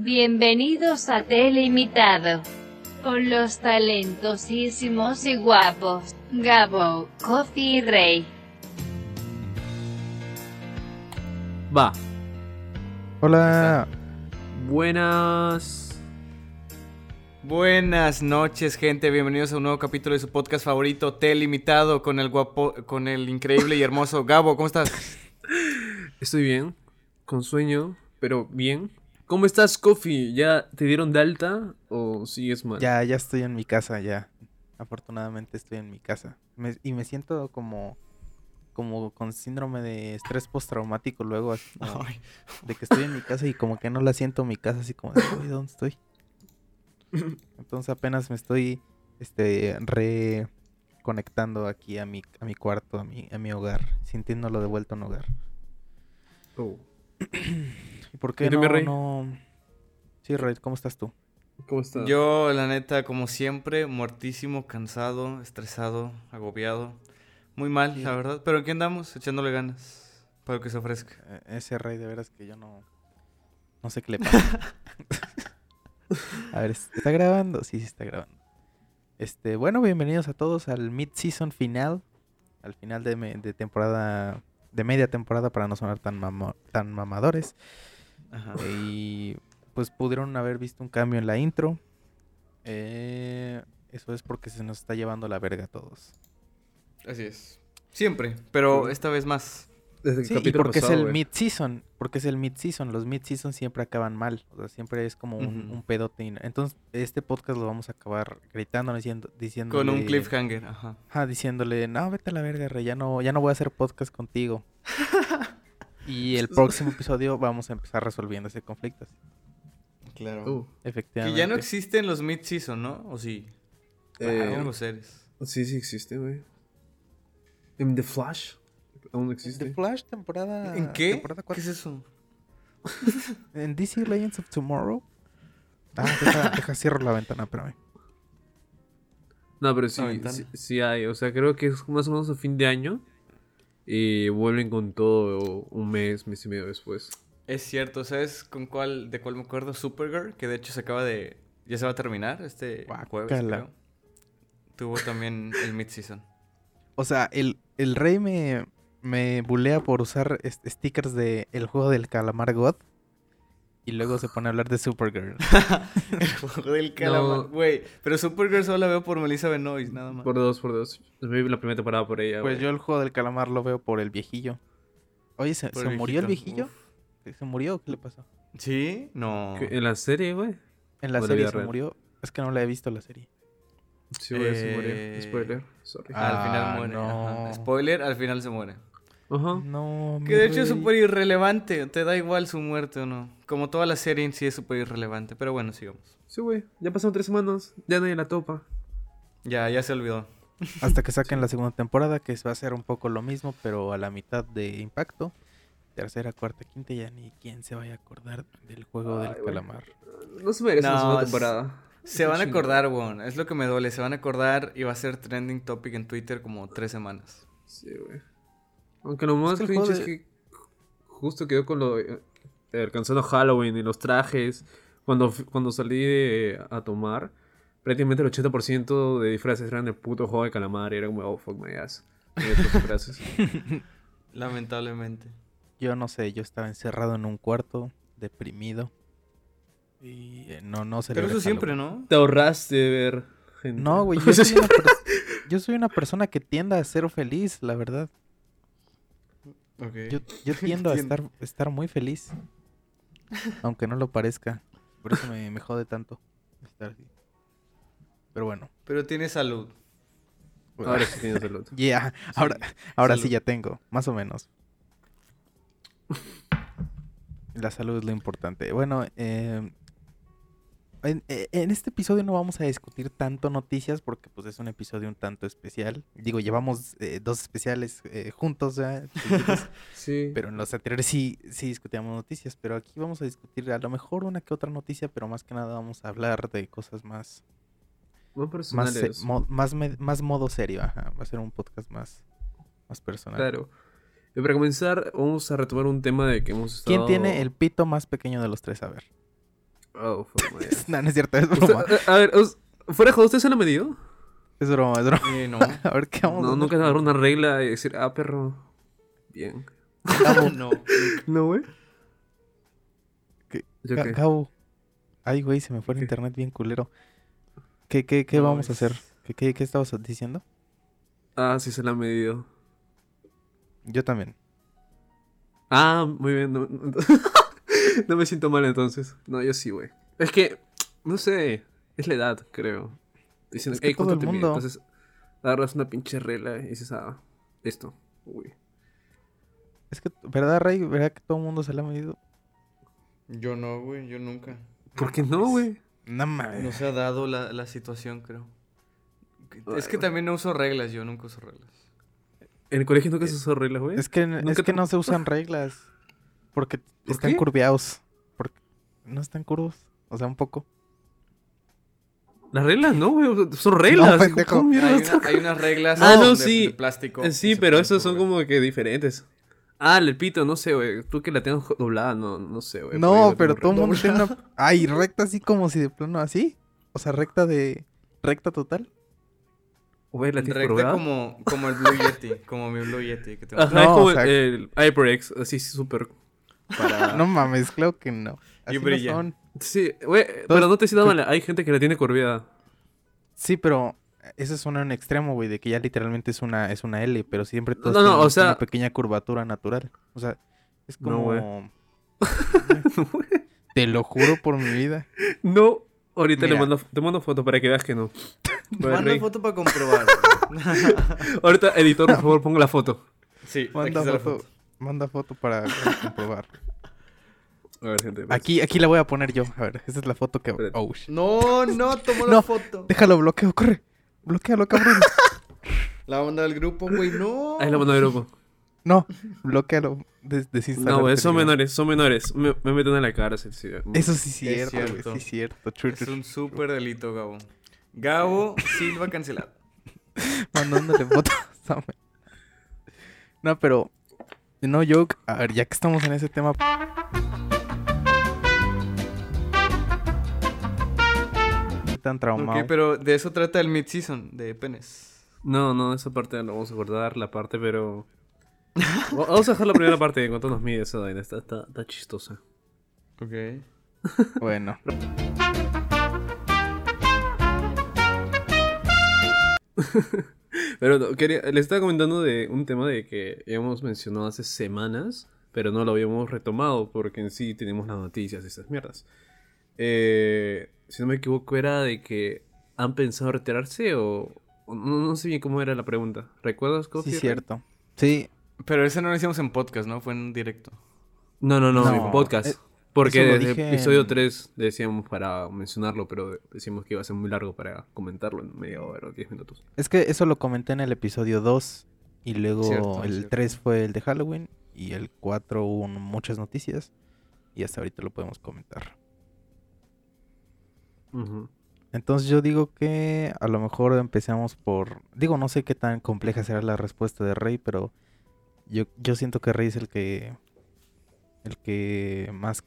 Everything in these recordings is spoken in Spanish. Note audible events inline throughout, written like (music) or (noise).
Bienvenidos a Teleimitado. Con los talentosísimos y guapos, Gabo, Kofi y Rey. Va. Hola. Buenas. Buenas noches, gente. Bienvenidos a un nuevo capítulo de su podcast favorito, Telimitado, con el guapo, con el increíble y hermoso Gabo. ¿Cómo estás? Estoy bien, con sueño, pero bien. ¿Cómo estás, Kofi? ¿Ya te dieron de alta o sigues mal? Ya, ya estoy en mi casa, ya. Afortunadamente estoy en mi casa. Me- y me siento como como con síndrome de estrés postraumático luego así como de que estoy en mi casa y como que no la siento en mi casa así como de, "Uy, ¿dónde estoy? Entonces apenas me estoy este reconectando aquí a mi a mi cuarto, a mi a mi hogar, sintiéndolo de vuelta a un hogar. Oh. ¿Y por qué ¿Y tú, no, mi rey? no Sí, Rey, ¿cómo estás tú? ¿Cómo estás? Yo, la neta, como siempre, muertísimo, cansado, estresado, agobiado. Muy mal, la verdad. Pero aquí andamos, echándole ganas para que se ofrezca. Eh, Ese rey de veras que yo no. No sé qué le pasa. (laughs) a ver, ¿está grabando? Sí, sí está grabando. Este, bueno, bienvenidos a todos al mid-season final. Al final de, me- de temporada. De media temporada para no sonar tan, mamo- tan mamadores. Ajá. Y pues pudieron haber visto un cambio en la intro. Eh, eso es porque se nos está llevando la verga a todos. Así es. Siempre, pero esta vez más. Desde el Sí, y porque pasado, es el mid-season, porque es el mid-season, los mid-season siempre acaban mal, o sea, siempre es como un, un pedote. Entonces, este podcast lo vamos a acabar gritando, diciendo, diciéndole... Con un cliffhanger, ajá. Ajá, diciéndole, no, vete a la verga, rey, ya no, ya no voy a hacer podcast contigo. (laughs) y el próximo episodio vamos a empezar resolviendo ese conflicto, Claro. Uh, que efectivamente. ya no existen los mid-season, ¿no? ¿O sí? Eh, Algo series. sí, sí existe, güey. En The Flash. Aún existe. The Flash temporada... ¿En qué? temporada ¿Qué cuatro. es eso? (laughs) En DC Legends of Tomorrow. Ah, deja, (laughs) deja, cierro la ventana, espérame. No, pero sí, sí, sí hay. O sea, creo que es más o menos a fin de año. Y vuelven con todo un mes, mes y medio después. Es cierto, ¿sabes con cuál, de cuál me acuerdo? Supergirl, que de hecho se acaba de... Ya se va a terminar este jueves, creo. Tuvo también el mid-season. O sea, el, el rey me, me bulea por usar stickers de el juego del calamar God. Y luego se pone a hablar de Supergirl. el (laughs) juego del calamar. No. Güey, pero Supergirl solo la veo por Melissa Benoist, nada más. Por dos, por dos. Vi la primera temporada por ella, Pues güey. yo el juego del calamar lo veo por el viejillo. Oye, ¿se, se el murió el viejillo? ¿Se murió o qué le pasó? ¿Sí? No. ¿Qué- ¿En la serie, güey? En la ¿O de serie se real? murió. Es que no la he visto la serie. Sí, güey, se Eh, murió. Spoiler. Sorry. Ah, al final muere. no. Spoiler, al final se muere. Ajá. No, Que de hecho es súper irrelevante. Te da igual su muerte o no. Como toda la serie en sí es súper irrelevante. Pero bueno, sigamos. Sí, güey. Ya pasaron tres semanas. Ya nadie la topa. Ya, ya se olvidó. Hasta que saquen la segunda temporada, que va a ser un poco lo mismo, pero a la mitad de impacto. Tercera, cuarta, quinta, ya ni quién se vaya a acordar del juego Ay, del calamar. No se merece No, la segunda temporada. Se van a acordar, weón. Es lo que me duele. Se van a acordar y va a ser trending topic en Twitter como tres semanas. Sí, güey. Aunque lo más que cringe es de- que justo quedó con lo eh, alcanzando Halloween y los trajes. Cuando, cuando salí de- a tomar, prácticamente el 80% de disfraces eran el puto juego de calamar. Y era como, oh, fuck my ass. (laughs) Disfraces. Lamentablemente. Yo no sé, yo estaba encerrado en un cuarto, deprimido. Y eh, no, no se Pero eso siempre, ¿no? Te ahorraste de ver gente. No, güey, (laughs) yo, soy una pers- yo soy una persona que tiende a ser feliz, la verdad. Yo, yo (laughs) tiendo a estar, estar muy feliz. Aunque no lo parezca. Por eso me, me jode tanto estar así. Pero bueno. Pero tiene salud. Ahora sí tienes el otro. Ya, ahora, ahora sí salud. ya tengo, más o menos. (laughs) La salud es lo importante. Bueno, eh, en, eh, en este episodio no vamos a discutir tanto noticias porque pues es un episodio un tanto especial. Digo, llevamos eh, dos especiales eh, juntos, (laughs) pero en los anteriores sí, sí discutíamos noticias. Pero aquí vamos a discutir a lo mejor una que otra noticia, pero más que nada vamos a hablar de cosas más Más mo- más, me- más modo serio, ajá. Va a ser un podcast más, más personal. Claro. Y para comenzar, vamos a retomar un tema de que hemos estado... ¿Quién tiene el pito más pequeño de los tres? A ver. Oh, (laughs) no, no es cierto, es broma. eh, a ver, us- fuera de juego, ¿usted se lo ha medido? Es broma, es broma. Eh, no. (laughs) A ver qué vamos a No, hacer? nunca agarrar una regla y decir, ah, perro. Bien. no. (laughs) No, güey. ¿Qué? ¿Yo Ga- qué? Gabo. Ay, güey, se me fue el ¿Qué? internet bien culero. ¿Qué, qué, qué No, vamos a hacer? ¿Qué, qué, qué estabas diciendo? Ah, sí se la ha medido. Yo también. Ah, muy bien. No, no- no me siento mal entonces. No, yo sí, güey. Es que, no sé, es la edad, creo. Dicen, Es que "Ey, todo ¿cuánto el te mide?". mundo- Entonces, agarras una pinche regla y dices, ah, esto. Uy. Es que, ¿verdad, Rey? ¿Verdad que todo el mundo se la ha medido? Yo no, güey, yo nunca. ¿Por qué no, güey? No mames. No se ha dado la, la situación, creo. Es que también no uso reglas, yo nunca uso reglas. En el colegio nunca se usó reglas, güey. Es que, es que no (laughs) se usan reglas. Porque ¿Por están qué? curveados. Porque no están curvos. O sea, un poco. Las reglas, no, güey. Son reglas. pendejo. ¿Cómo mierda Hay, están? una- hay unas reglas (laughs) Ah, no, de, sí. de plástico. Eh, Sí, pero esos son como que diferentes. Ah, el pito, no sé, güey. Tú que la tengas doblada, no, no sé, güey. No, pero todo el mundo tiene una... (laughs) Ay, recta así como si de plano así. O sea, recta de... Recta total. Güey, la tienes Recta como, como el Blue Yeti, como mi Blue Yeti que tengo. Ajá, No, es como o sea- el, el HyperX, así súper. Para... (laughs) No mames, claro que no. Así no brilla. son. Sí, güey, pero no te siento mal. Hay gente que la tiene curviada. Sí, pero ese es un extremo, güey, de que ya literalmente es una, es una L, pero siempre todos No, no, o sea- una pequeña curvatura natural. O sea, es No, como... güey. (laughs) Te lo juro por mi vida. No, ahorita le mando, te mando foto para que veas que no. (laughs) Manda foto para comprobar. Ahorita, editor, por favor, ponga la foto. sí, Manda foto. Manda foto para (laughs) comprobar. A ver, gente. pues. Aquí, aquí la voy a poner yo. A ver, esa es la foto que... Oh, shit. No, no, toma No. la foto. Déjalo, bloqueo, corre. Bloquealo, cabrón. La onda del grupo, güey, no. Ahí la mando al grupo. No, bloquealo. Des No, son menores, son menores. Me, me meten en la cárcel, sí. Eso sí es Es cierto, cierto. Sí es cierto. Es un súper delito, Gabo. Gabo Silva cancelado. (laughs) mandándole fotos. No, pero no joke. A ver, ya que estamos en ese tema. Tan traumado. Ok, pero de eso trata el mid-season de penes. No, no, esa parte no vamos a acordar, la parte, pero. Va- Vamos a dejar la primera parte en cuanto nos mide esa vaina. Está, está, está chistosa. Ok. (laughs) Bueno, (laughs) Pero no, quería, les estaba comentando de un tema de que habíamos mencionado hace semanas, pero no lo habíamos retomado porque en sí tenemos las noticias y esas mierdas. Eh, si no me equivoco, era de que han pensado retirarse o. o no, no sé bien cómo era la pregunta. ¿Recuerdas, sí Coffee? es cierto. Sí, Pero ese no lo hicimos en podcast, ¿no? Fue en directo. No, no, no, No, en podcast. eh, Porque desde el episodio en- 3 decíamos para mencionarlo, pero decimos que iba a ser muy largo para comentarlo en media hora o 10 minutos. es que eso lo comenté en el episodio 2. Y luego Cierto, el cierto. 3 fue el de Halloween. Y el 4 hubo muchas noticias. Y hasta ahorita lo podemos comentar. Entonces yo digo que a lo mejor empecemos por... Digo, no sé qué tan compleja será la respuesta de Rey, pero yo, yo siento que Rey es el que... El que más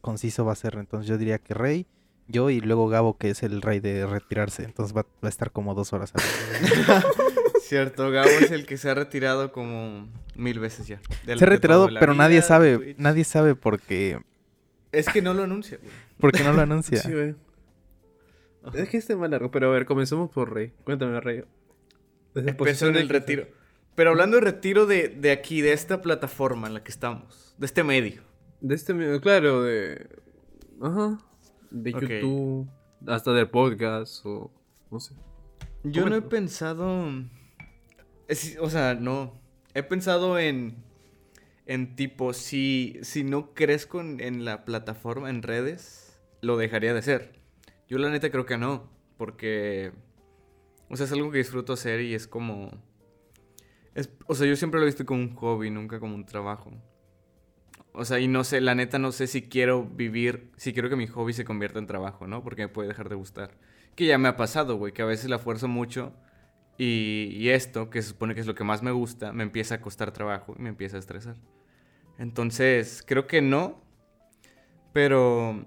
conciso va a ser. Entonces yo diría que Rey, yo y luego Gabo, que es el rey de retirarse. Entonces va, va a estar como dos horas. (laughs) Cierto, Gabo es el que se ha retirado como mil veces ya. Se ha retirado, pero nadie vida, sabe. Twitch. Nadie sabe porque, Es que no lo anuncia, güey. porque no lo (laughs) anuncia. Sí, güey. Es que este es más largo, pero a ver, comencemos por Rey. Cuéntame, Rey. Desde Empezó en el retiro. Pero hablando de retiro de, de aquí, de esta plataforma en la que estamos, de este medio. De este medio, claro, de. Ajá. De. YouTube, hasta del podcast, o. No sé. Yo no he pensado. es- o sea, no. He pensado en. En tipo, si, si no crezco en, en la plataforma, en redes, lo dejaría de hacer. Yo la neta creo que no. Porque. O sea, es algo que disfruto hacer y es como. Es, o sea, yo siempre lo he visto como un hobby, nunca como un trabajo. O sea, y no sé, la neta no sé si quiero vivir, si quiero que mi hobby se convierta en trabajo, ¿no? Porque me puede dejar de gustar. Que ya me ha pasado, güey, que a veces la fuerzo mucho y, y esto, que se supone que es lo que más me gusta, me empieza a costar trabajo y me empieza a estresar. Entonces, creo que no, pero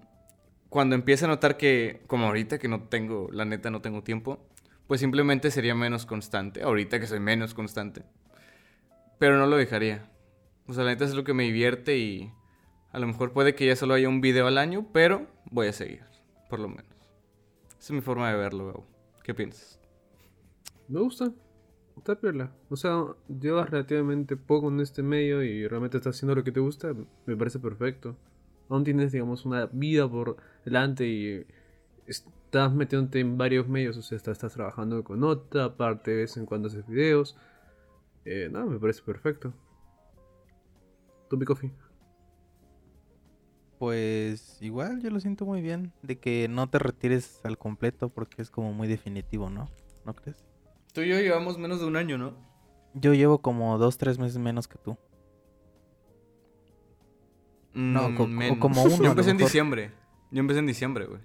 cuando empiece a notar que, como ahorita que no tengo, la neta no tengo tiempo, pues simplemente sería menos constante. Ahorita que soy menos constante. Pero no lo dejaría. O sea, la neta es lo que me divierte y a lo mejor puede que ya solo haya un video al año, pero voy a seguir, por lo menos. Esa es mi forma de verlo. ¿Qué piensas? Me gusta. Está piola. O sea, llevas relativamente poco en este medio y realmente estás haciendo lo que te gusta. Me parece perfecto. Aún tienes, digamos, una vida por delante y estás metiéndote en varios medios. O sea, estás, estás trabajando con otra, aparte de vez en cuando haces videos. Eh, no, me parece perfecto. ¿Tú, mi coffee? Pues igual yo lo siento muy bien de que no te retires al completo porque es como muy definitivo, ¿no? ¿No crees? Tú y yo llevamos menos de un año, ¿no? Yo llevo como dos, tres meses menos que tú. No, Mm, co- o menos. como uno, a Yo lo empecé en diciembre. Yo empecé en diciembre, güey.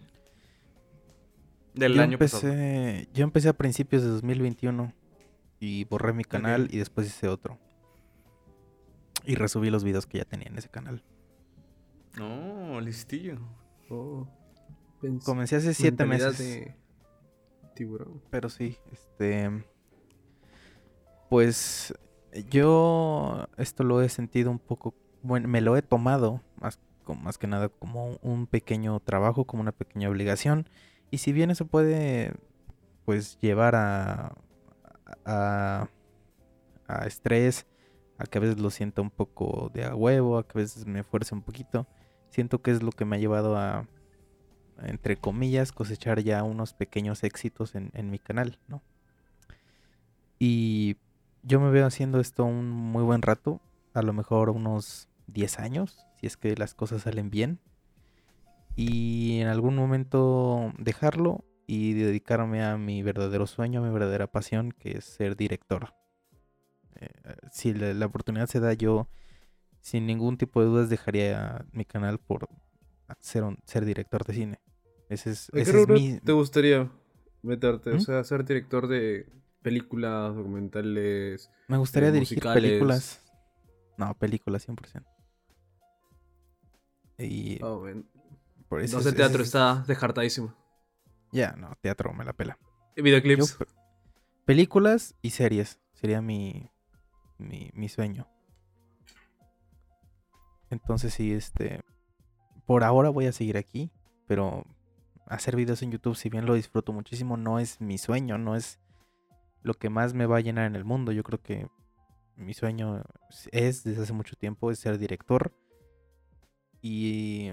Del yo año pasado. empecé, yo empecé a principios de 2021 y borré mi canal y después hice otro. Y resubí los videos que ya tenía en ese canal. No, listillo. Oh, Comencé hace siete meses. de tiburón. Pero sí, este. Pues yo esto lo he sentido un poco. Bueno, me lo he tomado más, más que nada como un pequeño trabajo, como una pequeña obligación. Y si bien eso puede, pues, llevar a. a. a estrés, a que a veces lo sienta un poco de a huevo, a que a veces me fuerce un poquito. Siento que es lo que me ha llevado a, entre comillas, cosechar ya unos pequeños éxitos en, en mi canal, ¿no? Y yo me veo haciendo esto un muy buen rato, a lo mejor unos 10 años, si es que las cosas salen bien. Y en algún momento dejarlo y dedicarme a mi verdadero sueño, a mi verdadera pasión, que es ser director. Eh, si la, la oportunidad se da, yo sin ningún tipo de dudas dejaría mi canal por ser, un- ser director de cine. Ese es, ¿A qué ese es mi... te gustaría meterte? O ¿Mm? sea, ser director de películas, documentales. Me gustaría eh, dirigir musicales. películas. No, películas 100%. Y Oh, man. por eso No es- sé, ese teatro es- está descartadísimo. Ya, no, teatro me la pela. Y videoclips. Yo, películas y series sería mi, mi, mi sueño. Entonces sí, este... Por ahora voy a seguir aquí, pero hacer videos en YouTube, si bien lo disfruto muchísimo, no es mi sueño, no es lo que más me va a llenar en el mundo. Yo creo que mi sueño es, desde hace mucho tiempo, es ser director. Y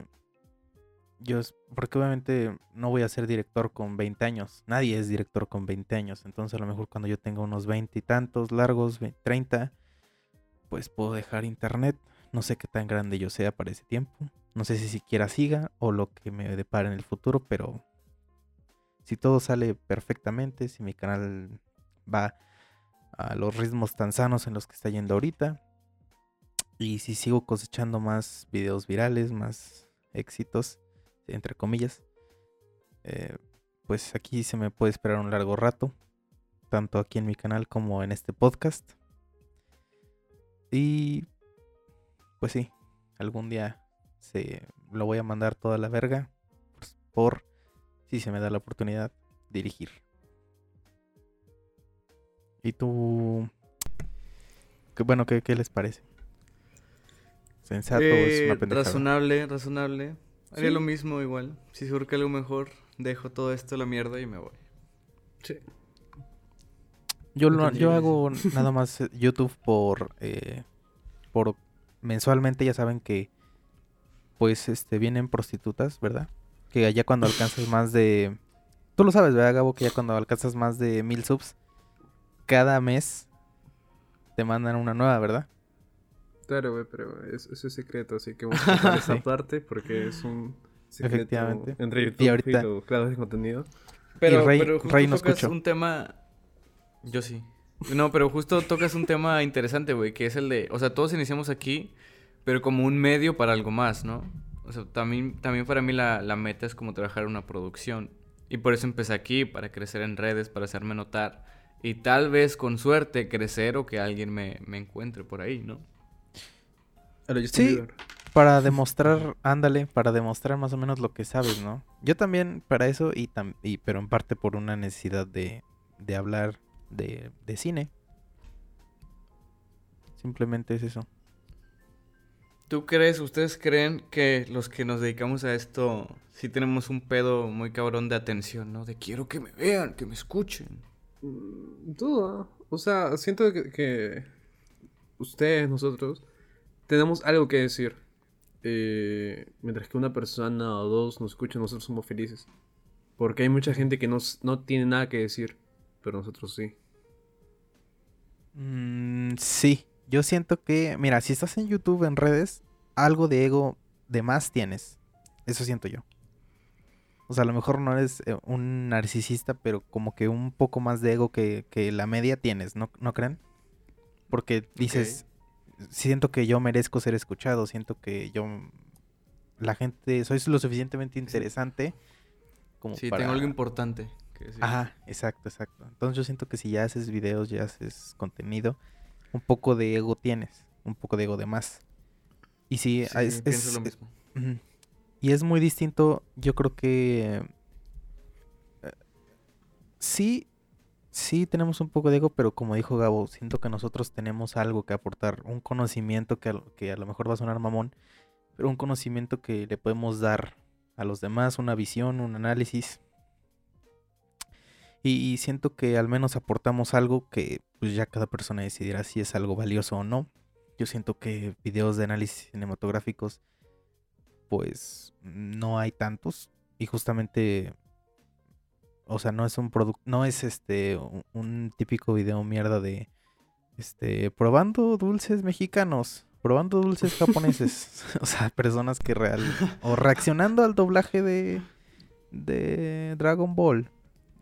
yo, porque obviamente no voy a ser director con 20 años. Nadie es director con 20 años. Entonces a lo mejor cuando yo tenga unos 20 y tantos largos, ve- 30, pues puedo dejar internet. No sé qué tan grande yo sea para ese tiempo. No sé si siquiera siga o lo que me depara en el futuro, pero si todo sale perfectamente, si mi canal va a los ritmos tan sanos en los que está yendo ahorita, y si sigo cosechando más videos virales, más éxitos, entre comillas, eh, pues aquí se me puede esperar un largo rato, tanto aquí en mi canal como en este podcast. Y pues sí, algún día se lo voy a mandar toda la verga pues, por si se me da la oportunidad dirigir. ¿Y tú? ¿Qué, bueno, ¿qué, qué les parece? ¿Sensato es Eh, una pendejada? razonable, razonable. Haría Sí. lo mismo igual. Si surge algo mejor, dejo todo esto a la mierda y me voy. Sí. Yo, lo- yo hago (laughs) nada más eh, YouTube por, eh, por mensualmente, ya saben que pues este vienen prostitutas, ¿verdad? Que allá cuando alcanzas más de... Tú lo sabes, ¿verdad, Gabo? Que ya cuando alcanzas más de mil subs, cada mes te mandan una nueva, ¿verdad? Claro, güey, pero es- eso es secreto, así que (laughs) vamos a cortar esa parte porque es un secreto Efectivamente. entre YouTube Y y, ahorita- los creadores de contenido. Pero, Rey- pero justo Rey no tocas un tema... Yo sí. (laughs) No, pero justo tocas un tema interesante, güey, que es el de... O sea, todos iniciamos aquí, pero como un medio para algo más, ¿no? O sea, también, también para mí la, la meta es como trabajar en una producción. Y por eso empecé aquí, para crecer en redes, para hacerme notar. Y tal vez con suerte crecer o que alguien me, me encuentre por ahí, ¿no? A lo Justin Sí. Bieber. Para demostrar, ándale, para demostrar más o menos lo que sabes, ¿no? Yo también para eso, y, tam- y pero en parte por una necesidad de, de hablar de, de cine. Simplemente es eso. ¿Tú crees, ustedes creen que los que nos dedicamos a esto sí tenemos un pedo muy cabrón de atención, ¿no? De quiero que me vean, que me escuchen. Mm, Duda. O sea, siento que, que ustedes, nosotros, tenemos algo que decir. Eh, mientras que una persona o dos nos escuchen, nosotros somos felices. Porque hay mucha gente que nos, no tiene nada que decir, pero nosotros sí. Mm, sí, yo siento que, mira, si estás en YouTube, en redes, algo de ego de más tienes. Eso siento yo. O sea, a lo mejor no eres eh, un narcisista, pero como que un poco más de ego que, que la media tienes, ¿no, ¿no creen? Porque dices, siento que yo merezco ser escuchado, siento que yo, la gente, soy lo suficientemente interesante como Sí, para... tengo algo importante que decir. Ajá, exacto, exacto. Entonces yo siento que si ya haces videos, ya haces contenido, un poco de ego tienes, un poco de ego de más. Y si Sí, es, es- lo mismo. Y es muy distinto, yo creo que eh, sí, sí tenemos un poco de ego, pero como dijo Gabo, siento que nosotros tenemos algo que aportar, un conocimiento que a, que a lo mejor va a sonar mamón, pero un conocimiento que le podemos dar a los demás, una visión, un análisis. Y, y siento que al menos aportamos algo que pues ya cada persona decidirá si es algo valioso o no. Yo siento que videos de análisis cinematográficos pues no hay tantos y justamente o sea, no es un producto no es este un, un típico video mierda de este probando dulces mexicanos, probando dulces japoneses, (laughs) o sea, personas que real o reaccionando al doblaje de de Dragon Ball.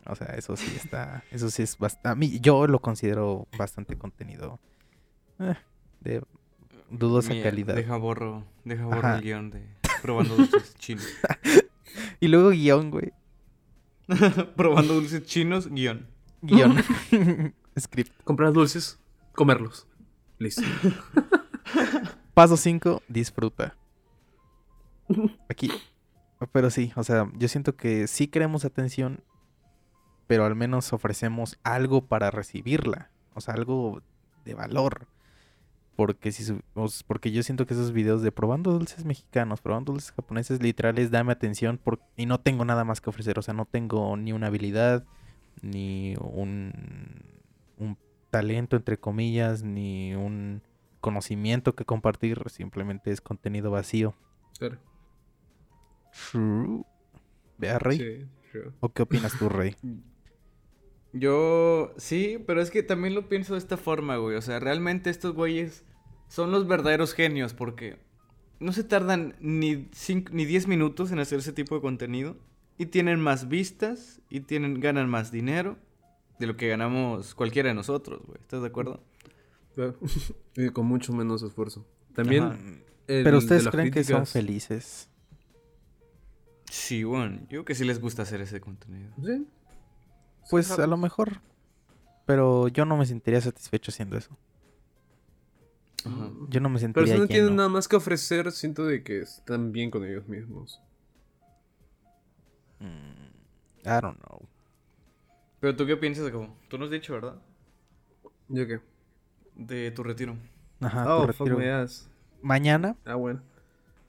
O sea, eso sí está, eso sí es bastante, a mí yo lo considero bastante contenido eh, de dudosa calidad. Deja borro, deja borro Ajá. el guion de probando dulces chinos. (laughs) Y luego guion, güey. (laughs) probando dulces chinos, guion. Guión. (laughs) Script. Comprar dulces, comerlos. Listo. (laughs) Paso 5, disfruta. Aquí. Pero sí, o sea, yo siento que sí queremos atención, pero al menos ofrecemos algo para recibirla. O sea, algo de valor. Porque si porque yo siento que esos videos de probando dulces mexicanos, probando dulces japoneses, literales, dame atención por- y no tengo nada más que ofrecer. O sea, no tengo ni una habilidad, ni un, un talento, entre comillas, ni un conocimiento que compartir. Simplemente es contenido vacío. Claro. True. Vea, Rey. Sí, sure. ¿O qué opinas tú, Rey? (laughs) Yo sí, pero es que también lo pienso de esta forma, güey. O sea, realmente estos güeyes son los verdaderos genios porque no se tardan ni, cinco, ni 10 minutos en hacer ese tipo de contenido y tienen más vistas y tienen, ganan más dinero de lo que ganamos cualquiera de nosotros, güey. ¿Estás de acuerdo? Claro. (laughs) Y con mucho menos esfuerzo. También. El Pero de ustedes creen que son felices. Sí, bueno, yo creo que sí les gusta hacer ese contenido. Sí. Pues a lo mejor. Pero yo no me sentiría satisfecho haciendo eso. Ajá. Yo no me Pero sentiría si no tienen nada más que ofrecer, siento de que están bien con ellos mismos. Mm, I don't know. Pero tú qué piensas, Gabo? Tú nos has dicho, ¿verdad? ¿Yo qué? De tu retiro. Ajá, tu oh, retiro. fuck my ass. Mañana, Ah, bueno.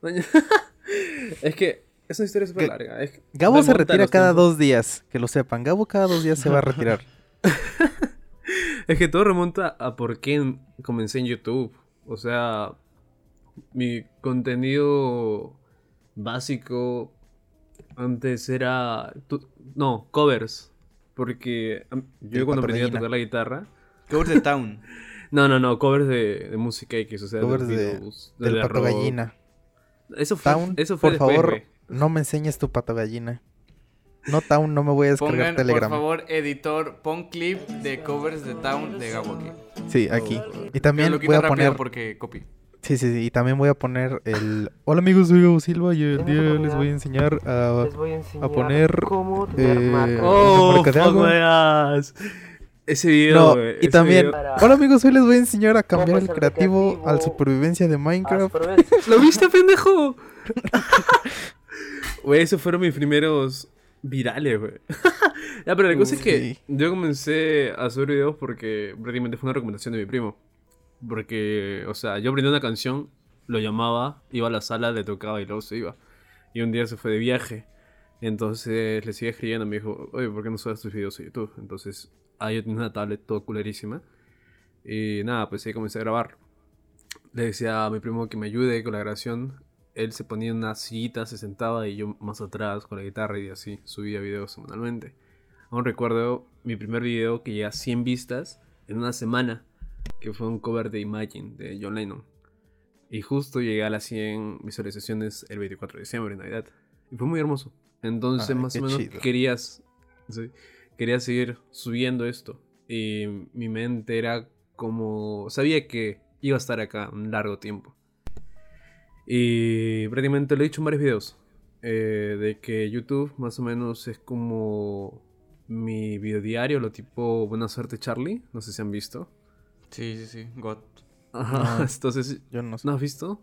(laughs) es que es una historia súper larga. es Gabo se retira cada tiempos- dos días. Que lo sepan. Gabo cada dos días se va a retirar. (laughs) Es que todo remonta a por qué comencé en YouTube. O sea, mi contenido básico antes era... tu- No, covers. Porque yo El cuando aprendí a tocar la guitarra... Covers de Town. (laughs) No, no, no, covers de, de música X, o sea, Covers de, de- de Del The pato Rock. gallina. Eso fue, Town, eso fue por después, favor. No me enseñes tu pato gallina. No, Town, no me voy a descargar Pongan, Telegram. por favor, editor, pon clip de covers de Town de Gabo aquí. Sí, aquí. Y también voy a poner. porque copy. Sí, sí, sí. Y también voy a poner el. Hola amigos, soy Gabo Silva y el día les voy a enseñar a. Les voy a enseñar poner, cómo eh, ver marcas. Oh, ¡Oh, marca de! Ese video, No, güey, y ese también, video- hola amigos, hoy les voy a enseñar a cambiar el creativo creativo al supervivencia de Minecraft. (laughs) ¿Lo viste, pendejo? (laughs) Güey, esos fueron mis primeros virales, güey. (laughs) ya, pero la cosa es que yo comencé a hacer videos porque prácticamente fue una recomendación de mi primo. Porque, o sea, yo aprendí una canción, lo llamaba, iba a la sala, le tocaba y luego se iba. Y un día se fue de viaje. Entonces le sigue escribiendo, me dijo, oye, ¿por qué no subes tus videos a YouTube? Entonces, ahí yo tenía una tablet todo culerísima. Y nada, pues ahí comencé a grabar. Le decía a mi primo que me ayude con la grabación. Él se ponía en una sillita, se sentaba y yo más atrás con la guitarra y así subía videos semanalmente. Aún recuerdo mi primer video que llega a 100 vistas en una semana, que fue un cover de Imagine de John Lennon. Y justo llegué a las 100 visualizaciones el 24 de diciembre, Navidad. Y fue muy hermoso. Entonces, Ay, más o menos chido. querías, sí, quería seguir subiendo esto. Y mi mente era como. Sabía que iba a estar acá un largo tiempo. Y prácticamente lo he dicho en varios videos. eh, de que YouTube más o menos es como mi video diario, lo tipo Buena Suerte Charlie. No sé si han visto. Sí, sí, sí. God. Ajá, No. (laughs) entonces. Yo no sé. ¿No has visto?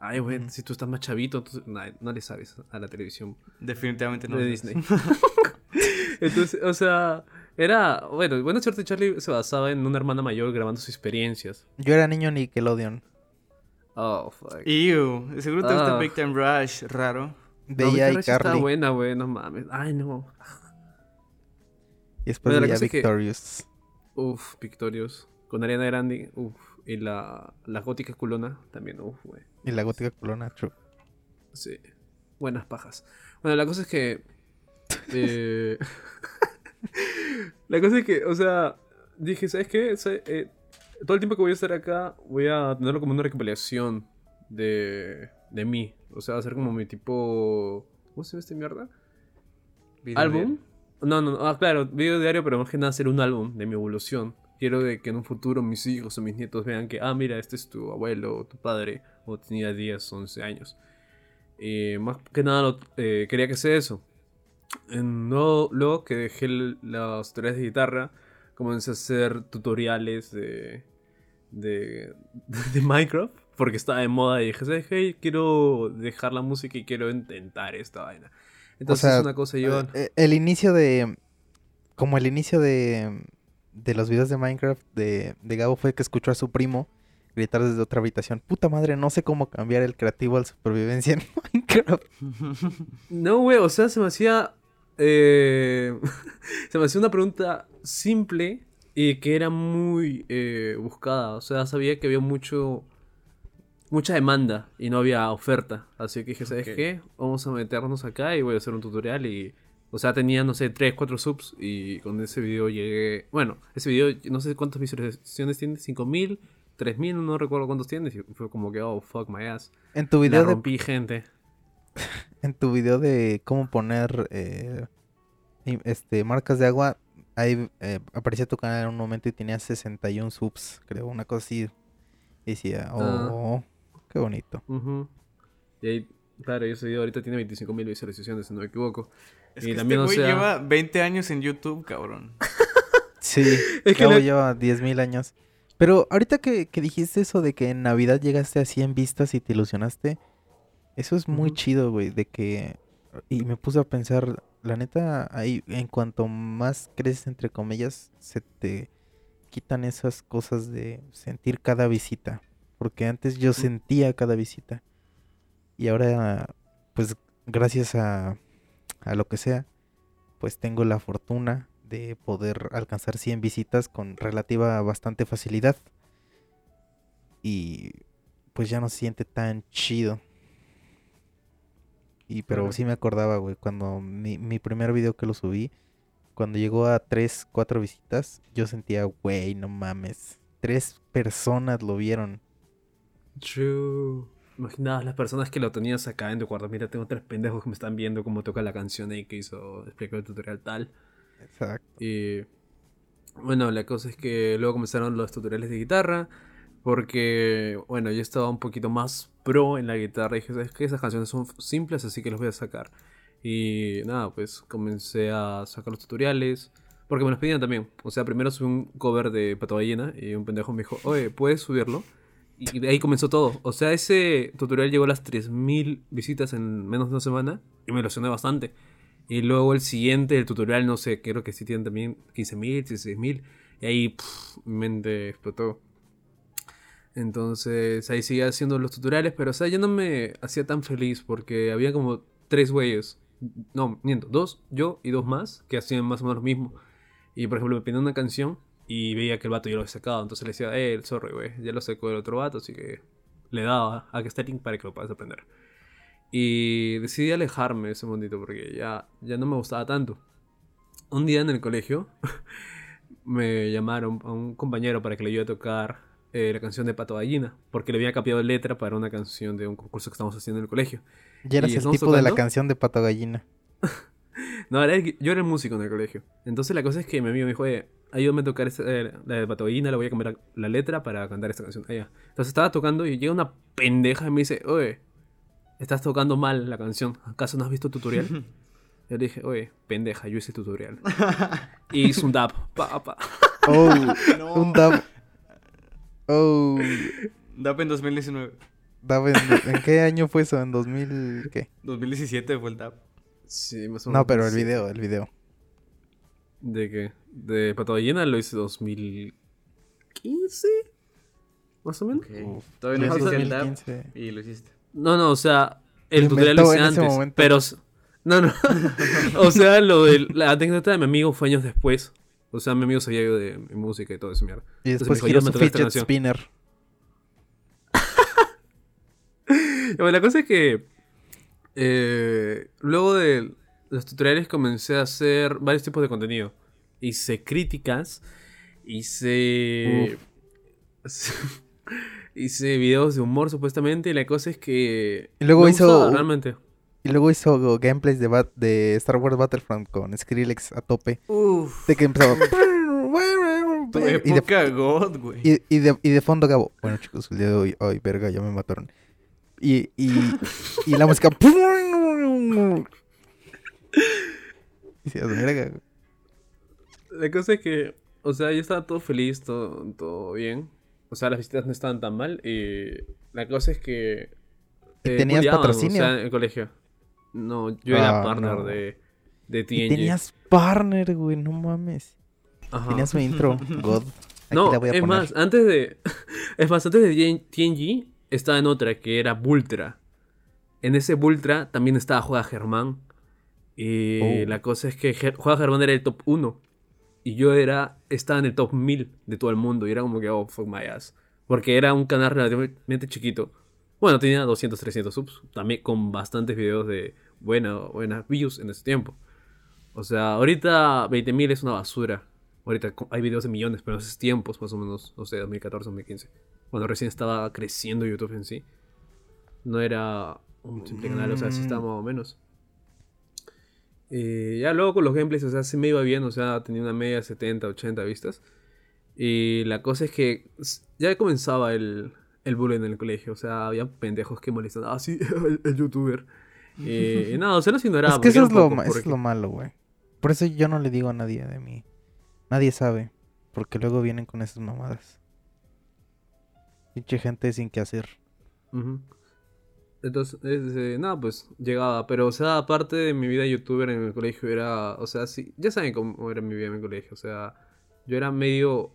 Ay, güey, si tú estás más chavito, tú- no, no le sabes a la televisión Definitivamente no. de. Disney. (laughs) Entonces, o sea, era. Bueno, Buena Suerte Charlie se basaba en una hermana mayor grabando sus experiencias. Yo era niño Nickelodeon. Oh, fuck. Ew, seguro te gusta Ah. Big Time Rush, raro. Veía No, a Victoria sí Está buena, güey, no mames. Ay, no. Y después Bueno, la veía cosa es que- Victorious. Uf, Victorious. Con Ariana Grande, uf. Y la, la gótica culona también, uf, güey. Y la gótica culona, true. Sí. Buenas pajas. Bueno, la cosa es que. (laughs) eh, (laughs) la cosa es que, o sea, dije, ¿sabes qué? Sa- eh, todo el tiempo que voy a estar acá, voy a tenerlo como una recopilación de, de mí. O sea, va a ser como mi tipo. ¿Cómo se llama esta mierda? ¿Álbum? No, no, no. Ah, claro, video diario, pero más que nada hacer un álbum de mi evolución. Quiero de que en un futuro mis hijos o mis nietos vean que, ah, mira, este es tu abuelo o tu padre, o tenía 10, 11 años. Y más que nada lo- eh, quería que sea eso. En- no- luego que dejé las tareas de guitarra, comencé a hacer tutoriales de, de, (laughs) de Minecraft, porque estaba de moda y dije, ¿sabes qué? Quiero dejar la música y quiero intentar esta vaina. Entonces sea, una cosa lleva... Eh, El inicio de. Como el inicio de. De los videos de Minecraft de, de Gabo fue que escuchó a su primo gritar desde otra habitación. Puta madre, no sé cómo cambiar el creativo al supervivencia en (laughs) Minecraft. (laughs) No, güey, o sea, se me hacía. eh, se me hacía una pregunta simple y que era muy eh, buscada. O sea, sabía que había mucho. Mucha demanda y no había oferta. Así que dije, ¿sabes qué? Vamos a meternos acá y voy a hacer un tutorial. Y. O sea, tenía, no sé, 3, 4 subs. Y con ese video llegué. Bueno, ese video, no sé cuántas visualizaciones tiene: 5000, 3000, no recuerdo cuántos tiene. Y fue como que, oh, fuck my ass. En tu La video de, rompí, gente. (laughs) en tu video de cómo poner eh, este marcas de agua, ahí eh, aparecía tu canal en un momento y tenía 61 subs, creo, una cosa así. Y decía, Ah. oh, qué bonito. Y ahí, claro, ese video ahorita tiene 25.000 visualizaciones, si no me equivoco. Es Y que también, o este güey sea- lleva 20 años en YouTube, cabrón. (laughs) (laughs) Sí, Es que la- lleva 10.000 años. Pero ahorita que, que dijiste eso de que en Navidad llegaste a 100 vistas y te ilusionaste, eso es muy chido, güey, de que... Y me puse a pensar, la neta, ahí en cuanto más creces, entre comillas, se te quitan esas cosas de sentir cada visita. Porque antes yo sentía cada visita. Y ahora, pues, gracias a, a lo que sea, pues tengo la fortuna de poder alcanzar 100 visitas con relativa bastante facilidad. Y pues ya no se siente tan chido. Y pero sí me acordaba, güey, cuando mi, mi primer video que lo subí, cuando llegó a 3, 4 visitas, yo sentía, güey, no mames. Tres personas lo vieron. True. Imaginabas las personas que lo tenías acá en tu cuarto. Mira, tengo tres pendejos que me están viendo cómo toca la canción X o explico el tutorial tal. Exacto. Y bueno, la cosa es que luego comenzaron los tutoriales de guitarra. Porque, bueno, yo estaba un poquito más pro en la guitarra. Y dije, ¿sabes qué? Esas canciones son simples, así que los voy a sacar. Y nada, pues comencé a sacar los tutoriales. Porque me los pedían también. O sea, primero subí un cover de Pato Ballena y un pendejo me dijo, oye, ¿puedes subirlo? Y de ahí comenzó todo. O sea, ese tutorial llegó a las 3.000 visitas en menos de una semana y me ilusioné bastante. Y luego el siguiente, el tutorial, no sé, creo que sí tienen también 15.000, 16.000. Y ahí pff, mi mente explotó. Entonces ahí seguía haciendo los tutoriales, pero o sea, yo no me hacía tan feliz porque había como tres güeyes. No, miento, dos, yo y dos más que hacían más o menos lo mismo. Y por ejemplo, me pedían una canción y veía que el vato ya lo había sacado. Entonces le decía, eh, el zorro, güey, ya lo sacó el otro vato, así que le daba a que está link para que lo puedas aprender. Y decidí alejarme ese mundito porque ya, ya no me gustaba tanto. Un día en el colegio (laughs) me llamaron a un compañero para que le ayude a tocar eh, la canción de Pato Gallina, porque le había cambiado letra para una canción de un concurso que estamos haciendo en el colegio. Ya eras ¿Y el tipo de la canción de Pato Gallina. (laughs) No, era el- yo era el músico en el colegio. Entonces la cosa es que mi amigo me dijo, "Oye, ayúdame a tocar esta- eh, la de Pato Gallina, le voy a cambiar la letra para cantar esta canción. Allá. Entonces estaba tocando y llega una pendeja y me dice, oye, estás tocando mal la canción. ¿Acaso no has visto el tutorial? (laughs) Yo le dije, oye, pendeja, yo hice tutorial. y hice un dab. Pa, pa. Oh, (laughs) No. un dab. Oh, DAP en 2019. dab en, ¿en qué año fue eso? ¿En 2000 qué? 2017 fue el DAP. Sí, más o menos. No, pero el video, el video. ¿De qué? De Pato Ballena lo hice 2015, más o menos. Ok. Todavía no hiciste el DAP 2015. y lo hiciste. No, no, o sea, el tutorial lo hice en ese antes, momento. pero... No, no. (laughs) o sea, lo de la anécdota de mi amigo fue años después. O sea, mi amigo sabía de mi música y todo eso, mierda. Y Entonces después me dijo, giró "Ayúdame su a tocar esta fidget canción". spinner. (laughs) Bueno, la cosa es que eh, luego de los tutoriales comencé a hacer varios tipos de contenido. Hice críticas, hice... (laughs) hice videos de humor supuestamente y la cosa es que... Y luego hizo realmente. Y luego hizo gameplays de, Bat- de Star Wars Battlefront con Skrillex a tope. Uf. De que empezaba. (laughs) Tu y, de, época God, güey. y, y de, y de fondo Gabo. Bueno, chicos, el día de hoy. Ay, verga, ya me mataron. Y, y, y la música. (laughs) Y decías, verga. güey. La cosa es que, o sea, yo estaba todo feliz, todo, todo bien. O sea, las visitas no estaban tan mal. Y la cosa es que. ¿Y eh, tenías patrocinio? O sea, en el colegio. No, yo era Ah, partner no. de, de Y TNG. tenías partner, güey, no mames. Ajá. Tenías mi intro, (laughs) God. Aquí No, la voy a es poner. más, antes de. (laughs) Es más, antes de TNG estaba en otra que era Bultra. En ese Bultra también estaba Juega Germán. Y Oh. la cosa es que Ger- Juega Germán era el top 1. Y yo era. Estaba en el top 1000 de todo el mundo. Y era como que, oh, fuck my ass. Porque era un canal relativamente chiquito. Bueno, tenía 200, 300 subs. También con bastantes videos de buena, buenas views en ese tiempo. O sea, ahorita 20.000 es una basura. Ahorita hay videos de millones, pero en esos tiempos, más o menos, no sé, 2014, 2015. Cuando recién estaba creciendo YouTube en sí. No era un simple canal, o sea, sí estaba más o menos. Y ya luego con los gameplays, o sea, sí me iba bien, o sea, tenía una media de 70, 80 vistas. Y la cosa es que ya comenzaba el, el bullying en el colegio, o sea, había pendejos que molestaban, ah, sí, (laughs) el, el youtuber. Y, y nada, o sea, los ignoraba. Es que eso es lo, es lo malo, güey. Por eso yo no le digo a nadie de mí. Nadie sabe. Porque luego vienen con esas mamadas. Pinche gente sin que hacer. Entonces, eh, nada, pues llegaba. Pero, o sea, aparte de mi vida youtuber en el colegio, era. O sea, sí. Ya saben cómo era mi vida en el colegio. O sea, yo era medio.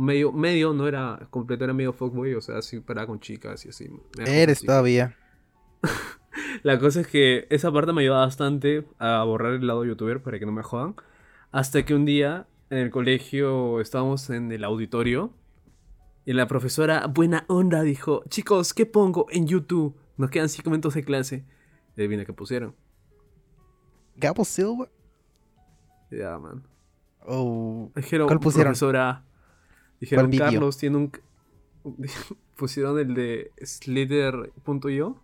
Medio, medio, no era completo, era medio fuckboy. O sea, así paraba con chicas y así. Eres todavía. (laughs) La cosa es que esa parte me ayudaba bastante a borrar el lado youtuber para que no me jodan. Hasta que un día en el colegio estábamos en el auditorio y la profesora, buena onda, dijo: Chicos, ¿qué pongo en YouTube? Nos quedan 5 minutos de clase. Y adivina qué pusieron. Gabo Silva. Ya, man. Oh. Dijeron, ¿Cuál pusieron? profesora. Dijeron. Carlos tiene un. (laughs) pusieron el de Slither.io.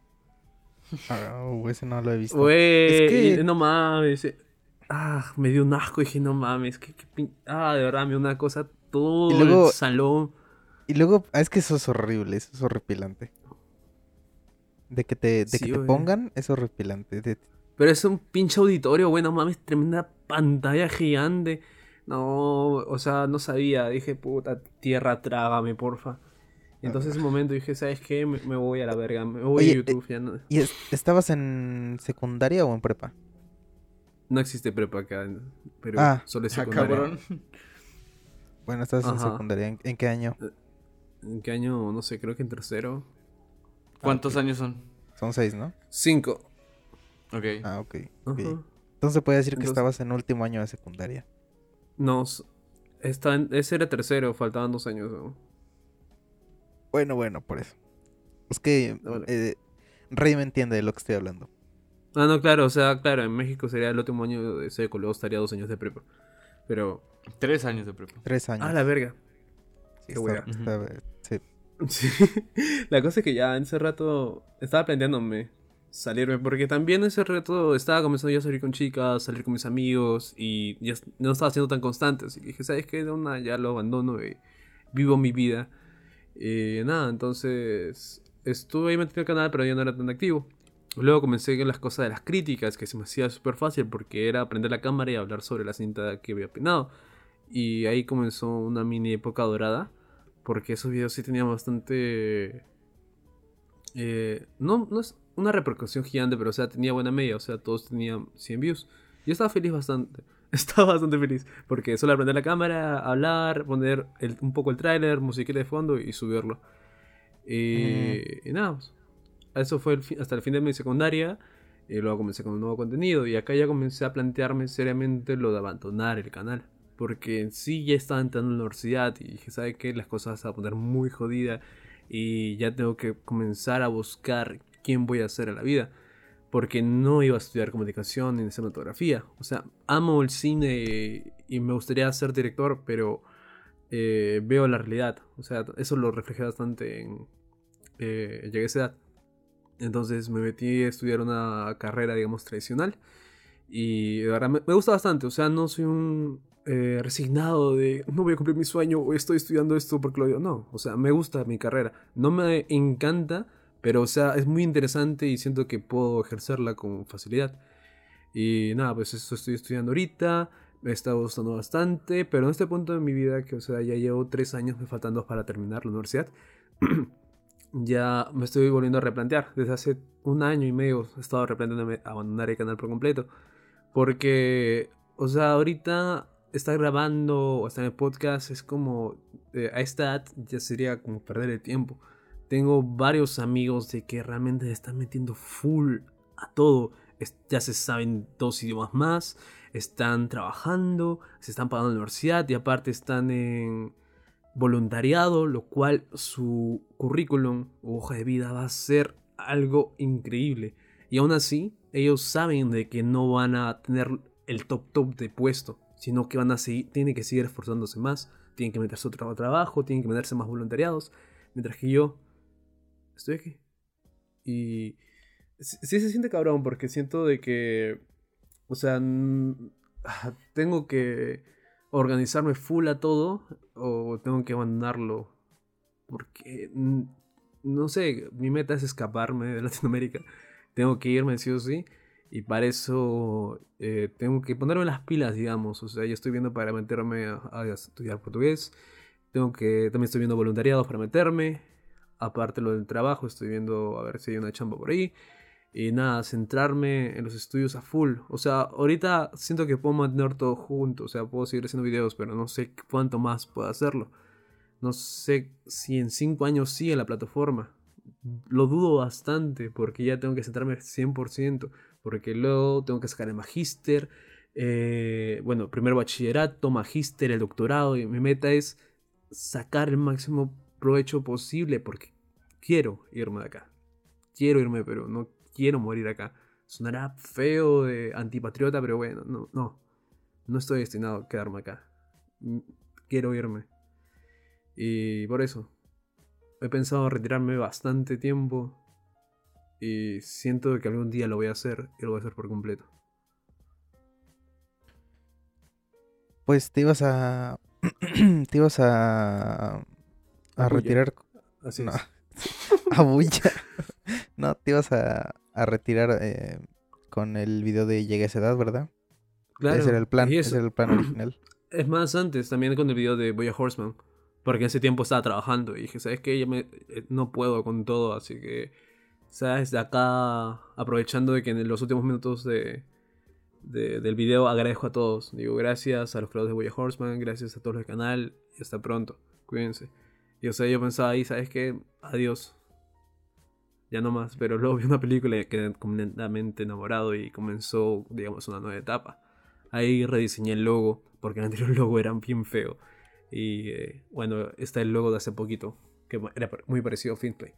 Oh, ese no lo he visto. Güey, Es que- no mames. eh, Ah, me dio un asco. Dije, no mames. Que, Ah, de verdad, me dio una cosa todo Y luego- el salón. Y luego, ah, es que eso es horrible, eso es horripilante. De que te, de Sí, que te pongan, es horripilante. De- Pero es un pinche auditorio, güey, no mames. Tremenda pantalla gigante. No, o sea, no sabía. Dije, puta, tierra, trágame, porfa. Y entonces en ese momento dije, ¿sabes qué? Me, me voy a la verga, me voy Oye, a YouTube. Ya no, ¿Y es- estabas en secundaria o en prepa? no existe prepa acá en Perú, Ah. solo es Ah, secundaria. cabrón. Bueno, estabas en secundaria. ¿En, en qué año? ¿En qué año? No sé, creo que en tercero. ¿Cuántos años son? Son seis, ¿no? Cinco. Ok. Ah, ok. ok. Ajá. Entonces puede decir que Entonces- estabas en último año de secundaria. No, s- está en- ese era tercero, faltaban dos años. ¿no? Bueno, bueno, por eso. Es que Vale. eh, Rey me entiende de lo que estoy hablando. Ah, no, claro, o sea, claro, en México sería el último año de seco, luego estaría dos años de prepa. Pero, Tres años de prepa. Tres años. ah, la verga. Sí, qué está- está- sí. (laughs) Sí. La cosa es que ya en ese rato estaba planteándome salirme, porque también ese rato estaba comenzando ya a salir con chicas, salir con mis amigos, y ya no estaba siendo tan constante. Así que dije, ¿sabes qué? De una ya lo abandono y vivo mi vida. Y nada, entonces estuve ahí metido el canal, pero ya no era tan activo. Luego comencé con las cosas de las críticas, que se me hacía súper fácil porque era prender la cámara y hablar sobre la cinta que había opinado. Y ahí comenzó una mini época dorada, porque esos videos sí tenían bastante... eh, no, no es una repercusión gigante, pero o sea, tenía buena media, o sea, todos tenían 100 views. Yo estaba feliz bastante, (laughs) estaba bastante feliz, porque solo prender la cámara, hablar, poner el- un poco el tráiler, musiquita de fondo y subirlo. Y, y nada, eso fue el fin- hasta el fin de mi secundaria. Y luego comencé con un nuevo contenido. Y acá ya comencé a plantearme seriamente lo de abandonar el canal. Porque en sí ya estaba entrando en la universidad. Y dije, ¿sabe qué? Las cosas se van a poner muy jodidas. Y ya tengo que comenzar a buscar quién voy a ser a la vida. Porque no iba a estudiar comunicación ni cinematografía. O sea, amo el cine y me gustaría ser director, pero eh, veo la realidad. O sea, eso lo reflejé bastante en. Eh, llegué a esa edad. Entonces me metí a estudiar una carrera, digamos, tradicional. Y de verdad me, me gusta bastante. O sea, no soy un eh, resignado de no voy a cumplir mi sueño o estoy estudiando esto porque lo digo. No, o sea, me gusta mi carrera. No me encanta, pero o sea, es muy interesante y siento que puedo ejercerla con facilidad. Y nada, pues eso estoy estudiando ahorita. Me está gustando bastante, pero en este punto de mi vida, que o sea, ya llevo tres años, me faltan dos para terminar la universidad, (clears throat) ya me estoy volviendo a replantear. Desde hace un año y medio he estado replanteándome abandonar el canal por completo. Porque, o sea, ahorita estar grabando o estar en el podcast es como, eh, a esta edad ya sería como perder el tiempo. Tengo varios amigos de que realmente le están metiendo full a todo. Ya se saben dos idiomas más, están trabajando, se están pagando la universidad y aparte están en voluntariado, lo cual su currículum o hoja de vida va a ser algo increíble. Y aún así, ellos saben de que no van a tener el top top de puesto, sino que van a seguir, tienen que seguir esforzándose más, tienen que meterse otro trabajo, tienen que meterse más voluntariados, mientras que yo estoy aquí. Y sí, se siente cabrón porque siento de que, o sea, tengo que organizarme full a todo o tengo que abandonarlo porque no sé, mi meta es escaparme de (laughs) Latinoamérica. Tengo que irme sí o sí. Y para eso eh, tengo que ponerme las pilas, digamos. O sea, yo estoy viendo para meterme a, a estudiar portugués. Tengo que, también estoy viendo voluntariados para meterme. Aparte lo del trabajo, estoy viendo a ver si hay una chamba por ahí. Y nada, centrarme en los estudios a full. O sea, ahorita siento que puedo mantener todo junto. O sea, puedo seguir haciendo videos, pero no sé cuánto más puedo hacerlo. No sé si en 5 años sigue la plataforma. Lo dudo bastante porque ya tengo que centrarme 100%. Porque luego tengo que sacar el magíster. eh, bueno, primero bachillerato, magíster, el doctorado. Y mi meta es sacar el máximo provecho posible porque quiero irme de acá. Quiero irme, pero no quiero morir acá. Sonará feo de antipatriota, pero bueno, no, no. No estoy destinado a quedarme acá. Mm, Quiero irme. Y por eso. He pensado retirarme bastante tiempo. Y siento que algún día lo voy a hacer. Y lo voy a hacer por completo. Pues te ibas a. (clears throat) te ibas a. A retirar. Así No. es. (laughs) A bulla. (laughs) no, te ibas a, a retirar eh, con el video de Llegué a esa edad, ¿verdad? Claro. Ese era el plan. Ese era el plan original. (clears throat) Es más, antes también con el video de Boya Horseman. Porque en ese tiempo estaba trabajando y dije, ¿sabes qué? Ya me, eh, no puedo con todo, así que, ¿sabes? De acá, aprovechando de que en los últimos minutos de, de- del video agradezco a todos. Digo, gracias a los creadores de Boya Horseman, gracias a todos los del canal y hasta pronto. Cuídense. Y o sea, yo pensaba ahí, ¿sabes qué? Adiós. Ya no más. Pero luego vi una película y quedé completamente enamorado y comenzó, digamos, una nueva etapa. Ahí rediseñé el logo, porque el anterior (laughs) logo era bien feo. Y eh, bueno, está el logo de hace poquito, que era muy parecido a Finplay.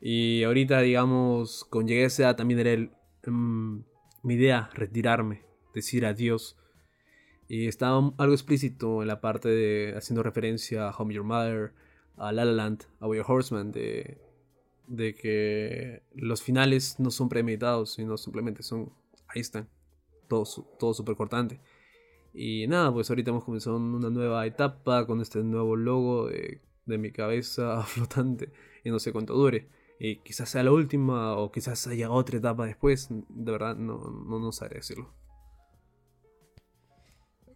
Y ahorita, digamos, con llegué a esa también era el, mm, mi idea, retirarme, decir adiós. Y estaba algo explícito en la parte de haciendo referencia a Home Your Mother, a La La Land, a Boy Horseman, de, que los finales no son premeditados, sino simplemente son, ahí están, todo, todo súper cortante. Y nada, pues ahorita hemos comenzado una nueva etapa con este nuevo logo de, de mi cabeza (laughs) flotante y no sé cuánto dure. Y quizás sea la última o quizás haya otra etapa después, de verdad no, no, no decirlo.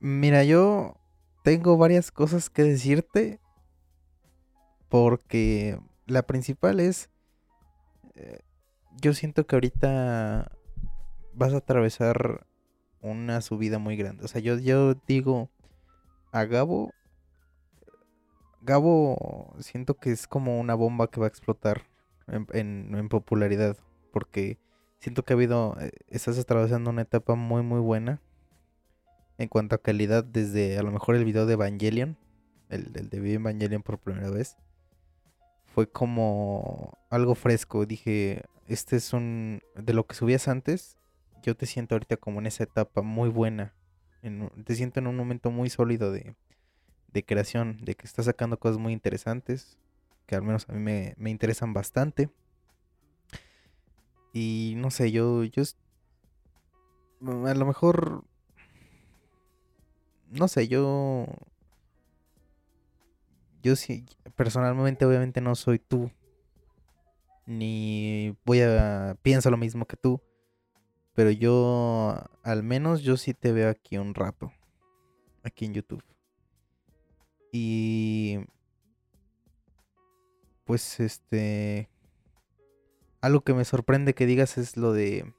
Mira, yo tengo varias cosas que decirte. Porque la principal es. eh, yo siento que ahorita vas a atravesar una subida muy grande. O sea, yo, yo digo a Gabo. Gabo siento que es como una bomba que va a explotar en, en- popularidad. Porque siento que ha habido. eh, Estás atravesando una etapa muy, muy buena en cuanto a calidad desde a lo mejor el video de Evangelion, el, el de Evangelion por primera vez, fue como algo fresco. Dije, este es un... De lo que subías antes, yo te siento ahorita como en esa etapa muy buena. te siento en un momento muy sólido de, de creación, de que estás sacando cosas muy interesantes, que al menos a mí me, me interesan bastante. Y no sé, yo, yo a lo mejor no sé, yo. Yo sí, personalmente, obviamente no soy tú. Ni voy a. Pienso lo mismo que tú. Pero yo, al menos, yo sí te veo aquí un rato. Aquí en YouTube. Y. Pues este. Algo que me sorprende que digas es lo de.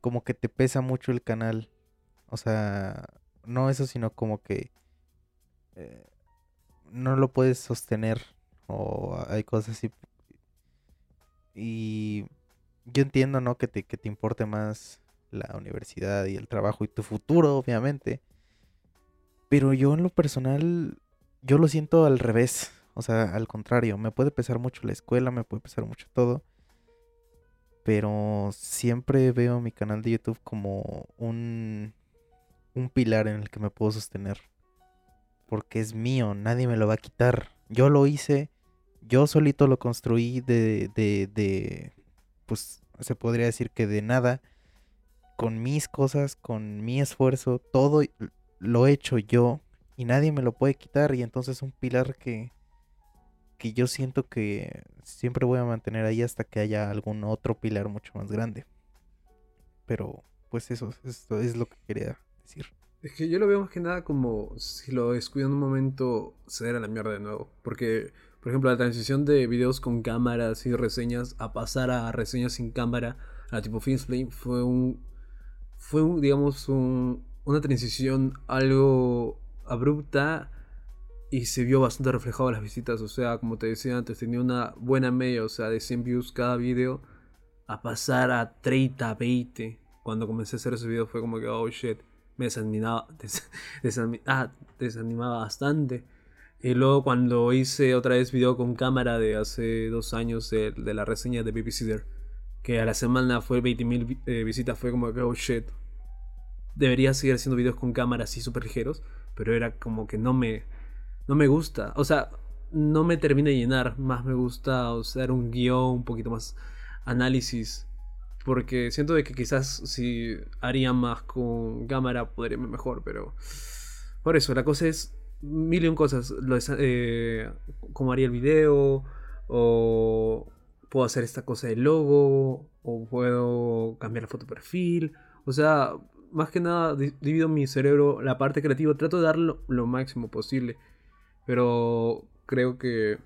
Como que te pesa mucho el canal. O sea, no eso, sino como que eh, no lo puedes sostener o hay cosas así. Y yo entiendo, ¿no? Que te, que te importe más la universidad y el trabajo y tu futuro, obviamente. Pero yo en lo personal, yo lo siento al revés. O sea, al contrario, me puede pesar mucho la escuela, me puede pesar mucho todo. Pero siempre veo mi canal de YouTube como un, un pilar en el que me puedo sostener. Porque es mío, nadie me lo va a quitar. Yo lo hice, yo solito lo construí de, de, de, pues se podría decir que de nada. Con mis cosas, con mi esfuerzo, todo lo he hecho yo y nadie me lo puede quitar. Y entonces es un pilar que, que yo siento que siempre voy a mantener ahí hasta que haya algún otro pilar mucho más grande. Pero pues eso, esto es lo que quería decir. Es que yo lo veo más que nada como si lo descuido en un momento, se da la mierda de nuevo. Porque, por ejemplo, la transición de videos con cámaras y reseñas a pasar a reseñas sin cámara, a tipo Filmsplay, fue un. Fue, un, digamos, un, una transición algo abrupta y se vio bastante reflejado en las visitas. O sea, como te decía antes, tenía una buena media, o sea, de 100 views cada video, a pasar a 30, 20. Cuando comencé a hacer ese video fue como que, oh shit me desanimaba, (laughs) des, desanim, ah, desanimaba bastante. Y luego cuando hice otra vez video con cámara de hace dos años de, de la reseña de Babysitter, que a la semana fue 20.000 eh, visitas, fue como que, oh shit. Debería seguir haciendo videos con cámara así súper ligeros, pero era como que no me, no me gusta. O sea, no me termina de llenar, más me gusta usar un guion, un poquito más análisis porque siento de que quizás si haría más con cámara podría mejor, pero por eso, la cosa es mil y un cosas. Lo eh, cómo haría el video, o puedo hacer esta cosa del logo, o puedo cambiar la foto de perfil. O sea, más que nada di- divido mi cerebro, la parte creativa, trato de dar lo, lo máximo posible. Pero creo que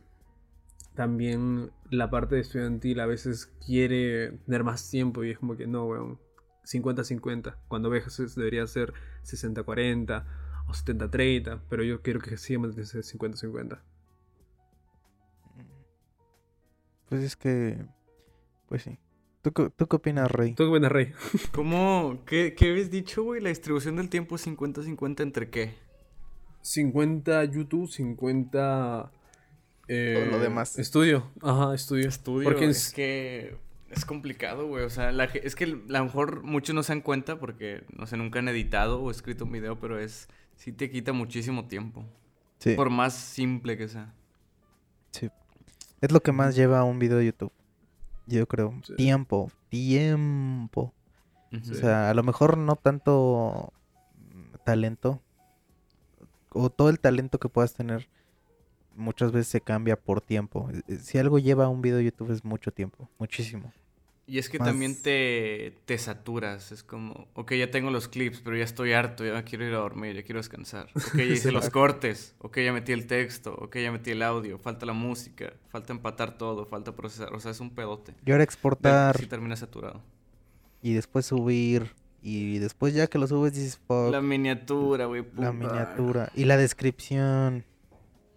también la parte estudiantil a veces quiere tener más tiempo y es como que no, weón. 50-50. Cuando veces debería ser 60-40 o 70-30. Pero yo quiero que siga manteniendo 50-50. Pues es que. Pues sí. ¿Tú, qué- tú qué opinas, Rey? ¿Tú qué opinas, Rey? (laughs) ¿Cómo? ¿Qué, qué habías dicho, güey? La distribución del tiempo es 50-50 entre qué? 50 YouTube, 50... eh, Todo lo demás. Estudio. Ajá, estudio. Estudio. Porque es que es complicado, güey. O sea, la es que a lo mejor muchos no se dan cuenta porque, no sé, nunca han editado o escrito un video, pero es... Sí te quita muchísimo tiempo. Sí. Por más simple que sea. sí. Es lo que más lleva a un video de YouTube. Yo creo. Sí. Tiempo. Tiempo. O sea, a lo mejor no tanto talento. O todo el talento que puedas tener. Muchas veces se cambia por tiempo. Eh, eh, Si algo lleva un video de YouTube es mucho tiempo. Muchísimo. Y es que Más- también te, te saturas. Es como, ok, ya tengo los clips, pero ya estoy harto, ya quiero ir a dormir, ya quiero descansar. Ok, ya hice los cortes, ok, ya metí el texto, ok, ya metí el audio, falta la música, falta empatar todo, falta procesar. O sea, es un pedote. Y ahora exportar Sí termina saturado. y después subir. Y después ya que lo subes dices, fuck, La miniatura, güey. la miniatura. Y la descripción.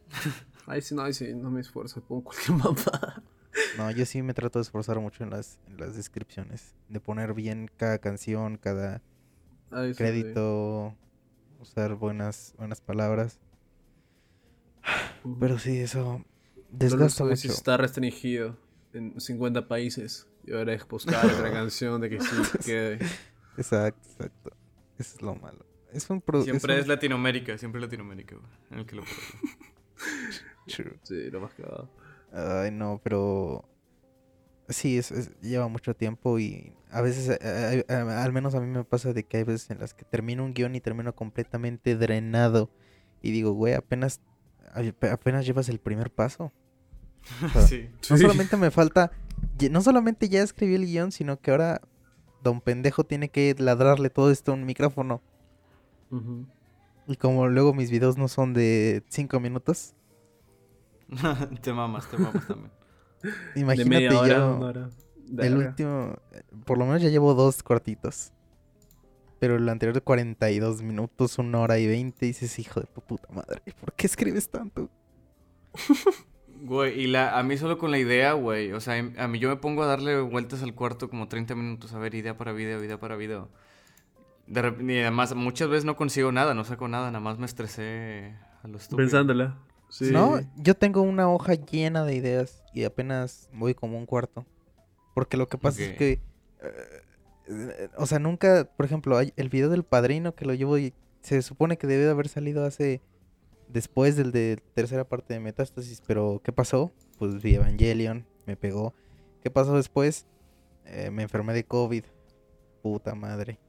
(laughs) Ay, sí, no, ay, sí, no me esfuerzo, pongo cualquier (laughs) mapa. No, yo sí me trato de esforzar mucho en las, en las descripciones. De poner bien cada canción, cada Ay, sí, crédito, usar buenas, buenas palabras. Ujú. Pero sí, eso Solo desgasta mucho. está restringido en 50 países. Y ahora es buscar otra (laughs) canción de que sí quede. Exacto, exacto. Eso es lo malo. Es un Siempre un- es Latinoamérica, siempre es Latinoamérica. En el que lo pongo. (laughs) True. Sí, lo más cagado. Ay, no, pero sí, es, es- lleva mucho tiempo y a veces, eh, eh, a- al menos a mí me pasa de que hay veces en las que termino un guion y termino completamente drenado y digo, güey, apenas, apenas llevas el primer paso. O sea, sí. No Sí. solamente me falta, no solamente ya escribí el guion, sino que ahora don pendejo tiene que ladrarle todo esto a un micrófono. Y como luego mis videos no son de 5 minutos, (laughs) te mamas, te mamas también. De (laughs) imagínate media hora, yo, una hora. el último, por lo menos ya llevo dos cortitos. Pero el anterior de 42 minutos, una hora y 20, dices, hijo de tu puta madre, ¿por qué escribes tanto? (laughs) Güey, y la, a mí solo con la idea, güey. O sea, a mí yo me pongo a darle vueltas al cuarto como 30 minutos a ver idea para video, idea para video. De y además, muchas veces no consigo nada, no saco nada, nada más me estresé a lo estúpido. Pensándola. Sí. No, yo tengo una hoja llena de ideas y apenas voy como un cuarto. Porque lo que pasa es que, eh, o sea, nunca, por ejemplo, hay el video del padrino que lo llevo y se supone que debe de haber salido hace, después del de tercera parte de Metástasis, pero ¿qué pasó? Pues vi Evangelion, me pegó. ¿Qué pasó después? Eh, me enfermé de COVID. Puta madre.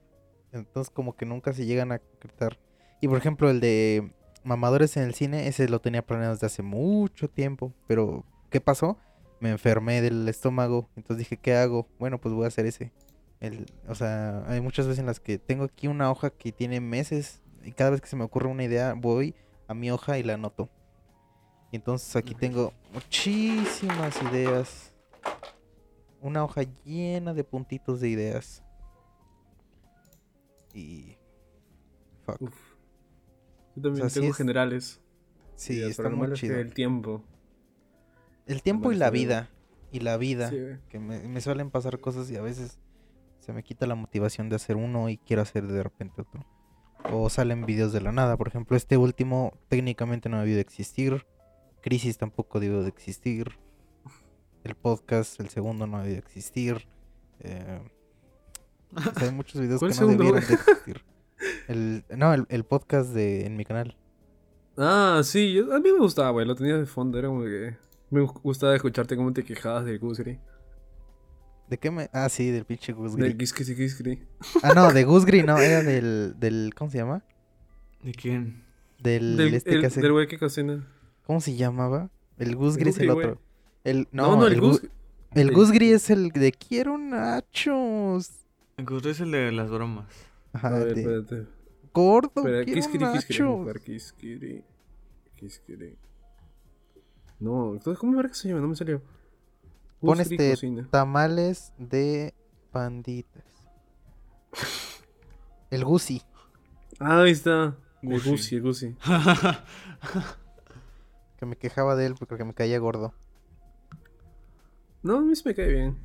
Entonces como que nunca se llegan a concretar. Y por ejemplo, el de Mamadores en el cine, ese lo tenía planeado desde hace mucho tiempo. Pero, ¿qué pasó? Me enfermé del estómago. Entonces dije, ¿qué hago? Bueno, pues voy a hacer ese. El, o sea, hay muchas veces en las que tengo aquí una hoja que tiene meses. Y cada vez que se me ocurre una idea, voy a mi hoja y la anoto. Y entonces aquí tengo muchísimas ideas. Una hoja llena de puntitos de ideas. Y... Fuck. Uf. Yo también O sea, sí tengo es- generales. Sí, Y el está muy chido. El tiempo. El tiempo y la vida. Y la vida. Sí. Que me, me suelen pasar cosas y a veces se me quita la motivación de hacer uno y quiero hacer de repente otro. O salen videos de la nada. Por ejemplo, este último técnicamente no debió de existir. Crisis tampoco debió de existir. El podcast, el segundo, no debió de existir. Eh, o sea, hay muchos videos (laughs) que ¿Cuál no segundo, debieron de existir. El, no, el, el podcast de, en mi canal. Ah, sí, yo- a mí me gustaba, güey, lo tenía de fondo, era como que... Me gustaba escucharte cómo te quejabas del Gusgri. ¿De qué me...? Ah, sí, del pinche Gus Del Giskri. Ah, no, de Gus Gris, no, era del, del... ¿Cómo se llama? ¿De quién? Del, Del, este el- que hace... del güey que cocina. ¿Cómo se llamaba? El Gus El Gris, el otro. El, No, no, no, el, el, Gus... Gus, el el- Gus Gris es el de quiero nachos. El Gus es el de las bromas. Ajá, A ver, de- espérate. Gordo, Espera, quiero Kiskiri, Kiskiri. nachos. Kiskiri. Kiskiri. No, entonces, ¿cómo verga se llama? No me salió. Pon este cocina. tamales de panditas. El Gusi. Ah, ahí está. El Gucci. Gucci, el Gucci. (laughs) Que me quejaba de él porque me caía gordo. No, a mí sí me cae bien.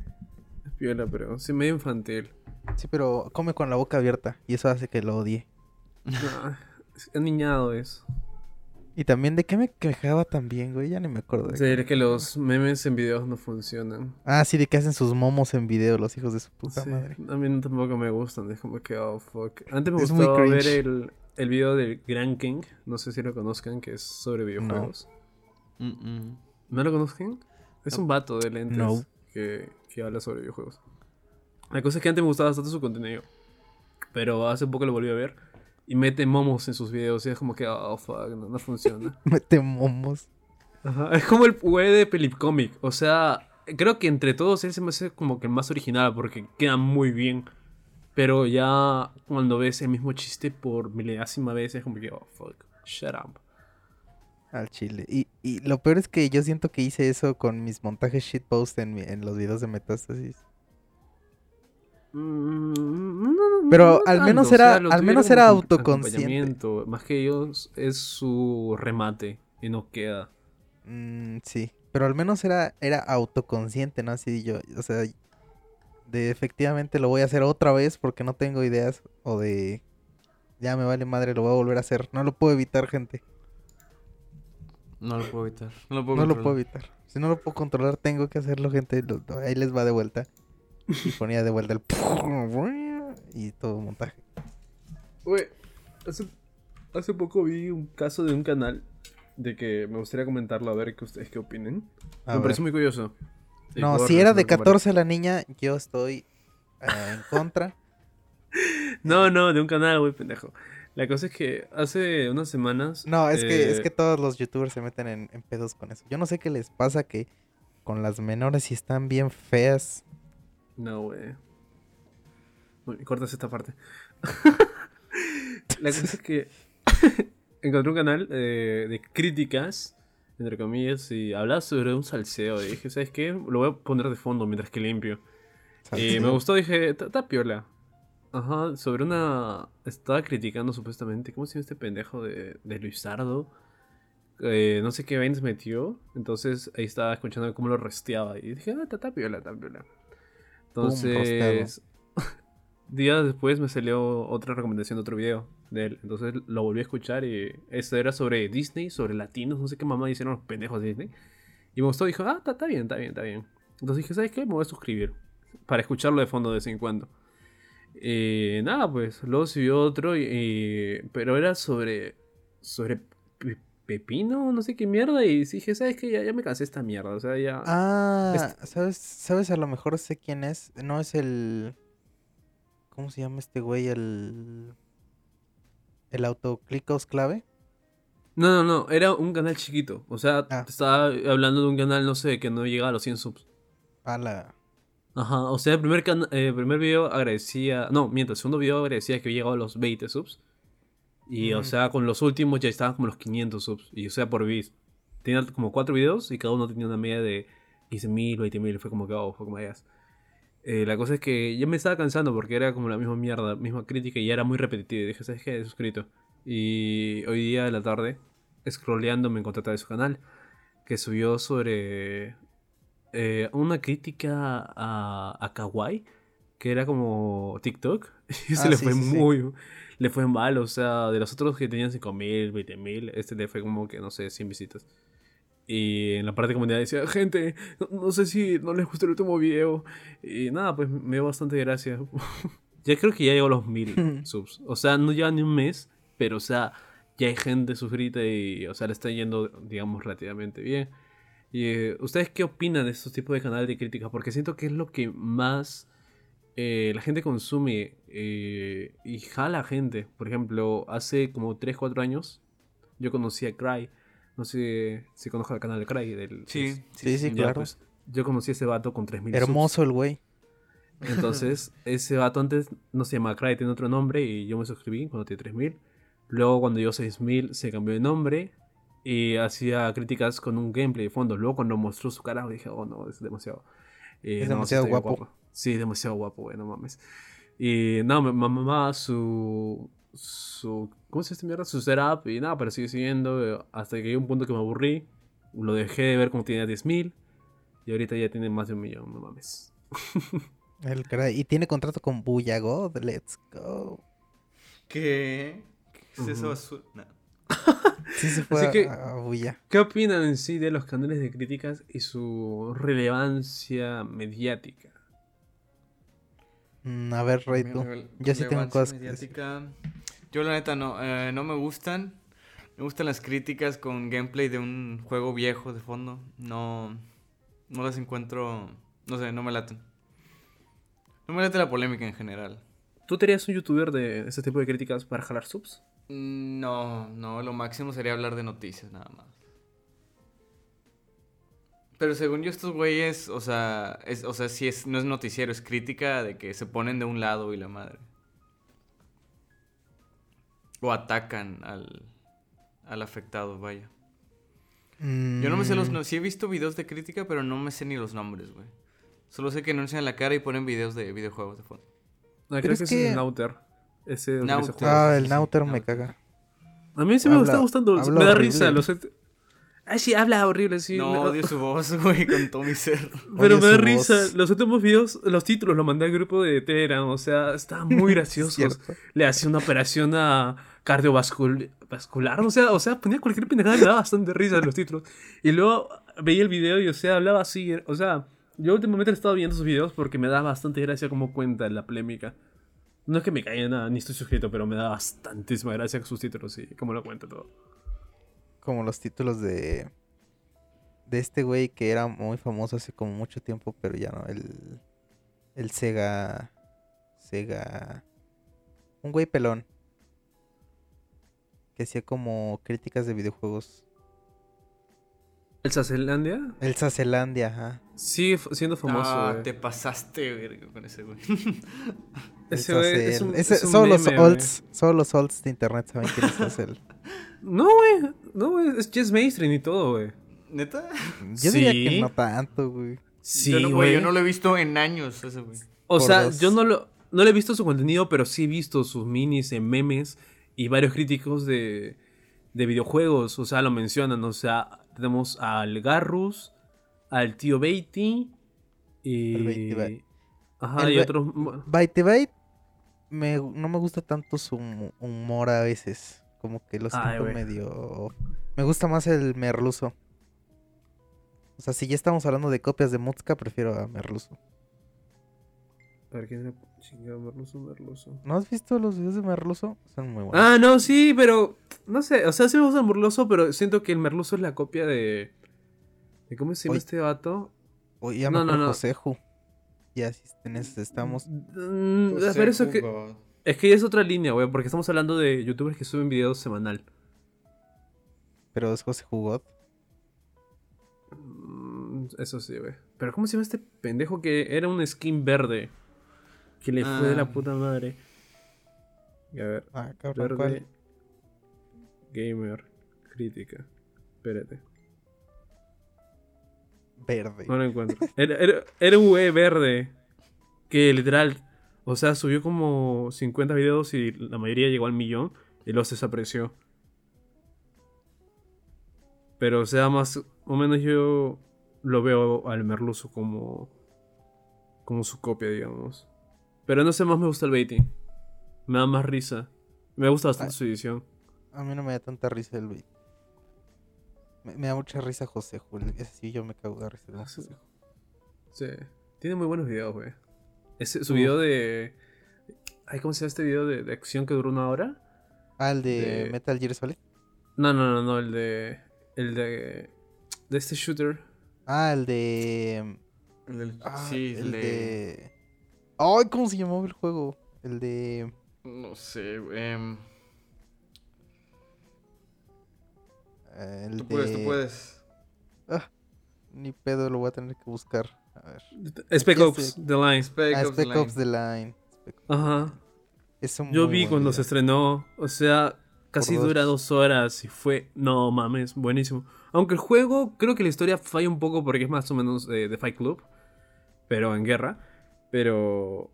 Es piola, pero sí medio infantil. Sí, pero come con la boca abierta. Y eso hace que lo odie. No, es niñado eso. Y también, ¿de qué me quejaba también, güey? Ya ni me acuerdo. de Sí, es que los memes en videos no funcionan. Ah, sí, de que hacen sus momos en video los hijos de su puta Sí, madre. a mí tampoco me gustan, es como que, oh, fuck. Antes me Es gustaba ver el, el video del Grand King, no sé si lo conozcan, que es sobre videojuegos. Mm, mm. ¿No lo conozcan? Es No. un vato de lentes No. que, que habla sobre videojuegos. La cosa es que antes me gustaba bastante su contenido, pero hace poco lo volví a ver y mete momos en sus videos y es como que, oh, fuck, no, no funciona. (laughs) Mete momos. Ajá, Es como el güey de Pelipcomic. O sea, creo que entre todos él se me hace como que el más original porque queda muy bien. Pero ya cuando ves el mismo chiste por milésima vez es como que, oh, fuck, shut up. Al chile. Y, y lo peor es que yo siento que hice eso con mis montajes shitpost en, mi- en los videos de Metástasis. Mm, Pero no al tanto, menos o sea, era- al menos era autoconsciente. Más que ellos, es su remate y no queda. Mm, sí. Pero al menos era, era autoconsciente, ¿no? Así yo, o sea, de efectivamente lo voy a hacer otra vez porque no tengo ideas. O de ya me vale madre, lo voy a volver a hacer. No lo puedo evitar, gente. No lo puedo evitar. No lo puedo No lo controlar. puedo evitar. Si no lo puedo controlar, tengo que hacerlo, gente. Ahí les va de vuelta. Y ponía de vuelta el... Y todo montaje. Güey, hace, hace poco vi un caso de un canal de que me gustaría comentarlo a ver qué ustedes qué opinen. A me ver. parece muy curioso. Sí, No, si era de relacionar con 14 la niña, yo estoy eh, en contra. (laughs) No, no, de un canal, güey, pendejo. La cosa es que hace unas semanas. No, es que, es eh, que todos los youtubers se meten en, en pedos con eso. Yo no sé qué les pasa que con las menores si están bien feas. No, güey. Cortas esta parte. (laughs) La cosa es que encontré un canal eh, de críticas, entre comillas, y hablaba sobre un salseo. Y dije, ¿sabes qué? Lo voy a poner de fondo mientras que limpio. Y Salseo. me gustó, dije, "Ta- está piola. Ajá, sobre una. Estaba criticando supuestamente. ¿Cómo se llama este pendejo de, de Luisardo? Eh, no sé qué vaina se metió. Entonces ahí estaba escuchando cómo lo resteaba. Y dije, ah, está piola, está piola. Entonces. (laughs) días después me salió otra recomendación de otro video de él. Entonces lo volví a escuchar y esto era sobre Disney, sobre latinos, no sé qué mamá hicieron los pendejos de Disney. Y me gustó, dijo, ah, está bien, está bien, está bien. Entonces dije, ¿sabes qué? Me voy a suscribir para escucharlo de fondo de vez en cuando. Y nada, pues, luego subió otro, y, y- pero era sobre, sobre pepino, no sé qué mierda, y dije, ¿sabes qué? Ya, ya me cansé esta mierda, o sea, ya... Ah, Este- ¿sabes? ¿Sabes? A lo mejor sé quién es. No es el... ¿Cómo se llama este güey? El... El autoclicos clave. No, no, no, era un canal chiquito, o sea, Ah. te estaba hablando de un canal, no sé, que no llegaba a los 100 subs. A la... Ajá, o sea, el primer, cana- eh, primer video agradecía, no, mientras, el segundo video agradecía que había llegado a los 20 subs. Y, o sea, con los últimos ya estaban como los 500 subs. Y, o sea, por vis. Tenía como cuatro videos y cada uno tenía una media de 15.000, 20.000. Fue como que, oh, fue como ellas. Eh, la cosa es que ya me estaba cansando porque era como la misma mierda, misma crítica y ya era muy repetitiva. Y dije, ¿sabes qué? He suscrito. Y hoy día de la tarde, scrolleando, me encontré a través de su canal que subió sobre eh, una crítica a, a Kawaii, que era como TikTok. (laughs) Y se Ah, le sí, fue sí, sí. Le fue mal, o sea, de los otros que tenían 5.000, 20.000, este le fue como que, no sé, 100 visitas. Y en la parte de comunidad decía, gente, no, no sé si no les gustó el último video. Y nada, pues me dio bastante gracia. (laughs) ya creo que ya llegó a los 1000 (laughs) subs. O sea, no lleva ni un mes, pero o sea, ya hay gente suscrita y, o sea, le está yendo, digamos, relativamente bien. Y, eh, ¿Ustedes qué opinan de estos tipos de canales de crítica? Porque siento que es lo que más eh, la gente consume eh, y jala a gente. Por ejemplo, hace como 3, 4 años yo conocí a Cry. No sé si conozco el canal de Cry. Del, Sí, es- Sí, sí, ya, claro. pues, yo conocí a ese vato con 3.000 subs. Hermoso el güey. Entonces, (laughs) ese vato antes no se llama Cry, tiene otro nombre y yo me suscribí cuando tenía 3000. Luego, cuando yo 6000, se cambió de nombre y hacía críticas con un gameplay de fondo. Luego, cuando mostró su cara, dije, oh no, es demasiado. eh, Es no, demasiado bien guapo. Sí, demasiado guapo, güey, no mames. Y no, me mamaba su. su ¿Cómo se llama esta mierda? Su setup y nada, pero sigue siguiendo eh, hasta que llegó un punto que me aburrí. Lo dejé de ver como tenía 10.000 y ahorita ya tiene más de un millón, no mames. (laughs) El caray. Y tiene contrato con Booyah God. Let's go. ¿Qué? ¿Qué es basura? No. (laughs) Sí se fue Así a- que- a. ¿Qué opinan en sí de los canales de críticas y su relevancia mediática? Mm, a ver, Rey, tú. Yo sí tengo cosas mediática. Yo la neta no, eh, no me gustan. Me gustan las críticas con gameplay de un juego viejo de fondo. No, no las encuentro, no sé, no me laten. No me late la polémica en general. ¿Tú te harías un youtuber de ese tipo de críticas para jalar subs? Mm, No, no, lo máximo sería hablar de noticias nada más. Pero según yo estos güeyes, o sea, es, o sea, si es, no es noticiero, es crítica de que se ponen de un lado y la madre. O atacan al, al afectado, vaya. Yo no me sé los Mm, nombres. Sí he visto videos de crítica, pero no me sé ni los nombres, güey. Solo sé que no enseñan la cara y ponen videos de videojuegos de fondo. No, creo es que ese es que- el Nauter. Ese donde Nauter. se juega. Ah, sí, el sí, Nauter me Nauter. caga. A mí sí me Habla- está gustando. Me da horrible. risa. Los... Ay, sí, habla horrible, sí. no, me- odio su voz, (laughs) güey, con Tommy Cerro. Pero Oye, me da risa. voz. Los últimos videos, los títulos los mandé al grupo de Telegram. O sea, estaban (laughs) muy graciosos. Le hacía una operación a cardiovascular. O sea, o sea, ponía cualquier pendejada y me daba bastante risa los títulos. Y luego veía el video y, o sea, hablaba así. O sea, yo últimamente he estado viendo sus videos porque me da bastante gracia cómo cuenta la polémica. No es que me caiga nada, ni estoy suscrito, pero me da bastantísima gracia sus títulos y cómo lo cuenta todo. Como los títulos de. De este güey que era muy famoso hace como mucho tiempo, pero ya no. El. El Sega. Sega. Un güey pelón. Que hacía como críticas de videojuegos. ¿El Sacelandia? El Sacelandia, ajá. Sigue f- siendo famoso. ah, güey. te pasaste, verga, con ese güey. (laughs) Ese güey es un, es un solo, los meme, olds, solo los olds de internet saben quién es Sacel. (laughs) No, güey. No, güey. Es Jess Mainstream y todo, güey. ¿Neta? Yo diría que Sí. no tanto, güey. Sí, yo, no, güey. yo no lo he visto en años, ese güey. O por sea, dos. yo no lo, no le he visto su contenido, pero sí he visto sus minis en memes y varios críticos de, de videojuegos. O sea, lo mencionan. O sea, tenemos al Garrus, al tío Beatty y. El Beatty, Beatty. Ajá, El y otros. bueno, Byte me, no me gusta tanto su hu- humor a veces. Como que lo siento medio... Me gusta más el Merluzo. O sea, si ya estamos hablando de copias de Mutska, prefiero a Merluzo. A ver, ¿quién era? Chingado, Merluzo, Merluzo. ¿No has visto los videos de Merluzo? Son muy buenos. Ah, no, sí, pero. No sé, o sea, sí me gusta el Merluzo, pero siento que el Merluzo es la copia de. de ¿Cómo se llama Oye. este vato? Oye, ya no, no, no. Joseju. Ya, si en eso estamos. Mm, José pero eso es que. Es que es otra línea, güey, porque estamos hablando de youtubers que suben videos semanal. Pero es José Jugot. Mm, Eso sí, güey. Pero ¿cómo se llama este pendejo que era un skin verde? Que le fue de la Ah. puta madre. Y a ver, Ah, cabrón, verde. ¿cuál? Gamer. Crítica. Espérate. Verde. No lo encuentro. Era, era, era un güey verde. Que literal. O sea, subió como 50 videos y la mayoría llegó al millón. Y los desapareció. Pero, o sea, más o menos yo lo veo al Merluzo como. Como su copia, digamos. Pero no sé, más me gusta el Beatty. Me da más risa. Me gusta bastante Ah. su edición. A mí no me da tanta risa el beat. Me, me da mucha risa José Jul. Ese sí yo me cago de risa. con Sí. José. Sí. Tiene muy buenos videos, güey. Ese, su video de. Ay, ¿cómo se llama este video de, de acción que duró una hora? Ah, el de, De- Metal Gear Solid. No, no, no, no, el de. El de. De este shooter. Ah, el de. El del- Ah, sí, el de... de. Ay, ¿cómo se llamaba el juego? El de. No sé, güey. em, eh, el tú de... puedes, tú puedes. Ah, ni pedo, lo voy a tener que buscar. A ver. Spec Ya Ops. The Line. Spec Ah, Ops Spec Line. Ops The Line. Spec. Ajá. Es un Yo vi cuando video. se estrenó, o sea, casi dos. dura dos horas y fue, no mames, buenísimo. Aunque el juego, creo que la historia falla un poco porque es más o menos de, de Fight Club, pero en guerra. Pero,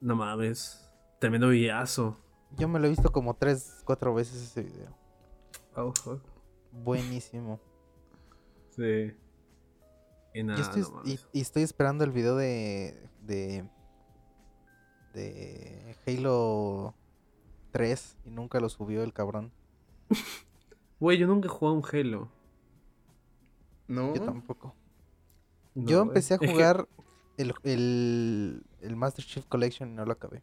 no mames, tremendo villazo. Yo me lo he visto como tres, cuatro veces ese video. Oh, fuck. Buenísimo. (laughs) Sí. Y nada, estoy, no y, estoy esperando el video de, de. de Halo 3 y nunca lo subió el cabrón. (laughs) Güey, yo nunca he jugado un Halo. No. Yo tampoco. No, Yo güey. empecé a que- jugar el, el, el Master Chief Collection y no lo acabé.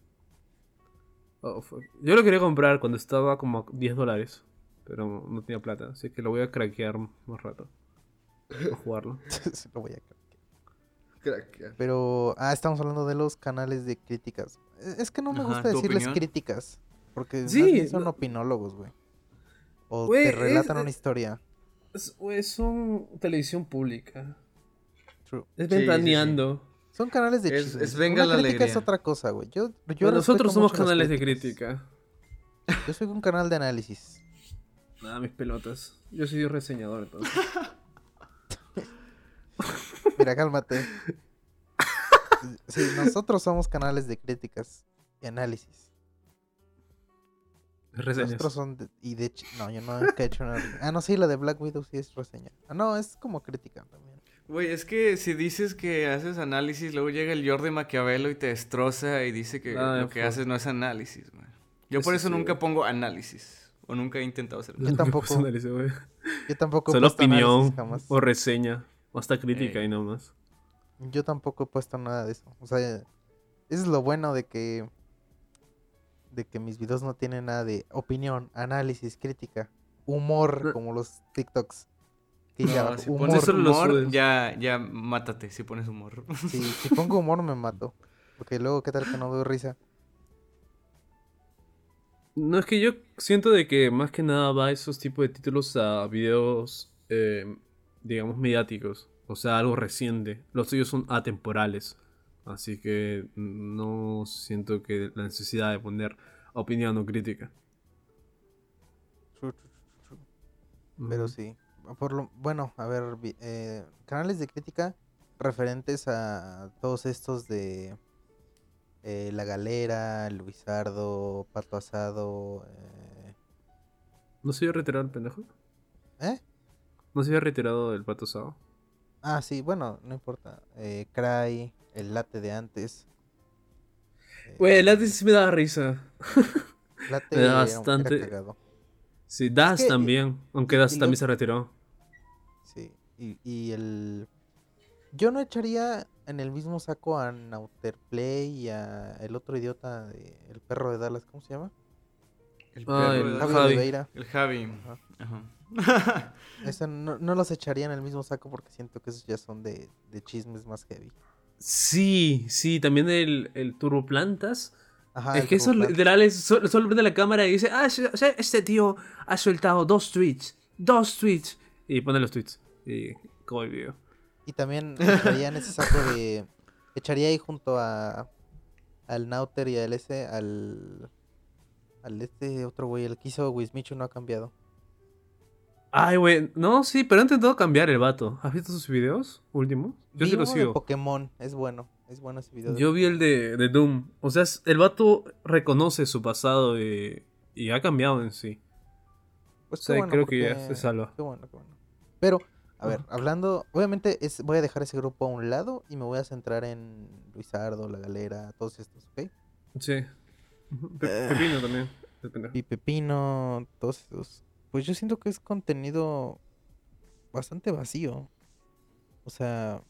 oh, fuck. Yo lo quería comprar cuando estaba como a 10 dólares, pero no tenía plata, así que lo voy a craquear más rato. A jugarlo. (laughs) Lo voy a. Crack. Pero, ah, estamos hablando de los canales de críticas. E- Es que no me Ajá, gusta ¿tu decirles opinión? críticas. Porque Sí, son no- opinólogos, güey. O te es- relatan es- una historia. Es, güey, son televisión pública. True. Es Sí, sí, sí. Son ventaneando. canales de Es- chismes. es venga Una la crítica es alegría. otra cosa, güey. Yo, nosotros somos canales de crítica. Yo soy un canal de análisis. (laughs) Nada, mis pelotas. Yo soy reseñador entonces. (laughs) Mira, cálmate. Sí, nosotros somos canales de críticas y análisis. Reseñas. Nosotros son de- y de no, yo no he hecho una Ah, no, sí, la de Black Widow sí es reseña. Ah, no, es como crítica también. Güey, es que si dices que haces análisis, luego llega el Jordi Maquiavelo y te destroza y dice que Ah, lo que fuck. haces no es análisis, güey. Yo por Eso sí, nunca güey. pongo análisis. O nunca he intentado hacer Yo tampoco. Personalizo, güey. Yo tampoco Solo análisis opinión jamás. o reseña. O hasta crítica y no más. Yo tampoco he puesto nada de eso. O sea, eso es lo bueno de que de que mis videos no tienen nada de opinión, análisis, crítica, humor, como los TikToks. Que ya, No, si humor. pones humor, ya, ya mátate si pones humor. Sí, (laughs) si pongo humor me mato. Porque luego, ¿qué tal que no veo risa? No, es que yo siento de que más que nada va esos tipos de títulos a videos, eh, digamos, mediáticos. O sea, algo reciente. Los suyos son atemporales. Así que no siento que la necesidad de poner opinión o crítica. Pero sí. Por lo, bueno, a ver, eh, canales de crítica referentes a todos estos de eh, La Galera, Luisardo, Pato Asado. Eh, ¿No se había retirado el pendejo? ¿eh? ¿No se había retirado del pato asado? Ah, sí, bueno, no importa. Eh, Cry, el late de antes. Eh, Güey, el antes sí me daba risa. (laughs) Late me da bastante-. Sí, Das que- también. Aunque Das también lo- se retiró. Sí, y, y el... Yo no echaría en el mismo saco a Nauterplay y a el otro idiota de el perro de Dallas, ¿cómo se llama? El Ah, perro el de- Javi Javi. Oliveira. El Javi. Ajá. Ajá. Eso no, no los echaría en el mismo saco porque siento que esos ya son de, de chismes más heavy. Sí, sí, también el, el Turboplantas. Ajá, es el que eso Turboplan- literal es solo, solo prende la cámara y dice, ah, este tío ha soltado dos tweets, dos tweets. Y pone los tweets. Y como el video. Y también echaría en ese saco de... Echaría ahí junto a... Al Nauter y al ese, al... Al este otro güey, el que hizo Wismichu no ha cambiado. Ay, güey, no, sí, pero ha intentado cambiar el vato. ¿Has visto sus videos últimos? Yo sí lo uno de sigo. Pokémon, es bueno, es bueno ese video. de Yo vi el de, de Doom. O sea, el vato reconoce su pasado y, y ha cambiado en sí. Pues O sea, creo que ya se salva. Qué bueno, qué bueno. Pero, a ver, hablando, obviamente es, voy a dejar ese grupo a un lado y me voy a centrar en Luisardo, La Galera, todos estos, ¿ok? Sí. Pe- Pepino también. Y Pepino, todos estos. Pues yo siento que es contenido bastante vacío. O sea,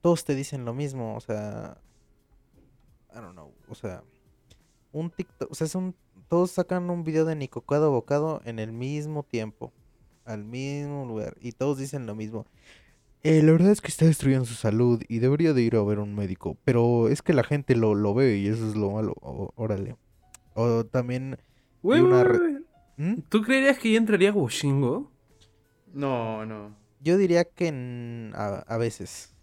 todos te dicen lo mismo, o sea, I don't know, o sea, un TikTok, o sea, es un, todos sacan un video de Nicocado Bocado en el mismo tiempo, al mismo lugar, y todos dicen lo mismo. "Eh, la verdad es que está destruyendo su salud y debería de ir a ver a un médico, pero es que la gente lo, lo ve y eso es lo malo, o- órale. O también, una. ¿Mm? ¿Tú creerías que ya entraría Goshingo? No, no. yo diría que en- a, a veces,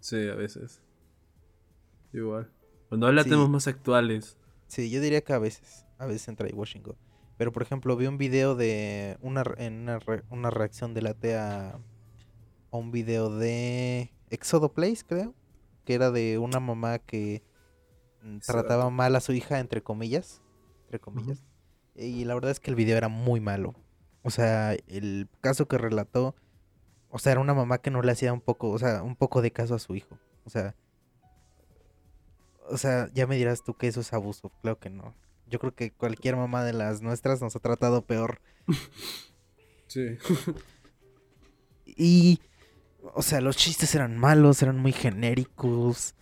Sí, a veces. Igual. Cuando habla Sí. temas más actuales. Sí, yo diría que a veces, a veces entra ahí Washington. Pero por ejemplo, vi un video de una en una, re- una reacción de la TEA a un video de Exodo Place, creo, que era de una mamá que mm, trataba mal a su hija entre comillas, entre comillas. Y la verdad es que el video era muy malo. O sea, el caso que relató, o sea, era una mamá que no le hacía un poco, o sea, un poco de caso a su hijo. O sea, o sea, ya me dirás tú que eso es abuso. Claro que no. Yo creo que cualquier mamá de las nuestras nos ha tratado peor. (laughs) Sí. (laughs) Y, o sea, los chistes eran malos, eran muy genéricos,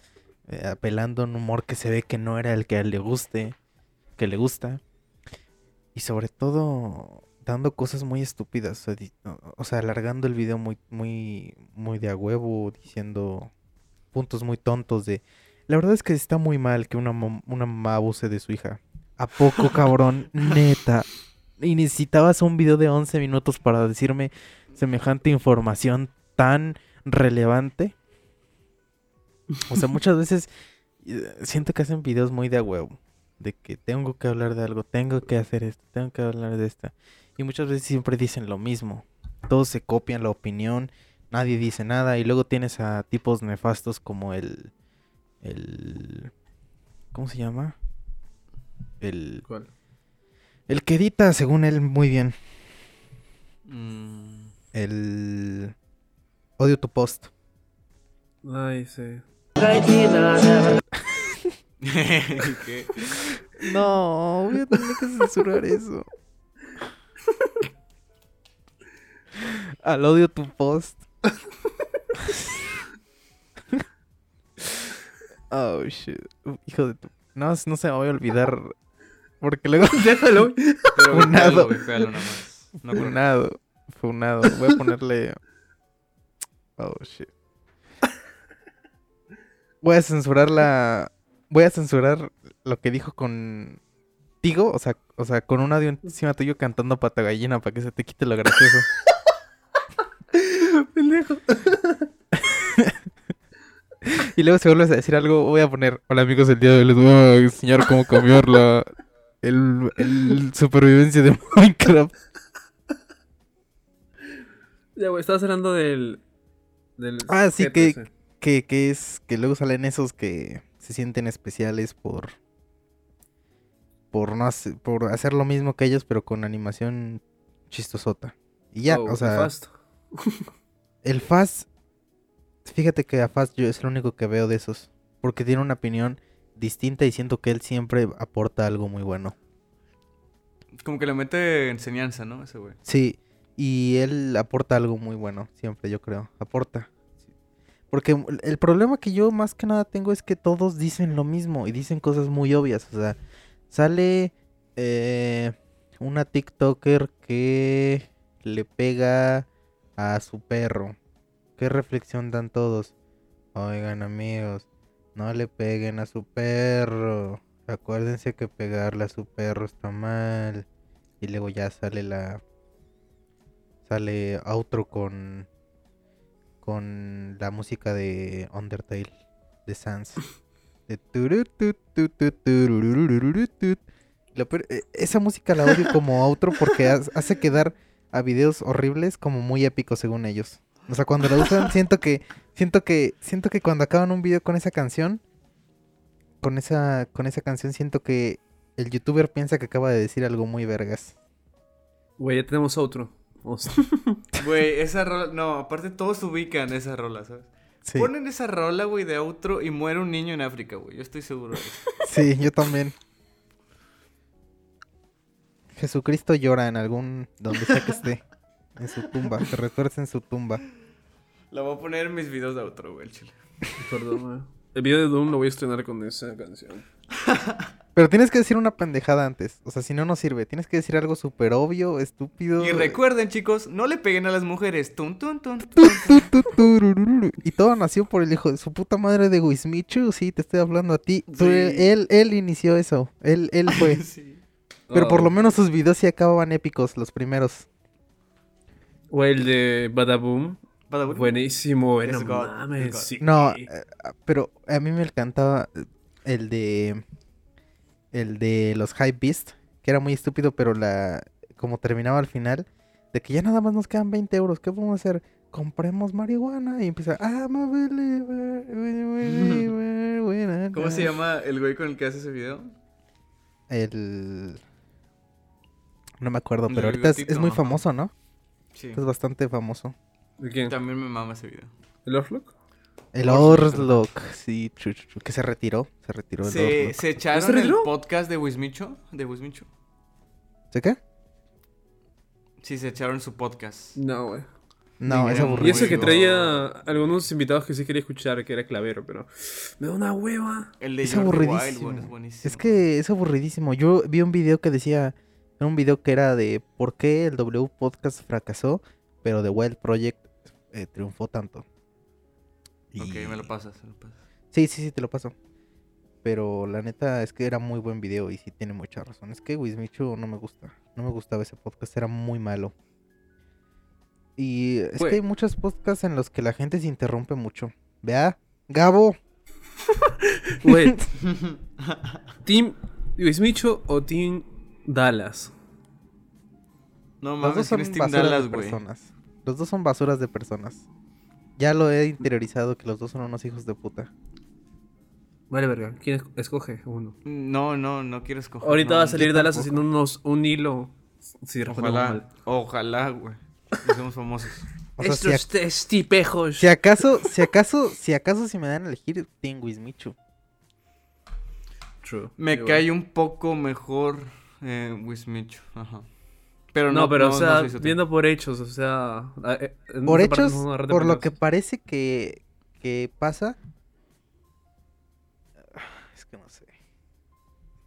eh, apelando a un humor que se ve que no era el que a él le guste, que le gusta. Y sobre todo, dando cosas muy estúpidas, o sea, alargando el video muy, muy, muy de a huevo, diciendo puntos muy tontos de... La verdad es que está muy mal que una, mam- una mamá abuse de su hija. ¿A poco, cabrón? (laughs) Neta. Y necesitabas un video de 11 minutos para decirme semejante información tan relevante. O sea, muchas veces eh, siento que hacen videos muy de a huevo. De que tengo que hablar de algo, tengo que hacer esto, tengo que hablar de esta. Y muchas veces siempre dicen lo mismo. Todos se copian la opinión, nadie dice nada. Y luego tienes a tipos nefastos como el. El. ¿Cómo se llama? El. ¿Cuál? El que edita, según él, muy bien. Mm, El. Odio tu post. Ay, sí. ¿Qué? No, voy a tener que censurar eso. Al odio tu post. Oh shit. Hijo de tu. No, no se me voy a olvidar. Porque luego. (laughs) Déjalo. Pero Funado. biféalo nomás. No Funado. Funado. Voy a ponerle. Oh shit. Voy a censurar la. Voy a censurar lo que dijo con. Tigo, o sea, o sea, con un audio encima tuyo cantando pata gallina para que se te quite lo gracioso. (laughs) Pendejo. (laughs) Y luego si vuelves a decir algo, voy a poner, hola amigos, el día de hoy les voy a enseñar cómo cambiar la el, el supervivencia de (laughs) Minecraft. Ya, güey, estabas hablando del. del Ah, sí, que-. Que, que es que luego salen esos que se sienten especiales por por no hacer, por hacer lo mismo que ellos pero con animación chistosota. Y ya, Oh, o sea, Fast. (laughs) el Faz fíjate que a Faz yo es el único que veo de esos, porque tiene una opinión distinta y siento que él siempre aporta algo muy bueno. Como que le mete enseñanza, ¿no? Ese güey. Sí, y él aporta algo muy bueno, siempre yo creo, aporta. Porque el problema que yo más que nada tengo es que todos dicen lo mismo y dicen cosas muy obvias. O sea, sale eh, una TikToker que le pega a su perro. ¿Qué reflexión dan todos? Oigan amigos, no le peguen a su perro. Acuérdense que pegarle a su perro está mal. Y luego ya sale la... Sale outro con... Con la música de Undertale. De Sans. Eh, esa música la odio como outro porque ha- hace quedar a videos horribles como muy épicos según ellos. O sea, cuando la usan siento que siento que siento que cuando acaban un video con esa canción con esa con esa canción siento que el youtuber piensa que acaba de decir algo muy vergas. Güey, ya tenemos otro. Vamos. (laughs) Güey, esa rola. No, aparte todos ubican esa rola, ¿sabes? Sí, Ponen esa rola, güey, de outro y muere un niño en África, güey. Yo estoy seguro de eso. (laughs) sí, yo también. Jesucristo llora en algún donde sea que esté. En su tumba, se retuerce en su tumba. La voy a poner en mis videos de outro, güey, el chile. Perdón, güey. El video de Doom lo voy a estrenar con esa canción. (laughs) Pero tienes que decir una pendejada antes. O sea, si no, no sirve. Tienes que decir algo súper obvio, estúpido. Y recuerden, chicos, no le peguen a las mujeres. Tun, tun, tun. Y todo nació por el hijo de su puta madre de Wismichu. Sí, te estoy hablando a ti. Sí. él, él inició eso. Él, él fue. (laughs) Sí. Pero Oh. por lo menos sus videos sí acababan épicos, los primeros. O el de Badaboom. Padawan. Buenísimo, bueno, mames. God. sí. No, eh, pero a mí me encantaba el de el de los Hype Beast, que era muy estúpido, pero la como terminaba al final de que ya nada más nos quedan 20 euros, ¿qué podemos hacer? Compremos marihuana y empieza I'm a believer, believer, believer, ¿Cómo se llama el güey con el que hace ese video? El no me acuerdo, pero ahorita es, es muy famoso, ¿no? Sí. Es bastante famoso. ¿De quién? También me mama ese video. ¿El Orflock? El Orslock. Orslock, sí, que se retiró, se retiró el ¿Se. ¿Se echaron se el podcast de Wismicho? ¿De Wismicho? ¿Se qué? Sí, se echaron su podcast. No, güey. No, es aburrido. Y eso que traía algunos invitados que sí quería escuchar, que era Clavero, pero me da una hueva. El de Es Jordi Wild, aburridísimo. bueno, es buenísimo. Es que es aburridísimo. Yo vi un video que decía, era un video que era de por qué el W Podcast fracasó, pero The Wild Project eh, triunfó tanto. Y- Ok, me lo pasas, me lo pasas. Sí, sí, sí, te lo paso. Pero la neta es que era muy buen video y sí tiene mucha razón. Es que Wismichu no me gusta. No me gustaba ese podcast, era muy malo. Y es Güey. que hay muchos podcasts en los que la gente se interrumpe mucho. Vea, Gabo. (laughs) Güey, (laughs) ¿Team Luis Micho o Team Dallas? No Los dos mames, son ¿quién es Team basuras Dallas, de güey? personas. Los dos son basuras de personas. Ya lo he interiorizado que los dos son unos hijos de puta. Vale, verga. ¿Quién es- escoge uno? No, no, no quiero escoger. Ahorita no, va a salir Dallas haciendo unos, un hilo. Si Ojalá, ojalá, güey. Somos famosos. O sea, si, Estos ac- tres tipejos. si acaso, si acaso, si acaso si me dan a elegir, Team Wismichu. True. Me Igual. cae un poco mejor eh, Wismicho. Ajá. Pero no, No, pero no- o sea, viendo por hechos, o sea. eh, Por hechos, por lo que parece que, que pasa. Es que no sé.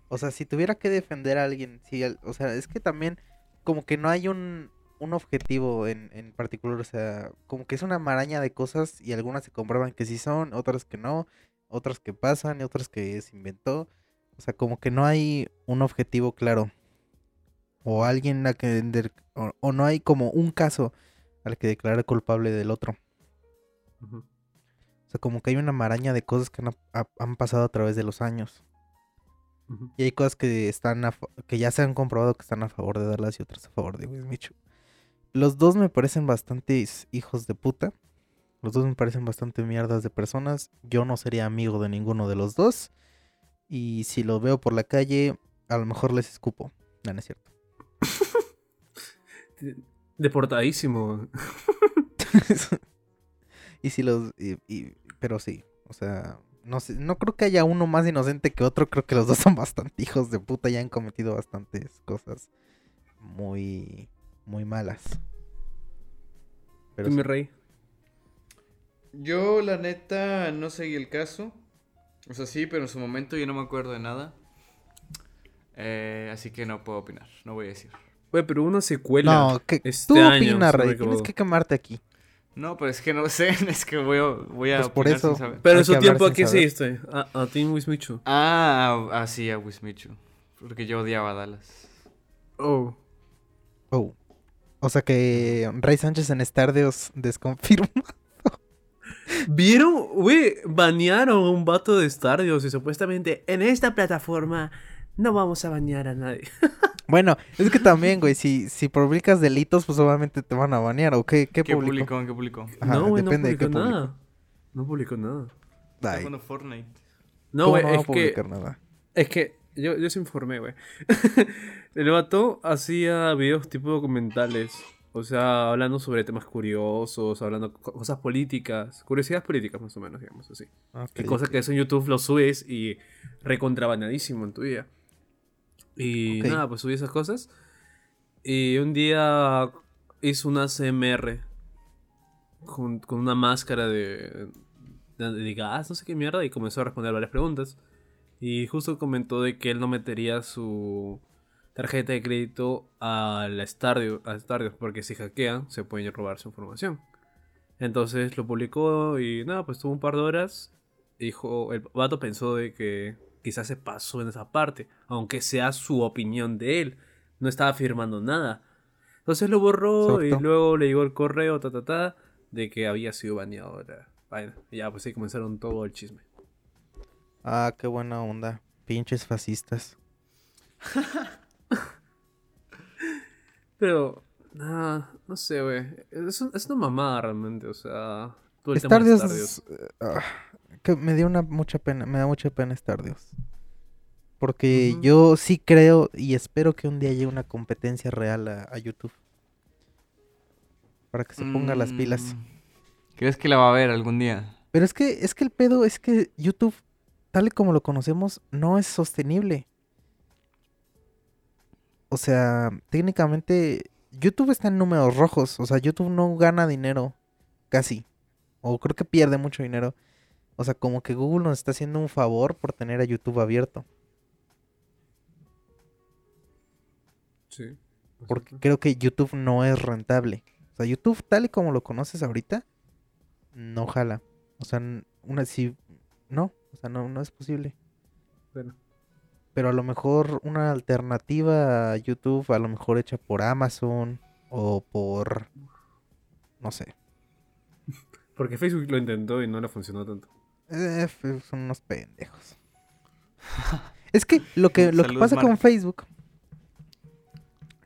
O sea, si tuviera que defender a alguien, sí, al- o sea, es que también como que no hay un, un objetivo en, en particular, o sea, como que es una maraña de cosas y algunas se comprueban que sí son, otras que no, otras que pasan y otras que se inventó. O sea, como que no hay un objetivo claro. O alguien a que... O, o no hay como un caso al que declarar culpable del otro. O sea, como que hay una maraña de cosas que han, ha- han pasado a través de los años. Y hay cosas que están a que ya se han comprobado que están a favor de Dallas y otras a favor de Wismichu. Los dos me parecen bastantes hijos de puta. Los dos me parecen bastante mierdas de personas. Yo no sería amigo de ninguno de los dos. Y si los veo por la calle, a lo mejor les escupo. No, no es cierto. Deportadísimo. (laughs) y si los... y- y- pero sí, o sea... No, sé, no creo que haya uno más inocente que otro. Creo que los dos son bastante hijos de puta y han cometido bastantes cosas muy, muy malas. Pero Tú, mi rey. Yo, la neta, no seguí el caso. O sea, sí, pero en su momento yo no me acuerdo de nada. Eh, así que no puedo opinar, no voy a decir. Güey, pero una secuela. No, que este tú año, opina, Rey. Tienes que quemarte aquí. No, pero es que no sé, (laughs) es que voy a, voy a Pues por eso. sin saber. Pero en su tiempo, ¿a qué saber. seguiste? A, a Team Wismichu. Ah, ah, sí, a Wismichu. Porque yo odiaba a Dallas. Oh. Oh. O sea que Rey Sánchez en Stardeos desconfirma. (laughs) ¿Vieron? Güey, banearon a un vato de Stardew y supuestamente en esta plataforma no vamos a banear a nadie. (laughs) Bueno, es que también, güey, si, si publicas delitos, pues obviamente te van a banear. ¿O qué, qué, ¿Qué publicó? publicó? ¿Qué publicó? Ajá, no, güey, no depende de qué publicó publicó. nada. No publicó nada. Ay, jugando Fortnite. No, ¿cómo güey, no va a es que, publicar nada? es que yo, yo se informé, güey. (laughs) El vato hacía videos tipo documentales. O sea, hablando sobre temas curiosos, hablando co- cosas políticas, curiosidades políticas más o menos, digamos así. Ok, Que cosa ok. que eso en YouTube lo subes y recontrabanadísimo en tu vida. Y nada, pues subí esas cosas. Y un día hizo una CMR con, con una máscara de, de, de gas, no sé qué mierda, y comenzó a responder varias preguntas. Y justo comentó de que él no metería su tarjeta de crédito al Stardew, a Stardew porque si hackean se pueden robar su información. Entonces lo publicó y nada, pues tuvo un par de horas. Dijo, el vato pensó de que quizás se pasó en esa parte, aunque sea su opinión de él. No estaba afirmando nada. Entonces lo borró y Exacto. luego le llegó el correo, ta ta ta, de que había sido baneado. Y ya, pues ahí comenzaron todo el chisme. Ah, qué buena onda. Pinches fascistas. (laughs) Pero, nada, no sé, güey. Es, un- es una mamada realmente, o sea. todo el tema de ah, que me dio una mucha pena, me da mucha pena Stardew. Porque Ujú. yo sí creo y espero que un día llegue una competencia real a, a YouTube. Para que se ponga las pilas. Mm, ¿Crees que la va a ver algún día? Pero es que, es que el pedo es que YouTube, tal y como lo conocemos, no es sostenible. O sea, técnicamente, YouTube está en números rojos. O sea, YouTube no gana dinero, casi. O creo que pierde mucho dinero. O sea, como que Google nos está haciendo un favor por tener a YouTube abierto. Sí. Porque creo que YouTube no es rentable. O sea, YouTube, tal y como lo conoces ahorita, no jala. O sea, una sí. No, o sea, no, no es posible. Bueno, Pero a lo mejor una alternativa a YouTube, a lo mejor hecha por Amazon o por. No sé. (laughs) porque Facebook lo intentó y no le funcionó tanto. Eh, son unos pendejos. (laughs) es que lo que, lo que pasa con. Facebook,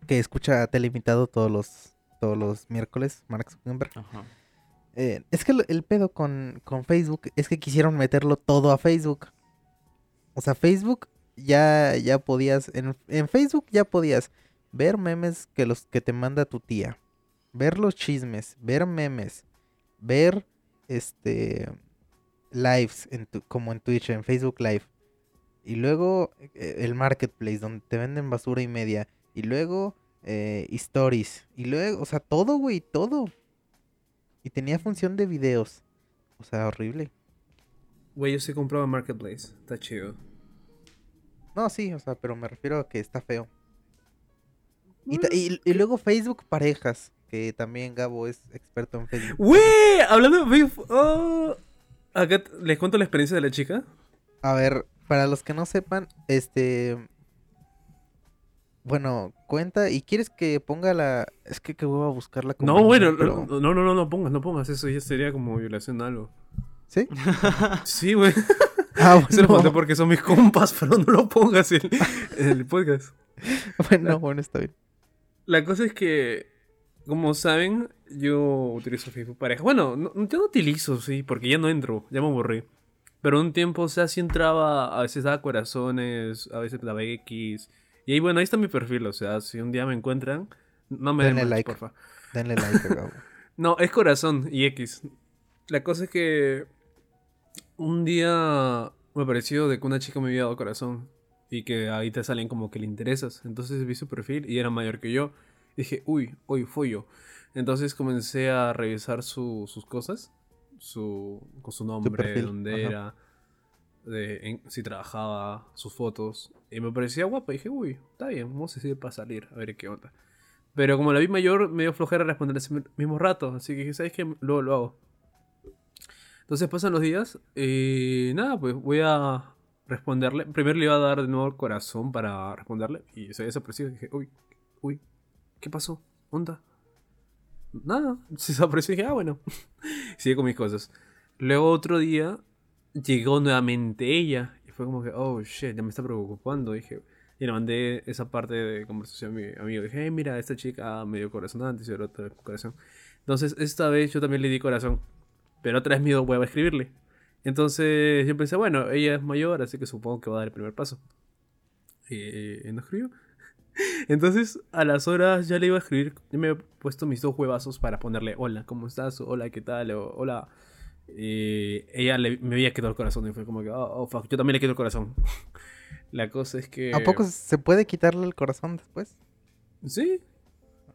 que escucha Telemitado todos los, todos los miércoles, Mark Zuckerberg. Ajá. Eh, es que lo- el pedo con, con Facebook es que quisieron meterlo todo a Facebook. O sea, Facebook ya, ya podías. En, en Facebook ya podías ver memes que los que te manda tu tía. Ver los chismes, ver memes, ver este lives en tu- como en Twitch, en Facebook Live. Y luego eh, el marketplace donde te venden basura y media. Y luego eh, stories. Y luego, o sea, todo, güey, todo. Y tenía función de videos. O sea, horrible. Güey, yo sí compraba Marketplace. Está chido. No, sí, o sea, pero me refiero a que está feo. Y, ta- y- y luego Facebook Parejas, que también Gabo es experto en Facebook. Güey, hablando de Facebook. oh, acá les cuento la experiencia de la chica. A ver, para los que no sepan, este... Bueno, cuenta, y quieres que ponga la... Es que que voy a buscar la No, bueno, pero- no, no, no, no, pongas, no pongas. Eso ya sería como violación a algo. ¿Sí? (laughs) Sí, güey. (laughs) Ah, (laughs) Se lo bueno. conté porque son mis compas, pero no lo pongas en, en el podcast. bueno, bueno, está bien. La cosa es que, como saben, yo utilizo Facebook pareja. Bueno, no, yo no utilizo, sí, porque ya no entro, ya me aburrí. Pero un tiempo, o sea, sí entraba, a veces daba corazones, a veces daba X. Y ahí, bueno, ahí está mi perfil, o sea, si un día me encuentran, no me den Denle match, like. porfa. Denle like. (laughs) No, es corazón y X. La cosa es que un día me pareció de que una chica me había dado corazón y que ahí te salen como que le interesas. Entonces vi su perfil y era mayor que yo. Dije, uy, uy, fui yo. Entonces comencé a revisar su- sus cosas, su, con su nombre, dónde era, de, en- si trabajaba, sus fotos. Y me parecía guapa. Dije, uy, está bien, vamos a seguir para salir, a ver qué onda. Pero como la vi mayor, me dio flojera responder ese mi- mismo rato. Así que dije, ¿sabes qué? Luego lo hago. Entonces pasan los días. Y nada, pues voy a responderle. Primero le iba a dar de nuevo el corazón para responderle. Y se desapareció. Dije, uy, uy, ¿qué pasó? ¿Onda? Nada, (laughs) se desapareció. Dije, ah, bueno. (laughs) Sigue con mis cosas. Luego otro día llegó nuevamente ella. Y fue como que, oh shit, ya me está preocupando. Dije, y le mandé esa parte de conversación a mi amigo. Dije, hey, mira, esta chica me dio corazón antes y ahora otra corazón. Entonces, esta vez yo también le di corazón. Pero otra vez mi huevo a escribirle. Entonces yo pensé, bueno, ella es mayor, así que supongo que va a dar el primer paso. Y, y no escribió. (laughs) Entonces, a las horas ya le iba a escribir. Yo me he puesto mis dos huevazos para ponerle hola, ¿cómo estás? Hola, ¿qué tal? O, hola. Y ella le- me había quedado el corazón y fue como que, oh, oh, fuck, yo también le quito el corazón. (laughs) La cosa es que. ¿A poco se puede quitarle el corazón después? Sí,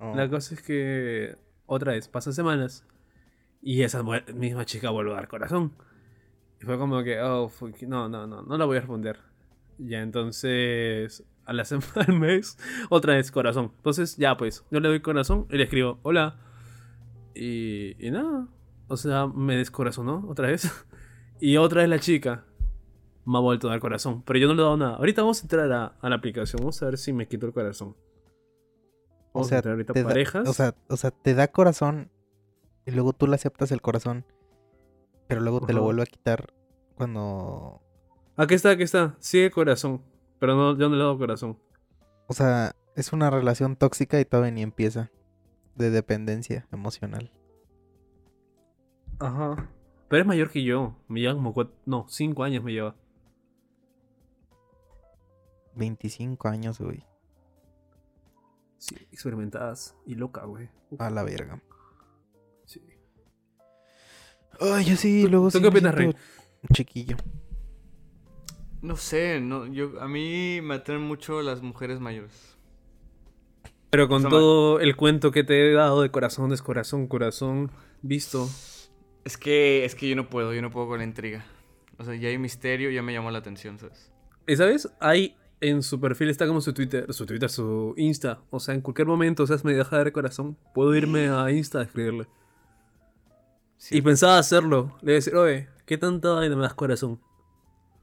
Oh. La cosa es que otra vez pasan semanas y esa misma chica vuelve a dar corazón. Y fue como que, oh, fuck, no, no, no, no la voy a responder. Ya entonces, a la (laughs) semana, al mes, otra vez corazón. Entonces, ya pues, yo le doy corazón y le escribo, hola. Y, y nada, o sea, me descorazonó otra vez. (laughs) y otra vez la chica me ha vuelto a dar corazón. Pero yo no le he dado nada. Ahorita vamos a entrar a, a la aplicación, vamos a ver si me quito el corazón. O Vamos a sea, entrar ahorita te a da- parejas. o, sea, o sea, te da corazón y luego tú le aceptas el corazón, pero luego te lo Ajá. vuelve a quitar cuando... Aquí está, aquí está. Sigue corazón. Pero no, yo no le he dado corazón. O sea, es una relación tóxica y todavía ni empieza. De dependencia emocional. Ajá. Pero es mayor que yo. Me lleva como cuatro... No, cinco años me lleva. 25 años, güey. Sí, experimentadas y loca, güey. Uf, A la verga. sí. Ay, yo sí, luego ¿Tú sí qué opinas, siento Chiquillo. No sé, no, yo, a mí me atraen mucho las mujeres mayores. Pero con O sea, todo el cuento que te he dado de corazón, descorazón, corazón, visto. Es que, es que yo no puedo, yo no puedo con la intriga. O sea, ya hay misterio, ya me llamó la atención, ¿sabes? ¿Y sabes? Ahí en su perfil está como su Twitter, su Twitter, su Insta. O sea, en cualquier momento, o sea, me deja de corazón. Puedo irme a Insta a escribirle. Sí. Y pensaba hacerlo. Le a decir, oye, ¿qué tanta vaina me das corazón?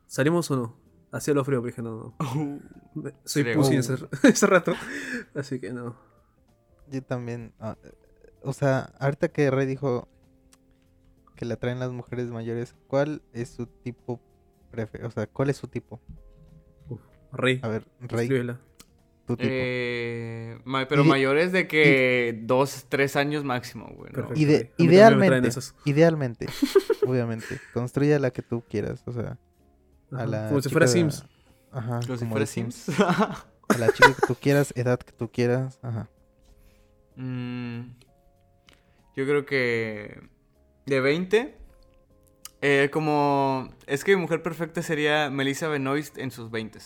¿Salimos o no? Hacía lo frío, pero dije, no, no. Me- Soy pussy Uh. ese, ese (laughs) rato. Así que no. Yo también. ah, o sea, ahorita que Rey dijo que le atraen las mujeres mayores, ¿cuál es su tipo preferido? O sea, ¿cuál es su tipo? Uf, Rey, A ver, Rey, escríbela. tu tipo. Eh, ma- pero Y mayores de que dos, tres años máximo, güey. idealmente, idealmente, (laughs) obviamente, construye la que tú quieras, o sea, a Ajá, la Como si fuera Sims. Ajá, Como si fuera Sims. A la chica que tú quieras, edad que tú quieras, ajá. (laughs) Mm, yo creo que de 20. eh, como. Es que mi mujer perfecta sería Melissa Benoist en sus 20.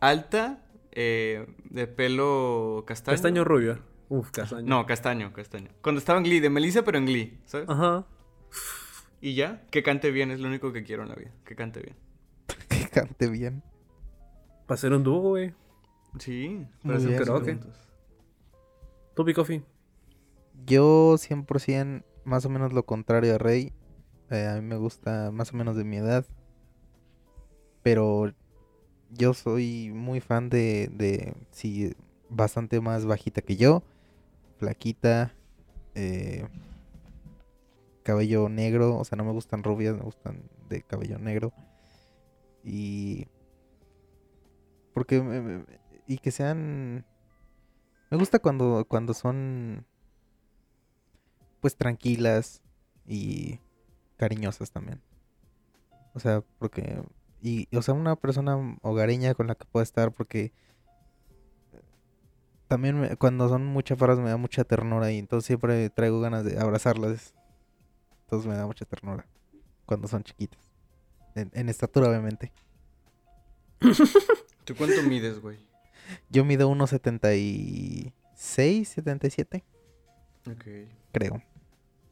Alta, eh, de pelo castaño. Castaño rubia. Uf, castaño. No, castaño, castaño. Cuando estaba en Glee, de Melissa, pero en Glee, ¿sabes? Ajá. Y ya, que cante bien, es lo único que quiero en la vida. Que cante bien. (laughs) Que cante bien. Para hacer un dúo, güey. Sí, para hacer cosas Karaoke. Topi Coffee. Yo 100% más o menos lo contrario a Rey. Eh, a mí me gusta más o menos de mi edad. Pero yo soy muy fan de, de sí, bastante más bajita que yo. Flaquita. eh, cabello negro. O sea, no me gustan rubias, me gustan de cabello negro. Y... Porque... y que sean... Me gusta cuando, cuando son pues tranquilas y cariñosas también. O sea, porque y o sea, una persona hogareña con la que pueda estar porque también cuando son muy chaparras me da mucha ternura y entonces siempre traigo ganas de abrazarlas. Entonces me da mucha ternura cuando son chiquitas. En, en estatura, obviamente. ¿Tú cuánto mides, güey? Yo mido 1.76, 77. Ok. creo,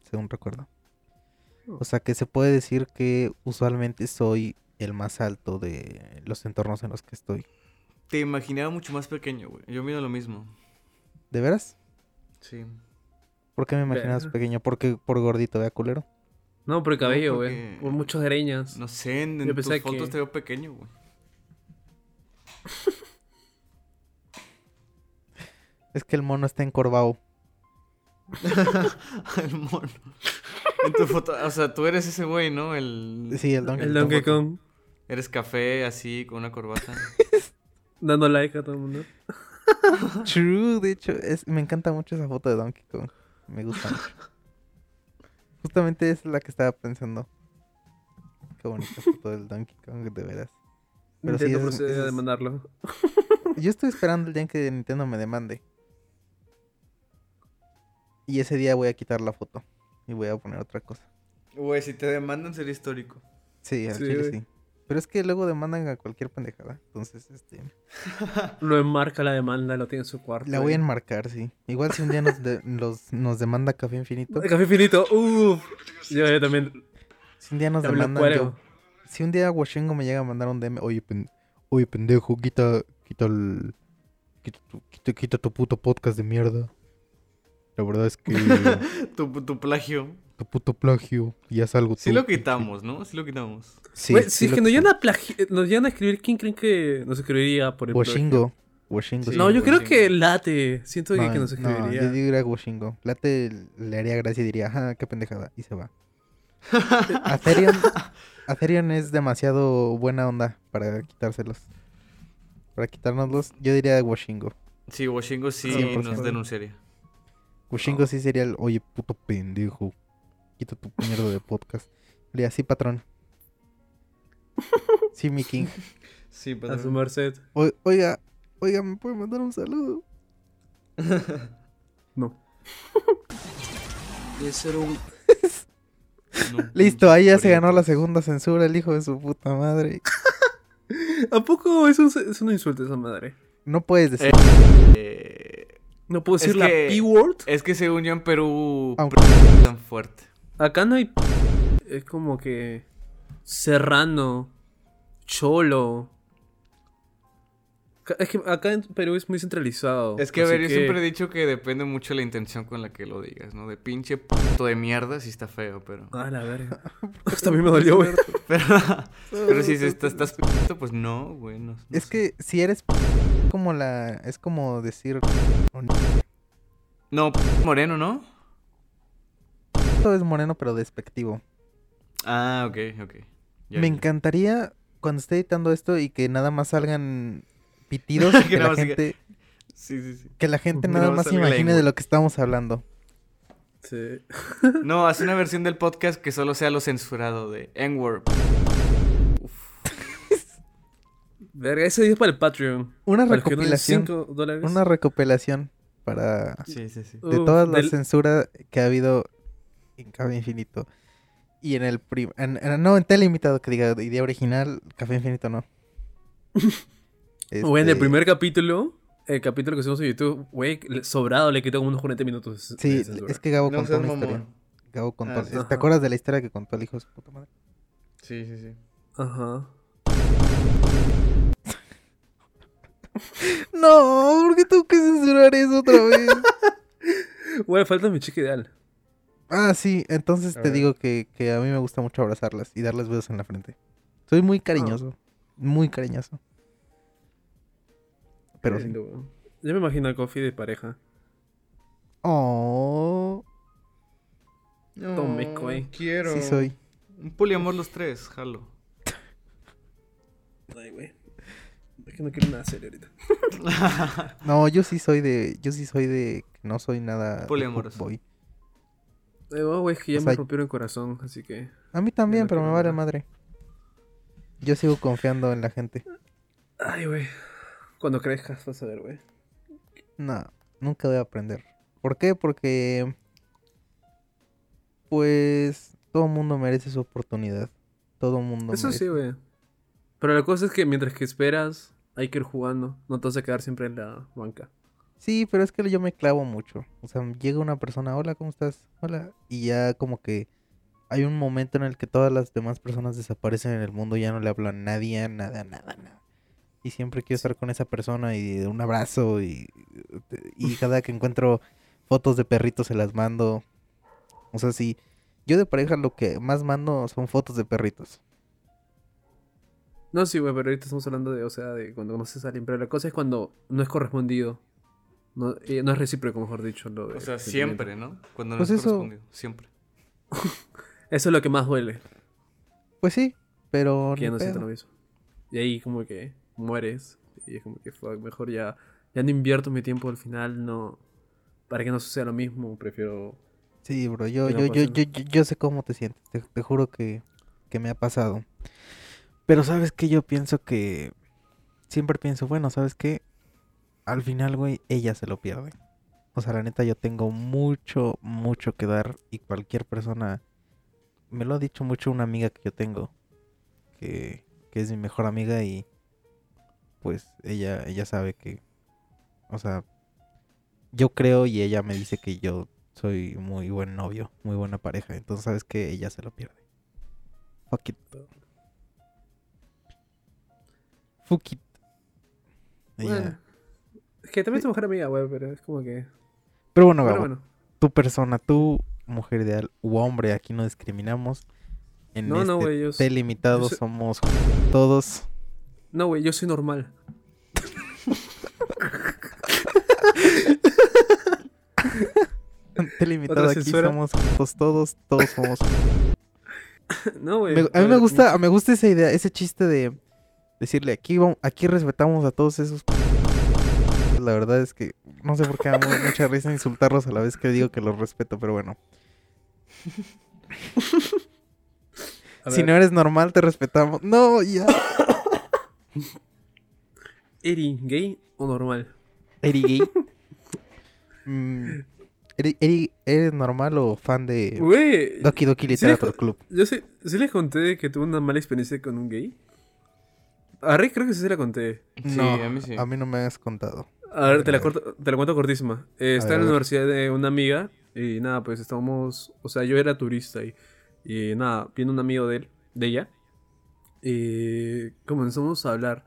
según recuerdo. O sea que se puede decir que usualmente soy el más alto de los entornos en los que estoy. Te imaginaba mucho más pequeño, güey. Yo mido lo mismo. ¿De veras? Sí. ¿Por qué me imaginas Verga. pequeño? Porque por gordito, vea culero. No, por el cabello, porque- güey. Por muchas greñas. No sé, en, en tus fotos que- te veo pequeño, güey. Es que el mono está encorvado. (laughs) El mono. En tu foto, o sea, tú eres ese güey, ¿no? El, Sí, el Donkey El Kong. Donkey Kong Eres café así, con una corbata. (laughs) dando like a todo el mundo. True, de hecho, es, me encanta mucho esa foto de Donkey Kong. Me gusta mucho. (laughs) Justamente es la que estaba pensando. Qué bonita foto del Donkey Kong, de veras. Pero sí, Nintendo es- procede es- a demandarlo. (laughs) Yo estoy esperando el día en que Nintendo me demande. Y ese día voy a quitar la foto. Y voy a poner otra cosa. Güey, si te demandan sería histórico. Sí, al Sí, chile sí. Pero es que luego demandan a cualquier pendejada. Entonces, este. (laughs) Lo enmarca la demanda, lo tiene en su cuarto. La voy a enmarcar, sí. Igual si un día nos, de- (laughs) los- nos demanda Café Infinito. Café finito, uff. Yo, yo también. Si un día nos demandan. yo- si un día Washingo me llega a mandar un DM. Oye, pen- oye pendejo, quita, quita el. Quita tu, quita, quita tu puto podcast de mierda. La verdad es que. (laughs) tu, tu plagio. Tu puto plagio. Y haz algo Sí tú, lo quitamos, ¿no? Sí lo quitamos. Sí, si es que nos llegan, a plagi- nos llegan a escribir, ¿quién creen que nos escribiría por el plagio? Washingo. Washingo. Sí, no, yo creo que late. Siento que, que nos no, escribiría. yo diría Washingo. Late le haría gracia y diría, ajá, qué pendejada. Y se va. (laughs) Atherion, Atherion es demasiado buena onda para quitárselos. Para quitárnoslos, yo diría Washingo. Sí, Washingo sí 100%. nos denunciaría. Washingo sí sería el, oye, puto pendejo. Quita tu mierda de podcast. Le diría, sí, patrón. (laughs) Sí, mi king. Sí, A su patrón. merced. O- oiga, oiga, ¿me puede mandar un saludo? (laughs) No. Un- No, (laughs) Listo, ahí ya se ganó la segunda censura, el hijo de su puta madre. ¿A poco eso es, es un insulto esa madre? No puedes decir. Eh, No puedo Es decir la que- P-word. es que según yo en Perú Aunque- es tan fuerte. Acá no hay. Es como que. Serrano. Cholo. Es que acá en Perú es muy centralizado. Es que, a ver, yo siempre he dicho que depende mucho de la intención con la que lo digas, ¿no? De pinche puto de mierda sí está feo, pero... Ah, la verga. (laughs) (laughs) Hasta a mí me dolió, güey. (laughs) Pero, pero si estás, estás puto, pues no, güey. no- no Es sé. que si eres como la. Es como decir. No, moreno, ¿no? Es moreno, pero despectivo. Ah, ok, ok. Ya, Me ya. encantaría cuando esté editando esto y que nada más salgan pitidos. (laughs) Que la gente, Sí, sí, sí. que la gente nada más la imagine de lo que estamos hablando. Sí. (laughs) No, haz una versión del podcast que solo sea lo censurado de N-word. (laughs) Verga, ese es para el Patreon. Una Para recopilación. Una recopilación para. Sí, sí, sí. De todas las del- censuras que ha habido en Café Infinito. Y en el prim en- en- no, en Telelimitado, que diga idea original, Café Infinito no. (laughs) O en el Este, primer capítulo, el capítulo que hicimos en YouTube, güey, sobrado le quitó como unos 40 minutos. Sí, es que Gabo No contó una historia. Gabo contó. Ah. ¿Te Ajá. acuerdas de la historia que contó el hijo de su puta madre? Sí, sí, sí. Ajá. (laughs) No, ¿por qué tengo que censurar eso otra vez? (laughs) Güey, falta mi chica ideal. Ah, sí, entonces A te ver. digo que, que a mí me gusta mucho abrazarlas y darles besos en la frente. Soy muy cariñoso. Muy cariñoso. Pero sí. Yo me imagino a Coffee de pareja. Oh, Tome, güey. Quiero. sí soy. Un poliamor los tres, jalo. (laughs) Ay, güey. Es que no quiero nada serio ahorita. (laughs) No, yo sí soy de. Yo sí soy de. No soy nada. Poliamoroso. fuckboy. Oh, güey, que ya O me sea- rompieron el corazón, así que. A mí también, pero me vale madre. Yo sigo confiando en la gente. Ay, güey. Cuando crezcas vas a ver, güey. No, nunca voy a aprender. ¿Por qué? Porque. Pues. Todo mundo merece su oportunidad. Todo mundo Eso merece. sí, güey. Pero la cosa es que mientras que esperas, hay que ir jugando. No te vas a quedar siempre en la banca. Sí, pero es que yo me clavo mucho. O sea, llega una persona, hola, ¿cómo estás? Hola. Y ya como que hay un momento en el que todas las demás personas desaparecen en el mundo, ya no le hablo a nadie, nada, nada, nada. Y siempre quiero estar con esa persona y un abrazo y, y cada que encuentro fotos de perritos se las mando. O sea, sí, yo de pareja lo que más mando son fotos de perritos. No, sí, güey, pero ahorita estamos hablando de, o sea, de cuando conoces a alguien. Pero la cosa es cuando no es correspondido. No, eh, no es recíproco, mejor dicho. Lo de O sea, siempre, ¿no? Cuando no Pues es eso- correspondido. Siempre. (laughs) Eso es lo que más duele. Pues sí, pero... Que ya no siento lo mismo. Y ahí como que mueres. Y es como que fuck, mejor ya, ya no invierto mi tiempo al final, no. Para que no suceda lo mismo, prefiero. Sí, bro, yo, yo, yo, yo, yo, yo sé cómo te sientes, te, te juro que, que me ha pasado. Pero sabes que yo pienso que, siempre pienso, bueno, sabes que al final, güey, ella se lo pierde. O sea, la neta, yo tengo mucho, mucho que dar y cualquier persona, me lo ha dicho mucho una amiga que yo tengo, que, que es mi mejor amiga y pues ella, ella sabe que, o sea, yo creo y ella me dice que yo soy muy buen novio, muy buena pareja. Entonces sabes que ella se lo pierde. Fuck it. Fuck it. Ella- Bueno, que también es mujer amiga, güey, pero es como que. Pero bueno, Gabo, bueno. tu persona, tu mujer ideal u hombre, aquí no discriminamos. En no, este no, güey, yo soy... Delimitados somos todos. No, güey, yo soy normal. (laughs) Delimitado aquí somos todos, todos, todos somos. (laughs) no, güey. A mí me gusta, me gusta esa idea, ese chiste de decirle aquí vamos, aquí respetamos a todos esos la verdad es que no sé por qué da mucha risa insultarlos a la vez que digo que los respeto, pero bueno. Si no eres normal, te respetamos. No, ya. ¿Eri gay o normal? ¿Eri gay? (laughs) Mm, ¿Eri- Eri- ¿Eres normal o fan de Güey. Doki Doki sí Literature le- Club? Yo sí, sí les conté que tuve una mala experiencia con un gay. A Rick creo que sí se la conté. Sí, no, a mí sí. A mí no me has contado. A ver, te la, corto- te la cuento cortísima. Eh, estaba en la universidad de una amiga y nada, pues estábamos, o sea, yo era turista y, y nada, viendo un amigo de él, de ella, y comenzamos a hablar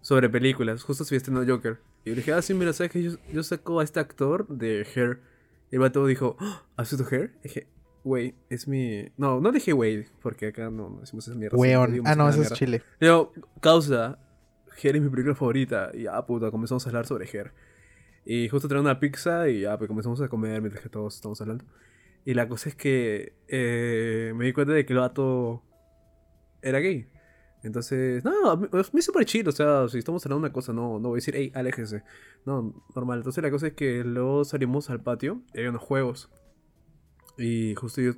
sobre películas. Justo estrenó Joker. Y le dije, ah, sí, mira, ¿sabes que yo, yo saco a este actor de Hair? Y el vato dijo, "Ah, ¿has visto Hair? Y dije, güey, es mi... No, no dije güey, porque acá no, no decimos esa mierda. Weón. Ah, no, eso es. Chile. Yo, causa, Her es mi película favorita. Y ya, puta, comenzamos a hablar sobre Her. Y justo trajeron una pizza y ya, pues comenzamos a comer mientras que todos estamos hablando. Y la cosa es que eh, me di cuenta de que el vato era gay. Entonces, no, mí es súper chido. O sea, si estamos hablando de una cosa, no, no voy a decir, hey, aléjese. No, normal. Entonces la cosa es que luego salimos al patio y había unos juegos. Y justo yo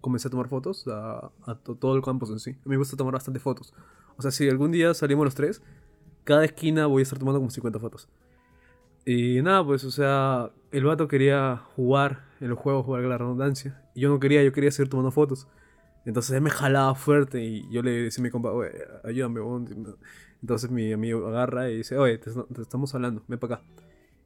comencé a tomar fotos a, a to- todo el campus en sí. A mí me gusta tomar bastante fotos. O sea, si algún día salimos los tres, cada esquina voy a estar tomando como 50 fotos. Y nada, pues, o sea, el vato quería jugar en los juegos, jugar la redundancia. Y yo no quería, yo quería seguir tomando fotos. Entonces él me jalaba fuerte y yo le decía a mi compa, oye, ayúdame, weón". Entonces mi amigo agarra y dice, oye, te, te estamos hablando, ven para acá.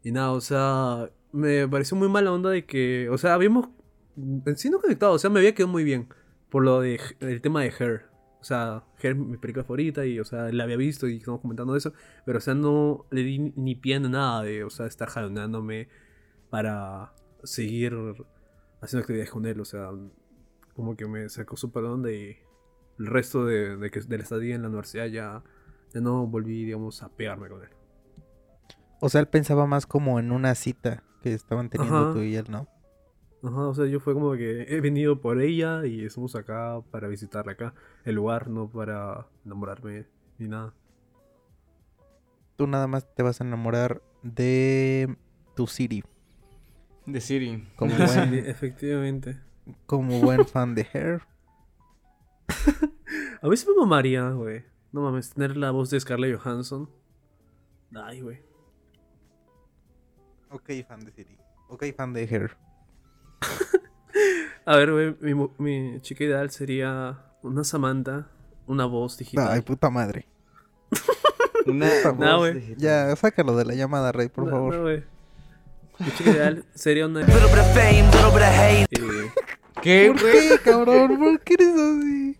Y nada, o sea, me pareció muy mala onda de que, o sea, habíamos en sí no conectado, o sea, me había quedado muy bien por lo de el tema de Her. O sea, Her mi película favorita y, o sea, la había visto y estamos comentando eso, pero, o sea, no le di ni pie a nada de, o sea, estar jaloneándome para seguir haciendo actividades con él, o sea, como que me sacó súper onda y el resto de, de, que, de la estadía en la universidad ya, ya no volví, digamos, a pegarme con él. O sea, él pensaba más como en una cita que estaban teniendo Ajá. tú y él, ¿no? Ajá, o sea, yo fue como que he venido por ella y estamos acá para visitarla acá, el lugar, no para enamorarme ni nada. Tú nada más te vas a enamorar de tu Siri. De Siri. Como (laughs) Sí, buen, efectivamente. como buen fan de Hair. (laughs) A mí sí me mamaría, güey. No mames, tener la voz de Scarlett Johansson. Ay, güey. Ok, fan de Siri. Ok, fan de Hair. (laughs) A ver, güey, mi, mu- mi chica ideal sería una Samantha, una voz digital. Ay, puta madre. (laughs) Una No, voz digital. Ya, sácalo de la llamada, Rey, por favor. no, güey. Mi chica ideal sería una... (laughs) Eh, ¿Qué, ¿Por güey? qué, cabrón? ¿Por qué eres así?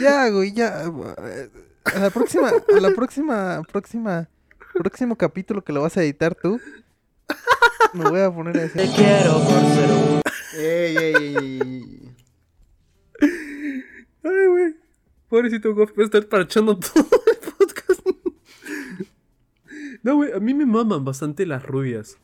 Ya, güey, ya. A la próxima, a la próxima, próxima, próximo capítulo que lo vas a editar tú, me voy a poner a decir. quiero por ser un Ey, ey, ey. Ay, güey. Pobrecito Goff, puede estar parchando todo el podcast. No, güey, a mí me maman bastante las rubias.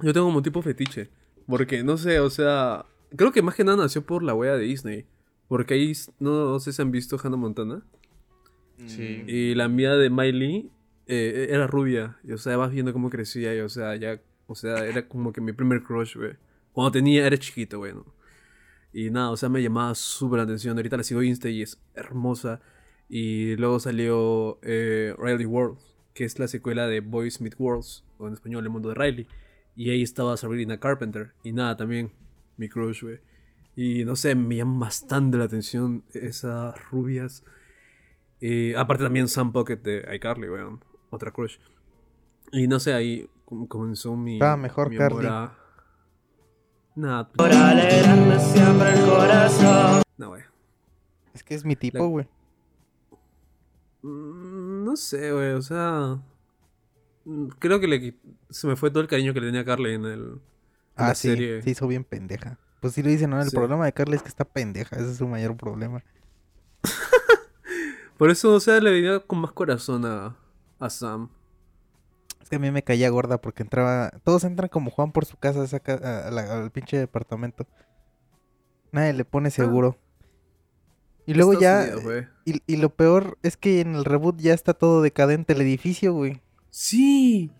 Yo tengo como tipo fetiche. Porque, no sé, o sea... Creo que más que nada nació por la wea de Disney. Porque ahí, no, no sé si han visto Hannah Montana. Sí. Y la mía de Miley eh, era rubia. Y, o sea, vas viendo cómo crecía. Y, o sea, ya... O sea, era como que mi primer crush, güey. Cuando tenía, era chiquito, güey. Y nada, o sea, me llamaba súper la atención. Ahorita la sigo Insta y es hermosa. Y luego salió eh, Riley World, que es la secuela de Boys Meet Worlds, o en español El Mundo de Riley. Y ahí estaba Sabrina Carpenter. Y nada, también mi crush, güey. Y no sé, me llama bastante la atención esas rubias. Y aparte también Sam Pocket de iCarly, weón. Otra crush. Y no sé, ahí comenzó mi. Estaba mejor mi Carly. amor a- Nah, por alegrarme siempre el corazón. no, güey. Es que es mi tipo, güey. Mm, No sé, güey, o sea. mm, Creo que le, se me fue todo el cariño que le tenía a Carly en el. en Ah, la sí, serie. se hizo bien pendeja. Pues sí lo dicen, ¿no? El Sí. problema de Carly es que está pendeja. Ese es su mayor problema. (laughs) Por eso, o sea, le venía con más corazón a, a Sam. Es que a mí me caía gorda porque entraba. Todos entran como Juan por su casa a- a la- al pinche departamento. Nadie le pone seguro. Y luego ya. Unidos. Y, y lo peor es que en el reboot ya está todo decadente el edificio, güey. Sí.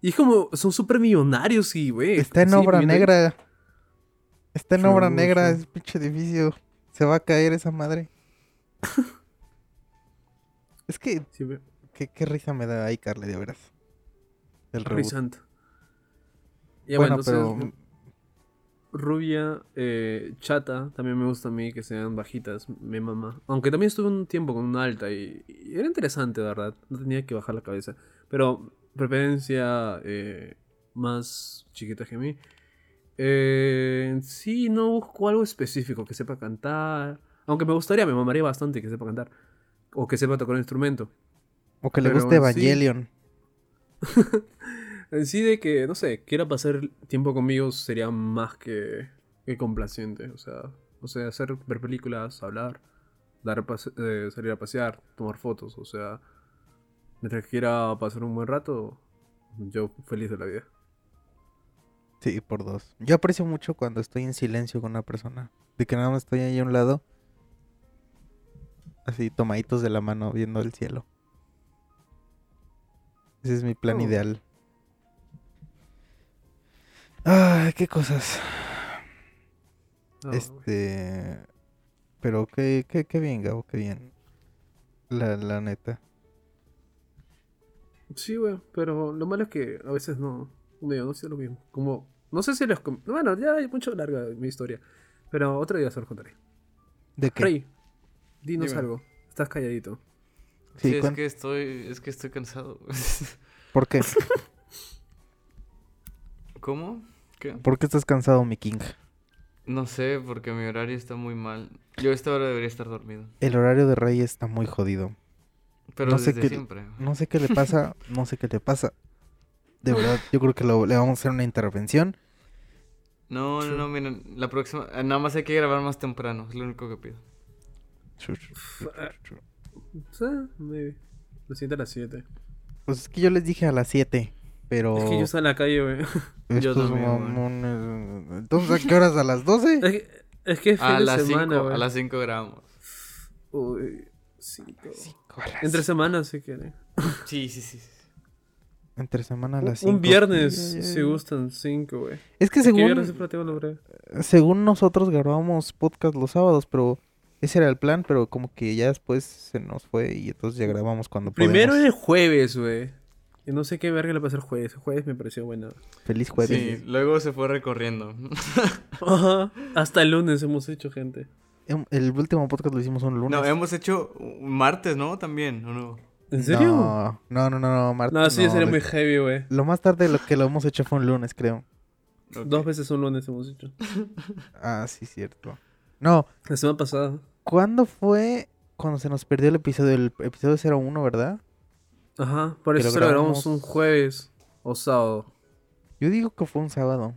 Y es como, son súper millonarios y, güey. Está en obra negra. Está en obra negra ese pinche edificio. Se va a caer esa madre. (laughs) es que, Sí, güey. qué, qué risa me da ahí, Carly, de veras. El reboot. Ya, bueno, bueno, pero entonces, rubia, eh, chata, también me gusta a mí que sean bajitas, mi mamá. Aunque también estuve un tiempo con una alta y, y era interesante, de verdad. No tenía que bajar la cabeza. Pero preferencia eh, más chiquita que mí. Eh, sí, no busco algo específico que sepa cantar. Aunque me gustaría, me mamaría bastante que sepa cantar. O que sepa tocar un instrumento. o que le pero guste en sí- Evangelion. (laughs) En sí de que, no sé, quiera pasar tiempo conmigo sería más que, que complaciente. O sea, o sea, hacer, ver películas, hablar, dar pase- eh, salir a pasear, tomar fotos. O sea, mientras quiera pasar un buen rato, yo feliz de la vida. Sí, por dos. Yo aprecio mucho cuando estoy en silencio con una persona. De que nada más estoy ahí a un lado. Así, tomaditos de la mano, viendo el cielo. Ese es mi plan Oh. ideal. Ay, qué cosas. No. Este. Pero qué, qué, qué bien, Gabo, qué bien. La, la neta. Sí, güey, pero lo malo es que a veces no, medio no sé lo mismo. Como, no sé si les... com- Bueno, ya hay mucho larga mi historia. Pero otro día se los contaré. ¿De qué? Rey, dinos Dime. algo. Estás calladito. Sí, Sí, es que estoy, es que estoy cansado. ¿Por qué? (laughs) ¿Cómo? ¿Qué? ¿Por qué estás cansado, mi king? No sé, porque mi horario está muy mal. Yo a esta hora debería estar dormido. El horario de Rey está muy jodido. Pero No sé desde qué- siempre. No sé qué le pasa, (laughs) no sé qué le pasa. De verdad, yo creo que lo- le vamos a hacer una intervención. No, no, no, miren, la próxima... eh, Nada más hay que grabar más temprano, es lo único que pido. Sí, maybe. Lo siento a las 7. Pues es que yo les dije a las 7, pero... Es que yo estoy en la calle, güey. (laughs) Yo también, güey. mamones- Entonces, ¿a qué horas? ¿A las 12? Es que es, que es fin A de las semana, 5, güey. a las 5 grabamos. Uy, cinco. A las Entre cinco. semanas, si quieren. Sí, sí, sí. sí. Entre semana a Un- las 5. Un viernes, si gustan, 5, güey. Es que Es que viernes según, siempre tengo nombre. según nosotros grabábamos podcast los sábados, pero ese era el plan, pero como que ya después se nos fue y entonces ya grabamos cuando Primero podemos. el jueves, güey. Y no sé qué verga le pasó el jueves. El jueves me pareció bueno. Feliz jueves. Sí, luego se fue recorriendo. (laughs) Ajá. Hasta el lunes hemos hecho, gente. Em- El último podcast lo hicimos un lunes. No, hemos hecho un martes, ¿no? También, ¿o no? ¿En serio? No, no, no, no, no, Marta, No, sí, sería de- muy heavy, güey. Lo más tarde lo que lo hemos hecho fue un lunes, creo. Dos veces un lunes hemos hecho. (laughs) Ah, sí, cierto. No, La semana pasada. ¿cuándo fue cuando se nos perdió el episodio? El episodio 01, ¿verdad? Ajá. Por eso lo se lo grabamos grabamos- un jueves o sábado. Yo digo que fue un sábado.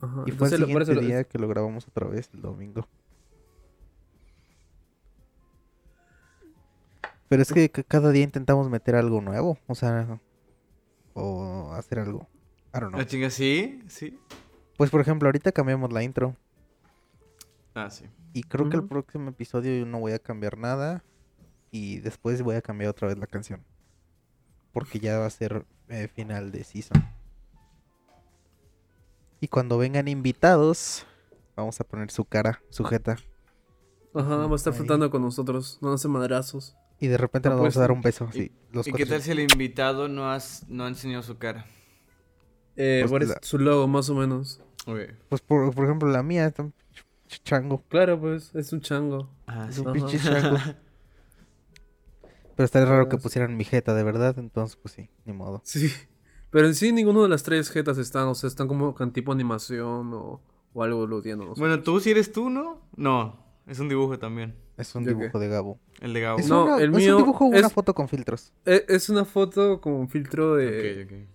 Ajá. Y fue el Entonces, lo- por siguiente lo- día que lo grabamos otra vez, el domingo. Pero es que ca- cada día intentamos meter algo nuevo, o sea, o hacer algo. I don't know. La chinga, sí, sí. Pues por ejemplo, ahorita cambiamos la intro Ah, sí. y creo que el próximo episodio yo no voy a cambiar nada y después voy a cambiar otra vez la canción. Porque ya va a ser eh, final de season. Y cuando vengan invitados, vamos a poner su cara, sujeta. Ajá, va a estar flotando con nosotros. No hace madrazos. Y de repente nos vamos a dar un beso. ¿Y- Sí, los ¿Y qué tal si el invitado no, has, no ha enseñado su cara? Eh, Pues la- su logo, más o menos. Ok. Pues por, por ejemplo, la mía está un ch- chango. Claro, pues, es un chango. Ah, Es un pinche chango. (laughs) Pero estaría raro que pusieran mi jeta, de verdad. Entonces, pues sí, ni modo. Sí. (laughs) Pero en sí, ninguno de las tres jetas están. O sea, están como con tipo animación o, o algo ludiendo. Bueno, tú si eres tú, ¿no? No, es un dibujo también. Es un ¿De qué? dibujo de Gabo. El de Gabo. Es, No, una- el es mío un dibujo o una es- foto con filtros. Es, es una foto con un filtro de, Ok, ok.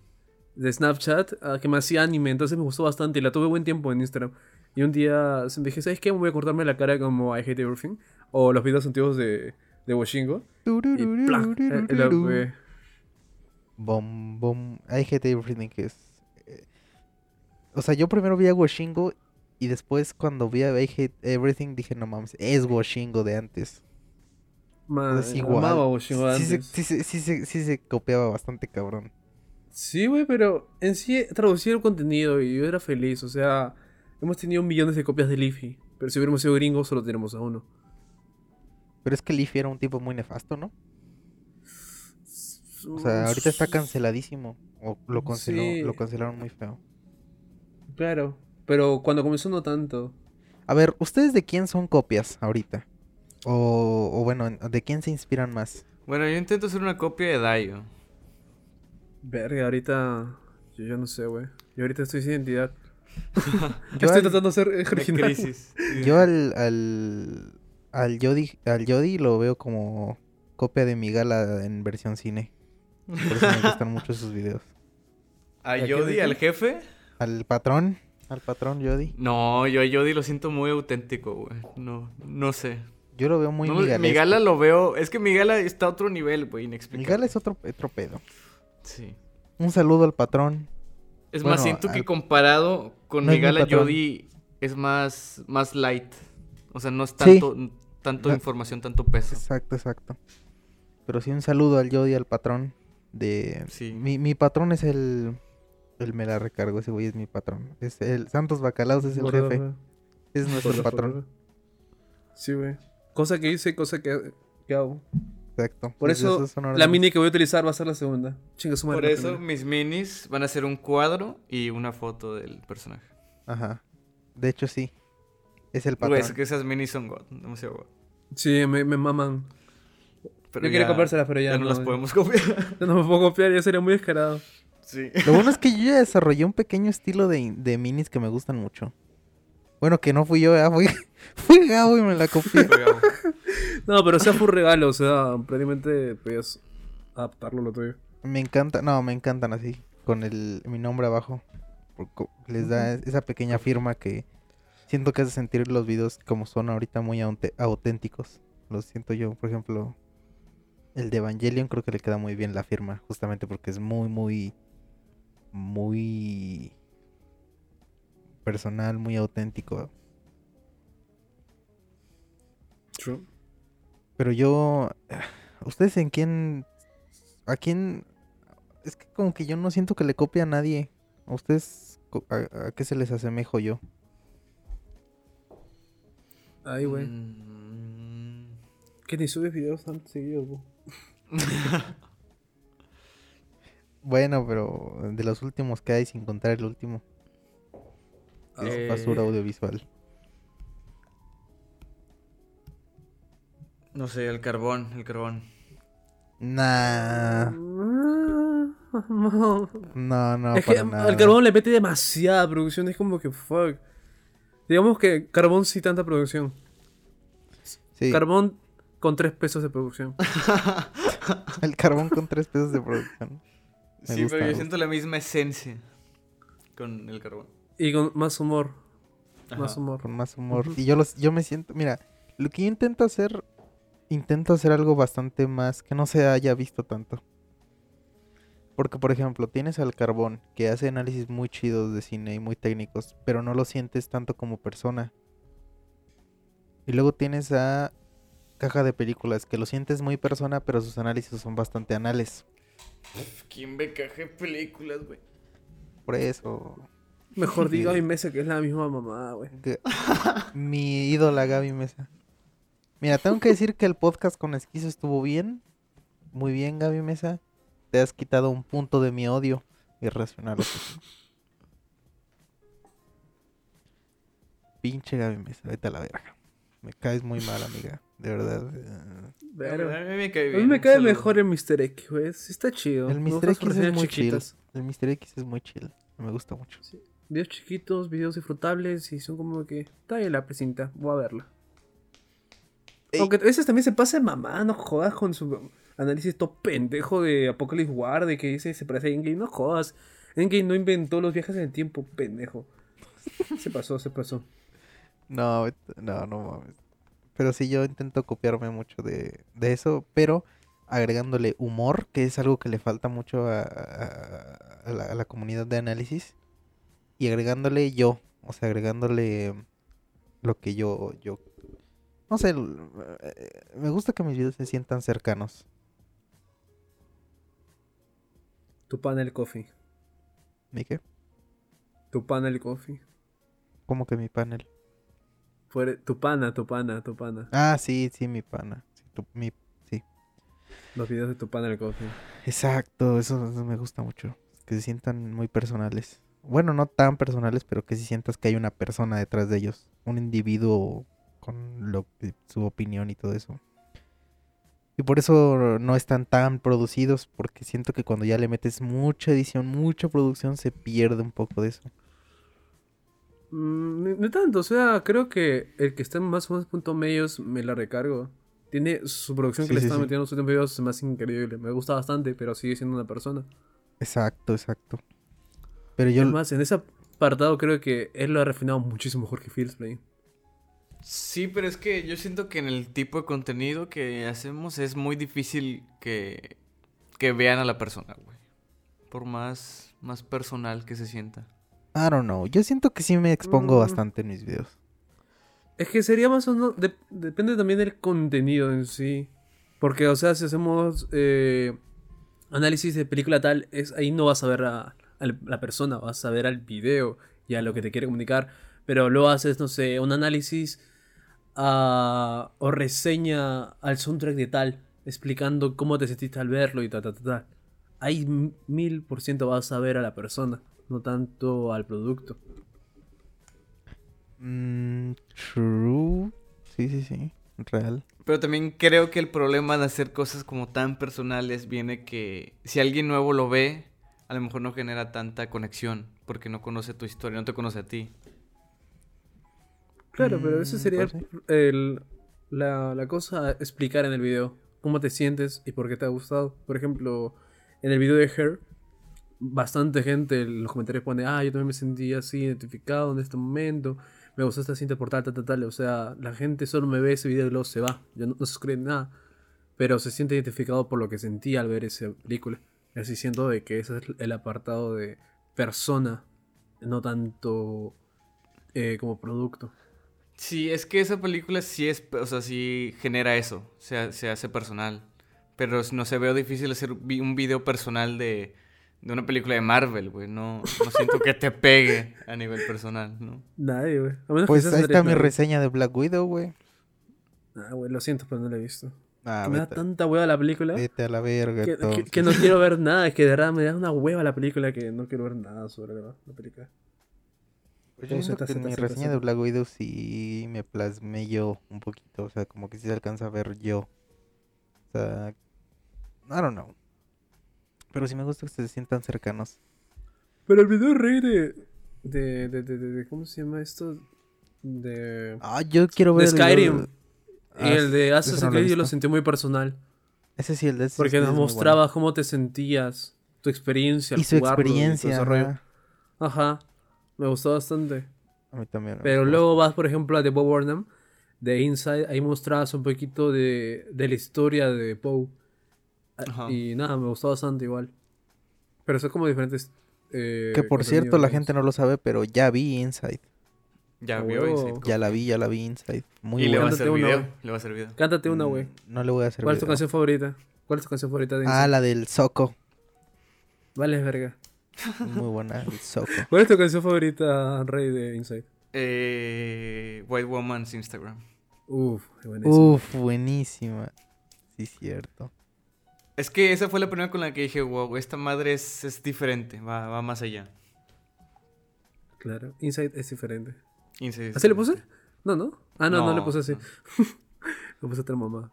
de Snapchat ah, que me hacía anime. Entonces me gustó bastante y la tuve buen tiempo en Instagram. Y un día dije, ¿sabes qué? Voy a cortarme la cara como I Hate Everything. O los videos antiguos de, de Washingo. Y ¡plac! Eh, la- eh, Bom, bom. I hate everything que es. eh, O sea, yo primero vi a Washingo y después cuando vi a I hate everything dije, no mames, es Washingo de antes. Man, es igual. amaba a Oshingo Sí, antes. sí, sí se copiaba bastante cabrón. Sí, güey, pero en sí traducía el contenido y yo era feliz. O sea, hemos tenido millones de copias de Leafy. Pero si hubiéramos sido gringos, solo tenemos a uno. Pero es que Leafy era un tipo muy nefasto, ¿no? O sea, ahorita está canceladísimo. O lo, canceló, Sí. lo cancelaron muy feo. Claro, pero cuando comenzó no tanto. A ver, ¿ustedes de quién son copias ahorita? O, o bueno, ¿de quién se inspiran más? Bueno, yo intento hacer una copia de Dayo. Verga, ahorita. Yo, no sé, güey. Yo ahorita estoy sin identidad. (laughs) Yo estoy al- tratando de ser De original. crisis. Sí. Yo al, al, al Yodi, al Yodi lo veo como copia de mi gala en versión cine. Por eso me gustan mucho sus videos. ¿A ¿A qué Yodi, dijo? al jefe? Al patrón, al patrón Yodi. No, yo a Yodi lo siento muy auténtico, güey. No, no sé. Yo lo veo muy No, mi gala lo veo. Es que mi gala está a otro nivel, güey, Mi inexplicable. gala es otro, otro pedo. Sí. Un saludo al patrón. Es Bueno, más, siento que comparado con No mi es mi gala, es más, más light. O sea, no es Sí. Tanto, La- información, tanto peso. Exacto, exacto. Pero sí un saludo al Yodi, al patrón. De... Sí. Mi, mi patrón es el... El me la recargo, ese güey es mi patrón. Es el Santos Bacalaos es el jefe. güey. Es nuestro patrón. Sí, güey. Cosa que hice, cosa que, que hago. Exacto. Por Pues eso, la mini que voy a utilizar va a ser la segunda. Chinga su madre. Por eso mis minis van a ser un cuadro y una foto del personaje. Ajá. De hecho, sí. Es el Güey, patrón. es que esas minis son god, demasiado god. Sí, me, me maman. Pero Yo quería ya- copiárselas, pero ya, ya no, las podemos copiar. Ya (laughs) no me puedo copiar, ya sería muy descarado. sí. Lo bueno es que yo ya desarrollé un pequeño estilo de, de minis que me gustan mucho. Bueno, que no fui yo, ¿verdad? (laughs) Fui, fui Gabo y me la copié. (laughs) No, pero sea fue un regalo, o sea, prácticamente podías adaptarlo a lo tuyo. Me encanta, no, me encantan así, con el mi nombre abajo. Porque les da esa pequeña firma que siento que hace sentir los videos como son ahorita muy auténticos. Los siento yo, por ejemplo, el de Evangelion creo que le queda muy bien la firma, justamente porque es muy, muy, muy personal, muy auténtico. True. Pero yo, (sighs) ¿ustedes en quién, a quién? Es que como que yo no siento que le copie a nadie. ¿A ustedes a qué se les asemejo yo? Ay, güey. Mm. Que ni subes videos tan seguidos, güey. (laughs) Bueno, pero de los últimos que hay sin contar el último. Es Eh, basura audiovisual. No sé, el carbón, el carbón. Nah, (laughs) No. no, es que para nada. al carbón le mete demasiada producción, es como que fuck. Digamos que carbón sí tanta producción. Sí, Carbón con tres pesos de producción. (laughs) el carbón con tres pesos de producción. Me sí, gusta, pero yo siento la misma esencia con el carbón. Y con más humor. Más humor. Con más humor. Y yo los, yo me siento, mira, lo que yo intento hacer, intento hacer algo bastante más que no se haya visto tanto. Porque, por ejemplo, tienes al Carbón, que hace análisis muy chidos de cine y muy técnicos, pero no lo sientes tanto como persona. Y luego tienes a Caja de Películas, que lo sientes muy persona, pero sus análisis son bastante anales. ¿Quién ve caja de películas, güey? Por eso, Mejor diga mi mesa que es la misma mamá, güey. (laughs) mi ídola Gaby Mesa. Mira, tengo que decir que el podcast con Esquizo estuvo bien. Muy bien, Gaby Mesa. Te has quitado un punto de mi odio irracional. (laughs) Pinche Gaby Mesa, vete a la verga. Me caes muy mal, amiga. De verdad. Pero- A mí me cae A bien. mí me cae saludo. mejor el Mr. X, güey. Sí está chido. El Mr. X es muy chill. El Mr. X es muy chill. Me gusta mucho. Videos chiquitos, videos disfrutables y son como que... Está bien la precinta, voy a verla. Ey. Aunque a veces también se pasa de mamá, no jodas con su análisis todo pendejo de Apocalypse War, de que dice se parece a Endgame, no jodas. Endgame no inventó los viajes en el tiempo, pendejo. Se pasó, se pasó. No, no, no mames. Pero sí, yo intento copiarme mucho de, de eso, pero agregándole humor, que es algo que le falta mucho a, la, a la comunidad de análisis, y agregándole yo, o sea, agregándole lo que yo, yo, no sé, eh, me gusta que mis videos se sientan cercanos. Tu panel coffee. ¿Mi qué? Tu panel coffee. Como que mi panel. Fuere- tu pana, tu pana, tu pana. Ah, sí, sí, mi pana. Sí, tu- mi- sí. Los videos de tu panel coffee. Exacto, eso, eso me gusta mucho. Que se sientan muy personales. Bueno, no tan personales, pero que sí sientas que hay una persona detrás de ellos. Un individuo con lo su opinión y todo eso. Y por eso no están tan producidos, porque siento que cuando ya le metes mucha edición, mucha producción, se pierde un poco de eso. Mm, no tanto, o sea, creo que el que está en más o menos punto medios me la recargo. Tiene su producción Sí, que le sí, está sí. metiendo en los últimos videos es más increíble. Me gusta bastante, pero sigue siendo una persona. Exacto, exacto. Pero yo... Además, en ese apartado creo que él lo ha refinado muchísimo mejor que Fieldplay. Sí, pero es que yo siento que en el tipo de contenido que hacemos es muy difícil que, que vean a la persona, güey. Por más, más personal que se sienta. I don't know. Yo siento que sí me expongo Mm. bastante en mis videos. Es que sería más o menos. de- depende también del contenido en sí. Porque, o sea, si hacemos eh, análisis de película tal, es ahí no vas a ver a, a la persona, vas a ver al video y a lo que te quiere comunicar. Pero luego haces, no sé, un análisis ah, o reseña al soundtrack de tal, explicando cómo te sentiste al verlo y tal, tal, tal, tal. Ahí mil por ciento vas a ver a la persona, no tanto al producto. Mm, true. Sí, sí, sí. Real. Pero también creo que el problema de hacer cosas como tan personales viene que si alguien nuevo lo ve, a lo mejor no genera tanta conexión porque no conoce tu historia, no te conoce a ti. Claro, pero eso Mm, sería pues el- la, la cosa a explicar en el video. Cómo te sientes y por qué te ha gustado. Por ejemplo, en el video de Her, bastante gente en los comentarios pone, ah, yo también me sentí así identificado en este momento. Me gustó esta cinta por tal, tal, tal, tal. O sea, la gente solo me ve ese video y luego se va. Ya no, no se nada. Pero se siente identificado por lo que sentí al ver esa película. Así siento de que ese es el apartado de persona, no tanto eh, como producto. Sí, es que esa película sí es, o sea, sí genera eso, se, se hace personal. Pero no se veo difícil hacer un video personal de, de una película de Marvel, güey. No, no siento que te pegue a nivel personal, ¿no? Nadie, güey. Pues ahí está mi reseña de Black Widow, güey. Ah, güey, lo siento, pero no la he visto. Ah, Que me da tanta hueva la película. vete a la verga. Que, que- que no quiero ver nada. Es que de verdad me da una hueva la película que no quiero ver nada sobre la, la película. Pues yo siento que en mi reseña de Black Widow sí me plasmé yo un poquito. O sea, como que sí se alcanza a ver yo. O sea, I don't know. Pero sí me gusta que se sientan cercanos. Pero el video rey de. De, de, de, de- de- ¿Cómo se llama esto? De. Ah, yo quiero de ver. video Skyrim. de- y el de ese Assassin's no lo he Creed yo lo sentí muy personal. Ese sí, el de Assassin's Porque nos mostraba cómo te sentías, tu experiencia al Y su jugarlo y todo experiencia. ajá. Me gustó bastante. A mí también. Pero luego vas, por ejemplo, a The Bob Burnham, de Inside, ahí mostrabas un poquito de, de la historia de Poe. Ah, Ajá. Y nada, me gustó bastante igual. Pero son como diferentes. eh, Que por cierto, la gente no lo sabe, pero ya vi Inside. Ya Ah, vio. Inside. Ya la vi, ya la vi Inside. Muy Y le va a buena. hacer Cántate una, video, güey. le va a hacer video. Cántate una, güey. Mm, No le voy a hacer ¿Cuál es tu canción favorita? ¿Cuál es tu canción favorita de Inside? Ah, la del Soco. Vale, verga. Muy buena, Soco. ¿Cuál es tu canción favorita, Rey, de Inside? Eh, White Woman's Instagram. Uf, qué buenísimo. Uf, buenísima. Sí, cierto. Es que esa fue la primera con la que dije, wow, esta madre es, es diferente, va, va más allá. Claro, Inside es diferente. Inside es ¿Así le puse? No, ¿no? Ah, no, no, le puse así. no. (laughs) le puse otra mamá.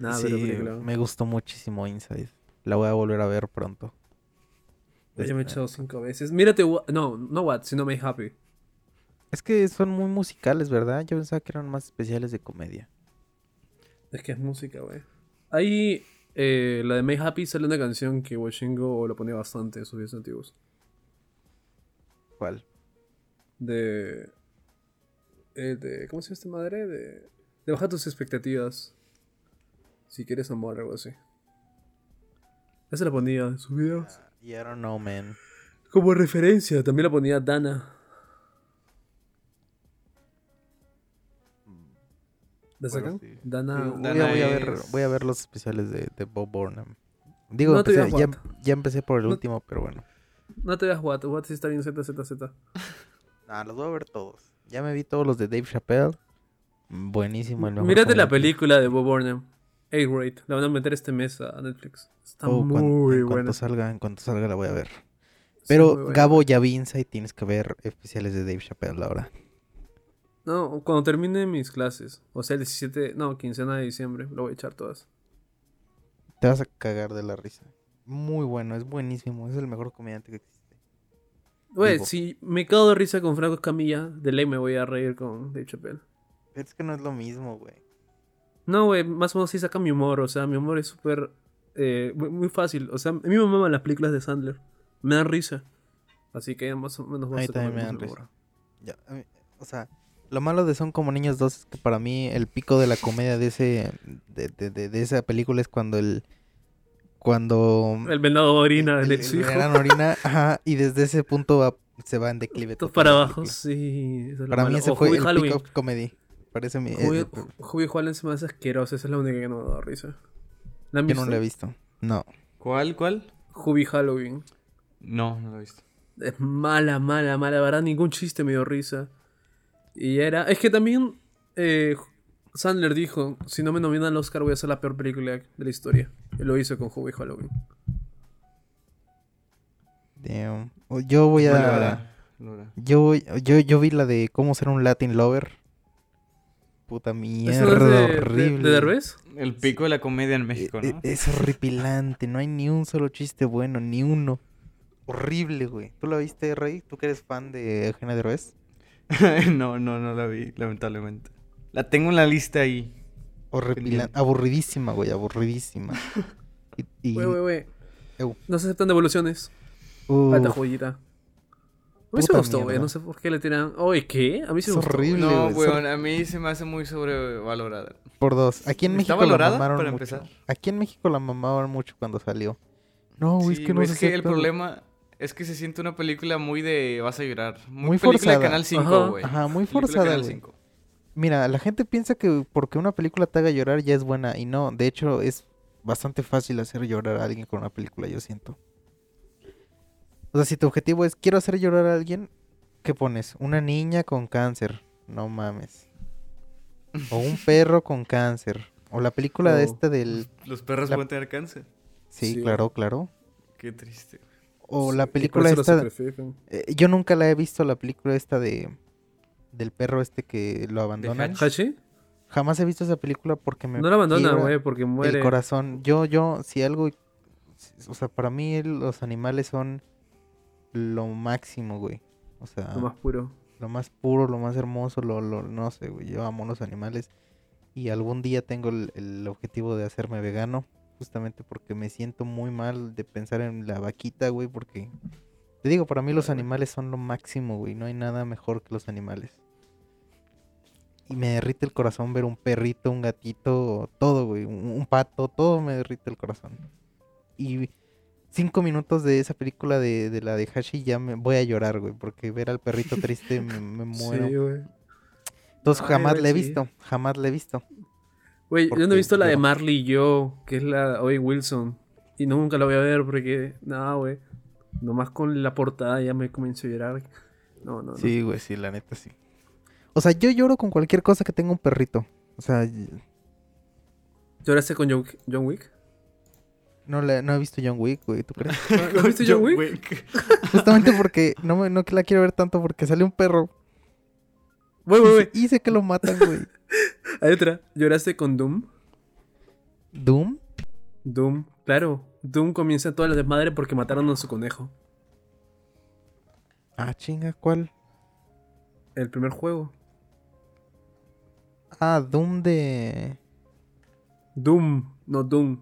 Nah, sí, pero película. me gustó muchísimo Inside. La voy a volver a ver pronto. Ya me he echado cinco veces. Mírate, no, no What, sino Make Happy. Es que son muy musicales, ¿verdad? Yo pensaba que eran más especiales de comedia. Es que es música, güey. Ahí, eh, la de Make Happy sale una canción que Washingo lo ponía bastante en sus videos antiguos. ¿Cuál? De. eh, de ¿Cómo se llama esta madre? De. De bajar tus expectativas. Si quieres amor, algo así. Esa la ponía en sus videos. Y I don't know, man. Como referencia, también la ponía Dana. ¿La sacan? sí. Dana. Voy, Dana voy a ver, es- voy a ver los especiales de, de Bob Burnham. Digo, No empecé- ya, what. ya empecé por el No- último, pero bueno. No te veas Watt. Watt sí está bien ZZZ. (laughs) Ah, los voy a ver todos. Ya me vi todos los de Dave Chappelle. Buenísimo. El mejor Mírate la película de Bob Burnham. A-Grade. La van a meter este mes a Netflix. Está Oh, muy en buena. cuanto salga, en cuanto salga la voy a ver. Pero. Gabo ya vi Inside, tienes que ver especiales de Dave Chappelle ahora. No, cuando termine mis clases. O sea, el 17. No, quincena de diciembre. Lo voy a echar todas. Te vas a cagar de la risa. Muy bueno, es buenísimo. Es el mejor comediante que existe. Güey, si me cago de risa con Franco Camilla, de ley me voy a reír con Dave Chappelle. Pero es que no es lo mismo, güey. No, güey, más o menos sí saca mi humor. O sea, mi humor es súper. eh, muy, fácil. O sea, a mí me maman las películas de Sandler. Me dan risa. Así que más o menos A mí basta con también me el dan risa. Ya, a mí- o sea, lo malo de Son como niños dos es que para mí el pico de la comedia de ese de, de- de- de esa película es cuando el cuando El venado orina el- el su hijo. verano orina, ajá, y desde ese punto va- se va en declive. Todo para abajo, sí. es Para mí ese fue el Halloween. pick comedy. Parece mi Hubie Halloween se me hace asqueroso. Esa es la única que no me da risa. ¿La han yo visto? no la he visto. No. ¿Cuál, cuál? Hubie Halloween. No, no lo he visto. Es mala, mala, mala. La verdad, ningún chiste me dio risa. Y era. Es que también. eh, Sandler dijo: Si no me nominan al Oscar, voy a hacer la peor película de la historia. Y lo hizo con Hubie Halloween. Damn. Yo voy a yo, voy- yo yo vi la de cómo ser un Latin lover. Puta ¿Eso mierda, es de, de, horrible. de Derbez? El pico de la comedia en México, e- ¿no? Es horripilante, no hay ni un solo chiste bueno, ni uno. Horrible, güey. ¿Tú la viste, Rey? ¿Tú que eres fan de Eugenio Derbez? (laughs) no, no, no la vi, lamentablemente. La tengo en la lista ahí. Horripilante. Aburridísima, güey, aburridísima. (laughs) Y, y- Güey, güey, güey. No se aceptan devoluciones. Uf, Falta joyita. A mí Puta me gustó, güey. No sé por qué le tiran. Oye, ¿qué? A mí sí Es me gustó. horrible. No, güey, weón, a mí se me hace muy sobrevalorada. por dos. Aquí en ¿Está México la valorada, mamaron para mucho. empezar? Aquí en México la mamaban mucho cuando salió. No, güey, Sí, es que no güey, se es que el acepta. problema es que se siente una película muy de vas a llorar. Muy, Muy película forzada. de Canal 5, Ajá. güey. Ajá, muy Película de forzada, Canal güey. 5. Mira, la gente piensa que porque una película te haga llorar ya es buena y no, de hecho es bastante fácil hacer llorar a alguien con una película, yo siento. O sea, si tu objetivo es quiero hacer llorar a alguien, ¿qué pones? Una niña con cáncer, no mames. O un (laughs) perro con cáncer. O la película de este del... Los perros La- pueden tener cáncer. Sí, Sí. claro, claro. Qué triste. güey. O Sí, la película lo esta... eh, yo nunca la he visto, la película esta de... Del perro este que lo abandonan. Hatch? ¿Hachi? Jamás he visto esa película porque me No la abandona, güey, porque muere. el corazón. Yo, yo, si algo, o sea, para mí los animales son lo máximo, güey. O sea, Lo más puro. lo más puro, lo más hermoso, lo, lo, no sé, güey. Yo amo los animales y algún día tengo el, el objetivo de hacerme vegano, justamente porque me siento muy mal de pensar en la vaquita, güey, porque te digo, para mí los animales son lo máximo, güey. No hay nada mejor que los animales. Y me derrite el corazón ver un perrito, un gatito, todo, güey. Un, un pato, todo me derrite el corazón. Y cinco minutos de esa película de, de la de Hashi ya me voy a llorar, güey. Porque ver al perrito triste me, me (laughs) muero. Sí, güey. Entonces Ay, jamás la he visto, jamás la he visto. Güey, yo no he visto la de Marley y yo, que es la de Owen Wilson. Y nunca la voy a ver porque, nada, güey. Nomás con la portada ya me comienzo a llorar. No, no. Sí, güey, sí, la neta sí. O sea, yo lloro con cualquier cosa que tenga un perrito. O sea, ¿Lloraste con John, John Wick? No, la, no he visto John Wick, güey, ¿tú crees? (laughs) ¿No has visto John Wick? (laughs) Justamente porque no, me, no que la quiero ver tanto porque sale un perro. Güey, güey, güey. Y sé que lo matan, güey. (laughs) Hay otra. ¿Lloraste con Doom? ¿Doom? Doom, claro. Doom comienza toda la desmadre porque mataron a su conejo. Ah, chinga, ¿cuál? El primer juego. Ah, Doom de... Doom, no Doom.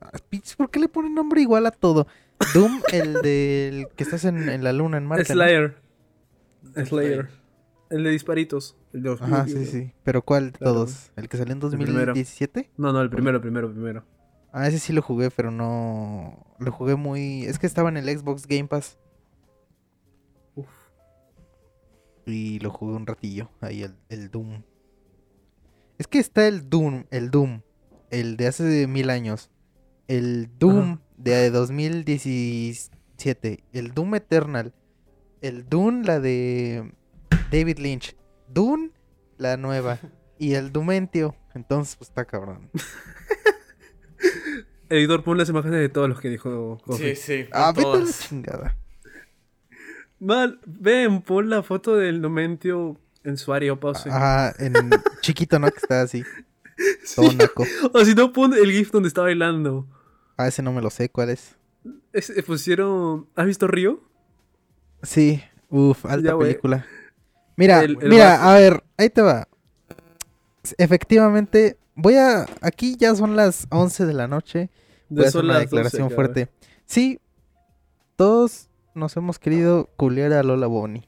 Ah, ¿Por qué le ponen nombre igual a todo? Doom, (laughs) el del que estás en, en la luna en Marte. ¿no? Slayer. Slayer. El de disparitos. El de Ajá, sí, sí. ¿Pero cuál de Claro. todos? ¿El que salió en primero. 2017? No, no, el primero, el primero, el primero. Ah, ese sí lo jugué, pero no. Lo jugué muy. Es que estaba en el Xbox Game Pass. Uf. Y lo jugué un ratillo. Ahí el, el Doom. Es que está el Doom, el Doom. El de hace mil años. El Doom Ajá. de 2017. El Doom Eternal. El Doom, la de David Lynch. Doom, la nueva. Y el Dumentio. Entonces, pues está cabrón. (laughs) Editor, pon las imágenes de todos los que dijo Coffee. Sí, sí. Ah, la todas. chingada. Mal, ven, pon la foto del Nomentio en su área pause. Ajá, en chiquito, ¿no? Que está así. (laughs) Todo naco. O si no, pon el GIF donde está bailando. Ah, ese no me lo sé, ¿cuál es? Es- eh, pusieron. ¿Has visto Río? Sí, uff, alta Ya, película. Mira, El- el mira, a ver, ahí te va. Efectivamente, voy a... Aquí ya son las 11 de la noche. Voy a hacer una las 12 declaración fuerte. Sí, todos nos hemos querido culiar a Lola Bonnie.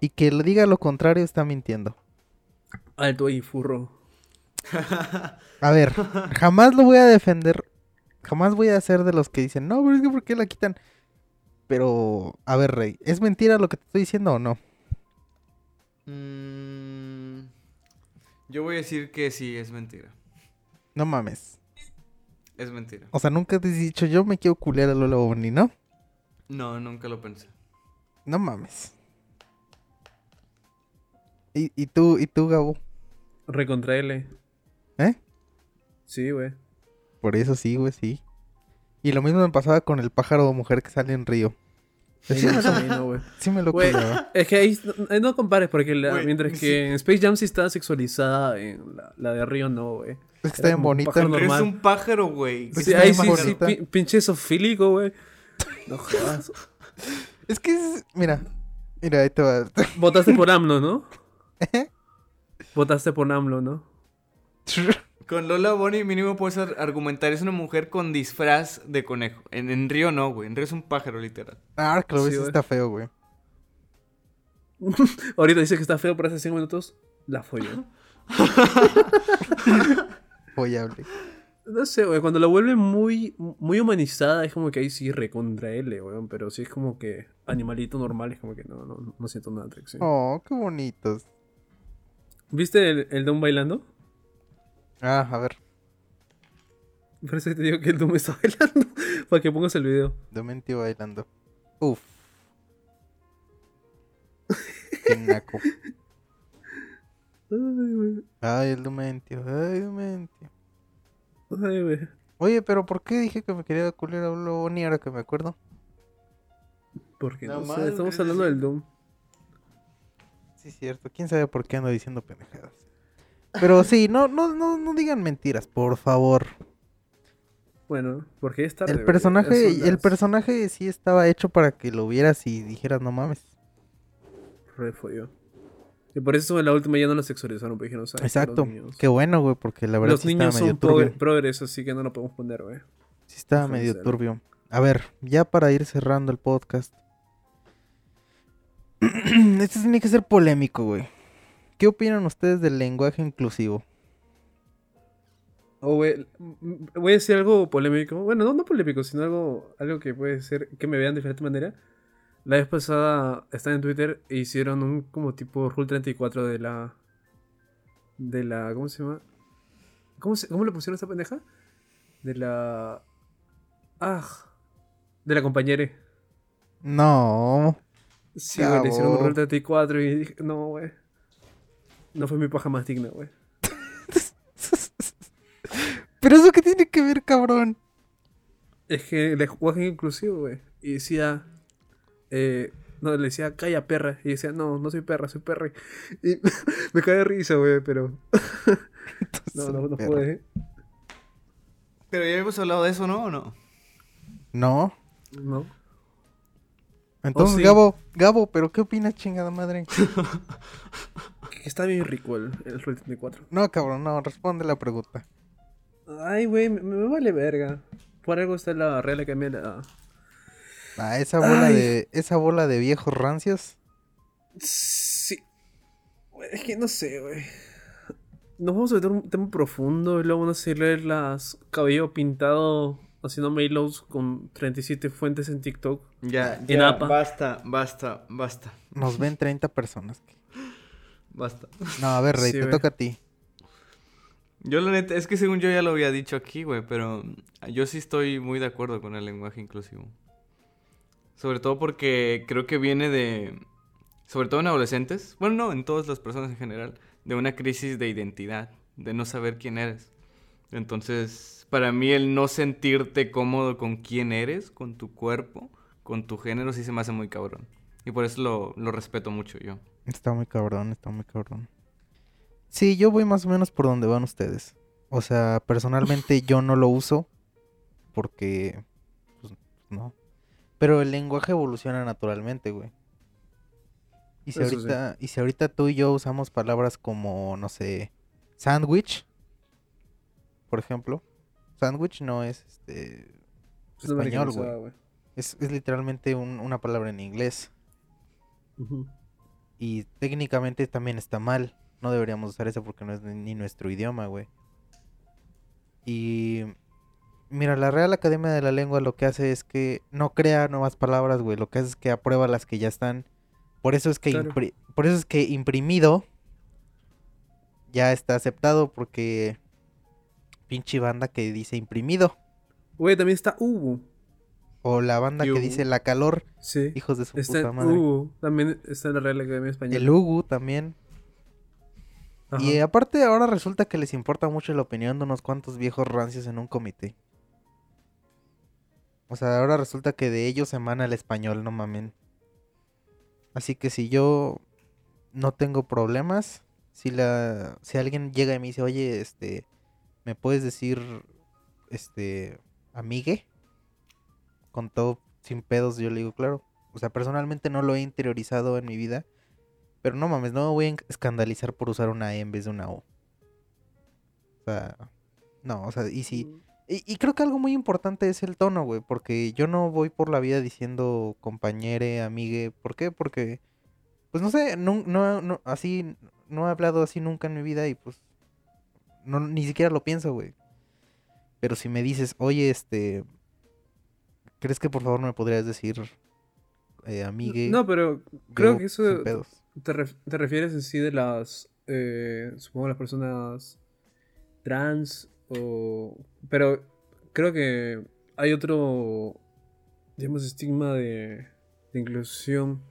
Y que le diga lo contrario está mintiendo. Alto ahí, furro. A ver, jamás lo voy a defender. Jamás voy a ser de los que dicen, no, pero es que ¿por qué la quitan? Pero, a ver, Rey, ¿es mentira lo que te estoy diciendo o no? Mm, yo voy a decir que sí, es mentira. No mames. Es mentira. O sea, nunca te he dicho, yo me quiero culiar a Lola Bonnie, ¿no? No, nunca lo pensé. No mames. ¿Y, y tú, y tú, Gabo? Recontra L. ¿Eh? Sí, güey. Por eso sí, güey, sí. Y lo mismo me pasaba con el pájaro mujer que sale en Río. Sí, más o menos, güey. Sí me lo culiaba. Es que ahí no, no compares, porque la- mientras sí. que en Space Jam sí está sexualizada, en la, la de Río no, güey. Es que está bien bonita. es un pájaro, güey. Pues Sí, ahí sí, sí, pi- pinche sofílico, güey. No jodas. Es que, es- mira, mira, ahí te va. Votaste por (laughs) AMLO, ¿no? Votaste por AMLO, ¿no? (laughs) Con Lola Bonnie mínimo puedes ar- argumentar, es una mujer con disfraz de conejo. En, en Río no, güey. En Río es un pájaro, literal. Ah, Sí, güey. está feo, güey. (laughs) Ahorita dice que está feo por hace 5 minutos. La folló. (laughs) Follable. No sé, güey. Cuando la vuelve muy, muy humanizada, es como que ahí sí recontra L, güey. Pero si es como que animalito normal, es como que no, no, no siento nada atracción. Oh, qué bonitos. ¿Viste el, el Doom bailando? Ah, a ver, Por eso te digo que el Doom está (laughs) bailando. Para que pongas el video. Dementio bailando. Uf. Qué naco. (laughs) Ay, güey. Ay, el Dementio, ay, Dementio. Ay, güey. Oye, pero ¿por qué dije que me quería culiar a Lola Bonnie ahora que me acuerdo? Porque no, No sé, estamos ¿qué hablando del Doom. Sí, cierto. ¿Quién sabe por qué ando diciendo pendejadas? Pero sí, no, no, no, no digan mentiras, por favor. Bueno, porque es tarde. El personaje, Son el personaje sí estaba hecho para que lo vieras y dijeras, no mames. Re. Y por eso en la última ya no la sexualizaron, porque dijeron, ¿sabes? Exacto. Qué bueno, güey, porque la verdad los sí niños estaba medio son progre- turbio. progres, así que no lo podemos poner, güey. Sí estaba medio turbio. A ver, ya para ir cerrando el podcast. (clears throat) este tiene que ser polémico, güey. ¿Qué opinan ustedes del lenguaje inclusivo? Oh, güey, m- voy a decir algo polémico. Bueno, no, no polémico, sino algo, algo que puede ser que me vean de diferente manera. La vez pasada estaba en Twitter e hicieron un como tipo Rule 34 de la. De la. ¿Cómo se llama? ¿Cómo, se, ¿Cómo le pusieron a esta pendeja? De la. Ah. De la compañera. No. Sí, güey, le hicieron un. Rule 34 y dije, no, güey. No fue mi paja más digna, güey. (laughs) Pero eso qué tiene que ver, cabrón. Es que el lenguaje inclusivo, güey. Y decía. Eh, no, le decía, calla perra. Y decía, no, no soy perra, soy perra. Y (laughs) me cae de risa, güey, pero. (laughs) no, no, no puede. Pero ya hemos hablado de eso, ¿no? ¿O no? No. No. Entonces, sí. Gabo, Gabo, ¿pero qué opinas, chingada madre? Está bien rico el, el Rule 34. No, cabrón, no, responde la pregunta. Ay, güey, me, me vale verga. Por algo está la Real Academia de la. Ah, esa bola Ay. de esa bola de viejos rancios. Sí. Es que no sé, güey. nos vamos a meter un tema profundo y luego van a hacerle las cabello pintado haciendo mailos con 37 fuentes en TikTok. Ya, En ya, APA. basta, basta, basta, Nos ven 30 personas. Basta. No, a ver, Rey, Sí, te güey. toca a ti. Yo la neta, es que según yo ya lo había dicho aquí, güey, pero yo sí estoy muy de acuerdo con el lenguaje inclusivo. Sobre todo porque creo que viene de, sobre todo en adolescentes, bueno, no, en todas las personas en general, de una crisis de identidad, de no saber quién eres. Entonces, para mí el no sentirte cómodo con quién eres, con tu cuerpo, con tu género, sí se me hace muy cabrón. Y por eso lo, lo respeto mucho yo. Está muy cabrón, está muy cabrón. Sí, yo voy más o menos por donde van ustedes. O sea, personalmente (laughs) yo no lo uso porque, pues, no. Pero el lenguaje evoluciona naturalmente, güey. Y si, Eso sí. ahorita, y si ahorita tú y yo usamos palabras como, no sé, sándwich, por ejemplo. Sándwich no es este Es español, güey. Es, es literalmente un- una palabra en inglés. Y técnicamente también está mal. No deberíamos usar eso porque no es ni nuestro idioma, güey. Y mira, la Real Academia de la Lengua lo que hace es que no crea nuevas palabras, güey. Lo que hace es que aprueba las que ya están. Por eso es que Claro. por eso es que imprimido ya está aceptado porque pinche banda que dice imprimido Güey, también está Hugo. O la banda que dice la calor, Sí. hijos de su Está puta madre. Hugo. También está en la Real Academia Española. El Ugu también. Ajá. Y aparte ahora resulta que les importa mucho la opinión de unos cuantos viejos rancios en un comité. O sea, ahora resulta que de ellos emana el español, no mamen. Así que si yo no tengo problemas, si la si alguien llega y me dice, "Oye, este, ¿me puedes decir este amigue?" Con todo sin pedos, yo le digo, "Claro." O sea, personalmente no lo he interiorizado en mi vida. Pero no mames, no me voy a escandalizar por usar una E en vez de una O. O sea, no, o sea, y sí. Y, y creo que algo muy importante es el tono, güey, porque yo no voy por la vida diciendo compañere, amigue. ¿Por qué? Porque, pues no sé, no, no, no- así, no he hablado así nunca en mi vida y pues, no, ni siquiera lo pienso, güey. Pero si me dices, oye, este, ¿crees que por favor me podrías decir eh, amigue? No, pero creo que eso te, ref- te refieres en sí de las, eh, supongo las personas trans o... Pero creo que hay otro, digamos, estigma de, de inclusión.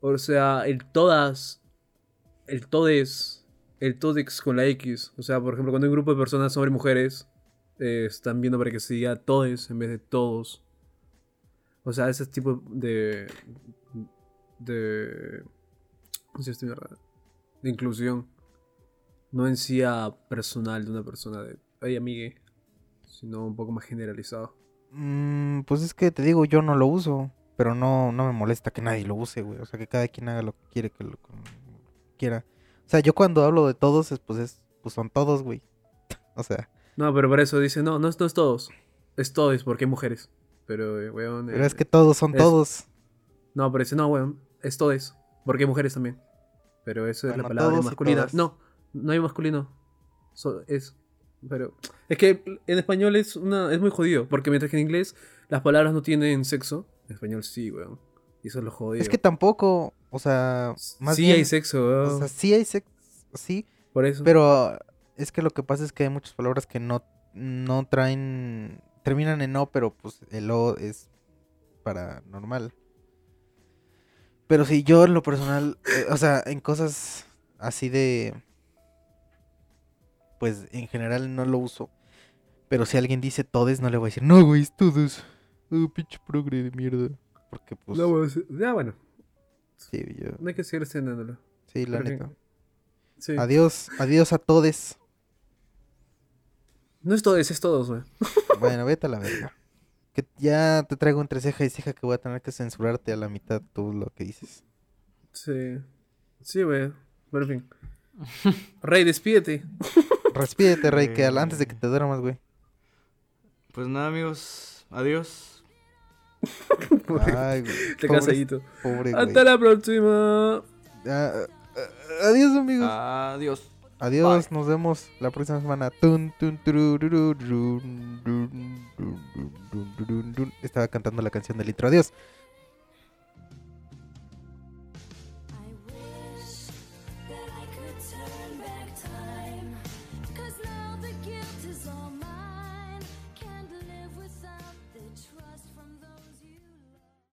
O sea, el todas, el todes, el todex con la X. O sea, por ejemplo, cuando hay un grupo de personas, hombres y mujeres, eh, están viendo para que se diga todes en vez de todos. O sea, ese tipo de. de. ¿cómo se? De inclusión. No en sí a personal de una persona de. Ay, amigue. Sino un poco más generalizado. Mm, pues es que te digo, yo no lo uso, pero no, no me molesta que nadie lo use, güey. O sea, que cada quien haga lo que quiere, que lo quiera. O sea, yo cuando hablo de todos, es, pues es, pues son todos, güey. (laughs) o sea, No, pero por eso dice, no, no, es- no es todos. Es todos, porque hay mujeres. Pero, eh, weón. pero eh, es que todos son es- todos. No, pero dice, no, weón, es todes. Porque hay mujeres también. Pero eso es la palabra masculina. No, no hay masculino. So- es. Pero. Es que en español es una. es muy jodido. Porque mientras que en inglés las palabras no tienen sexo. En español sí, weón. Y eso es lo jodido. Es que tampoco, o sea, más sí bien, hay sexo, weón. o sea, sí hay sexo, sí, por eso. pero es que lo que pasa es que hay muchas palabras que no, no traen, terminan en O, pero pues el O es para normal. Pero si yo en lo personal, eh, o sea, en cosas así de, pues en general no lo uso. Pero si alguien dice todes, no le voy a decir, no, güey, es todos. Oh, pinche progre de mierda. Porque pues, No, sí. Ya, bueno. sí, yo, No hay que seguir extendiéndolo. sí, la neta. Sí. Adiós, adiós a todes. No es todes, es todos, (laughs) weón. Bueno, vete a la verga. Que ya te traigo entre ceja y ceja que voy a tener que censurarte a la mitad tú lo que dices. Sí. Sí, weón. Pero en fin. Rey, despídete. (laughs) Respídete, Rey, que antes de que te duermas, güey. Pues nada, amigos. Adiós. (laughs) Ay, güey. Te pobre- casadito. Pobre, güey. Hasta la próxima. Ah, ah, adiós, amigos. Adiós. Adiós, nos vemos la próxima semana. Estaba cantando la canción del intro. Adiós.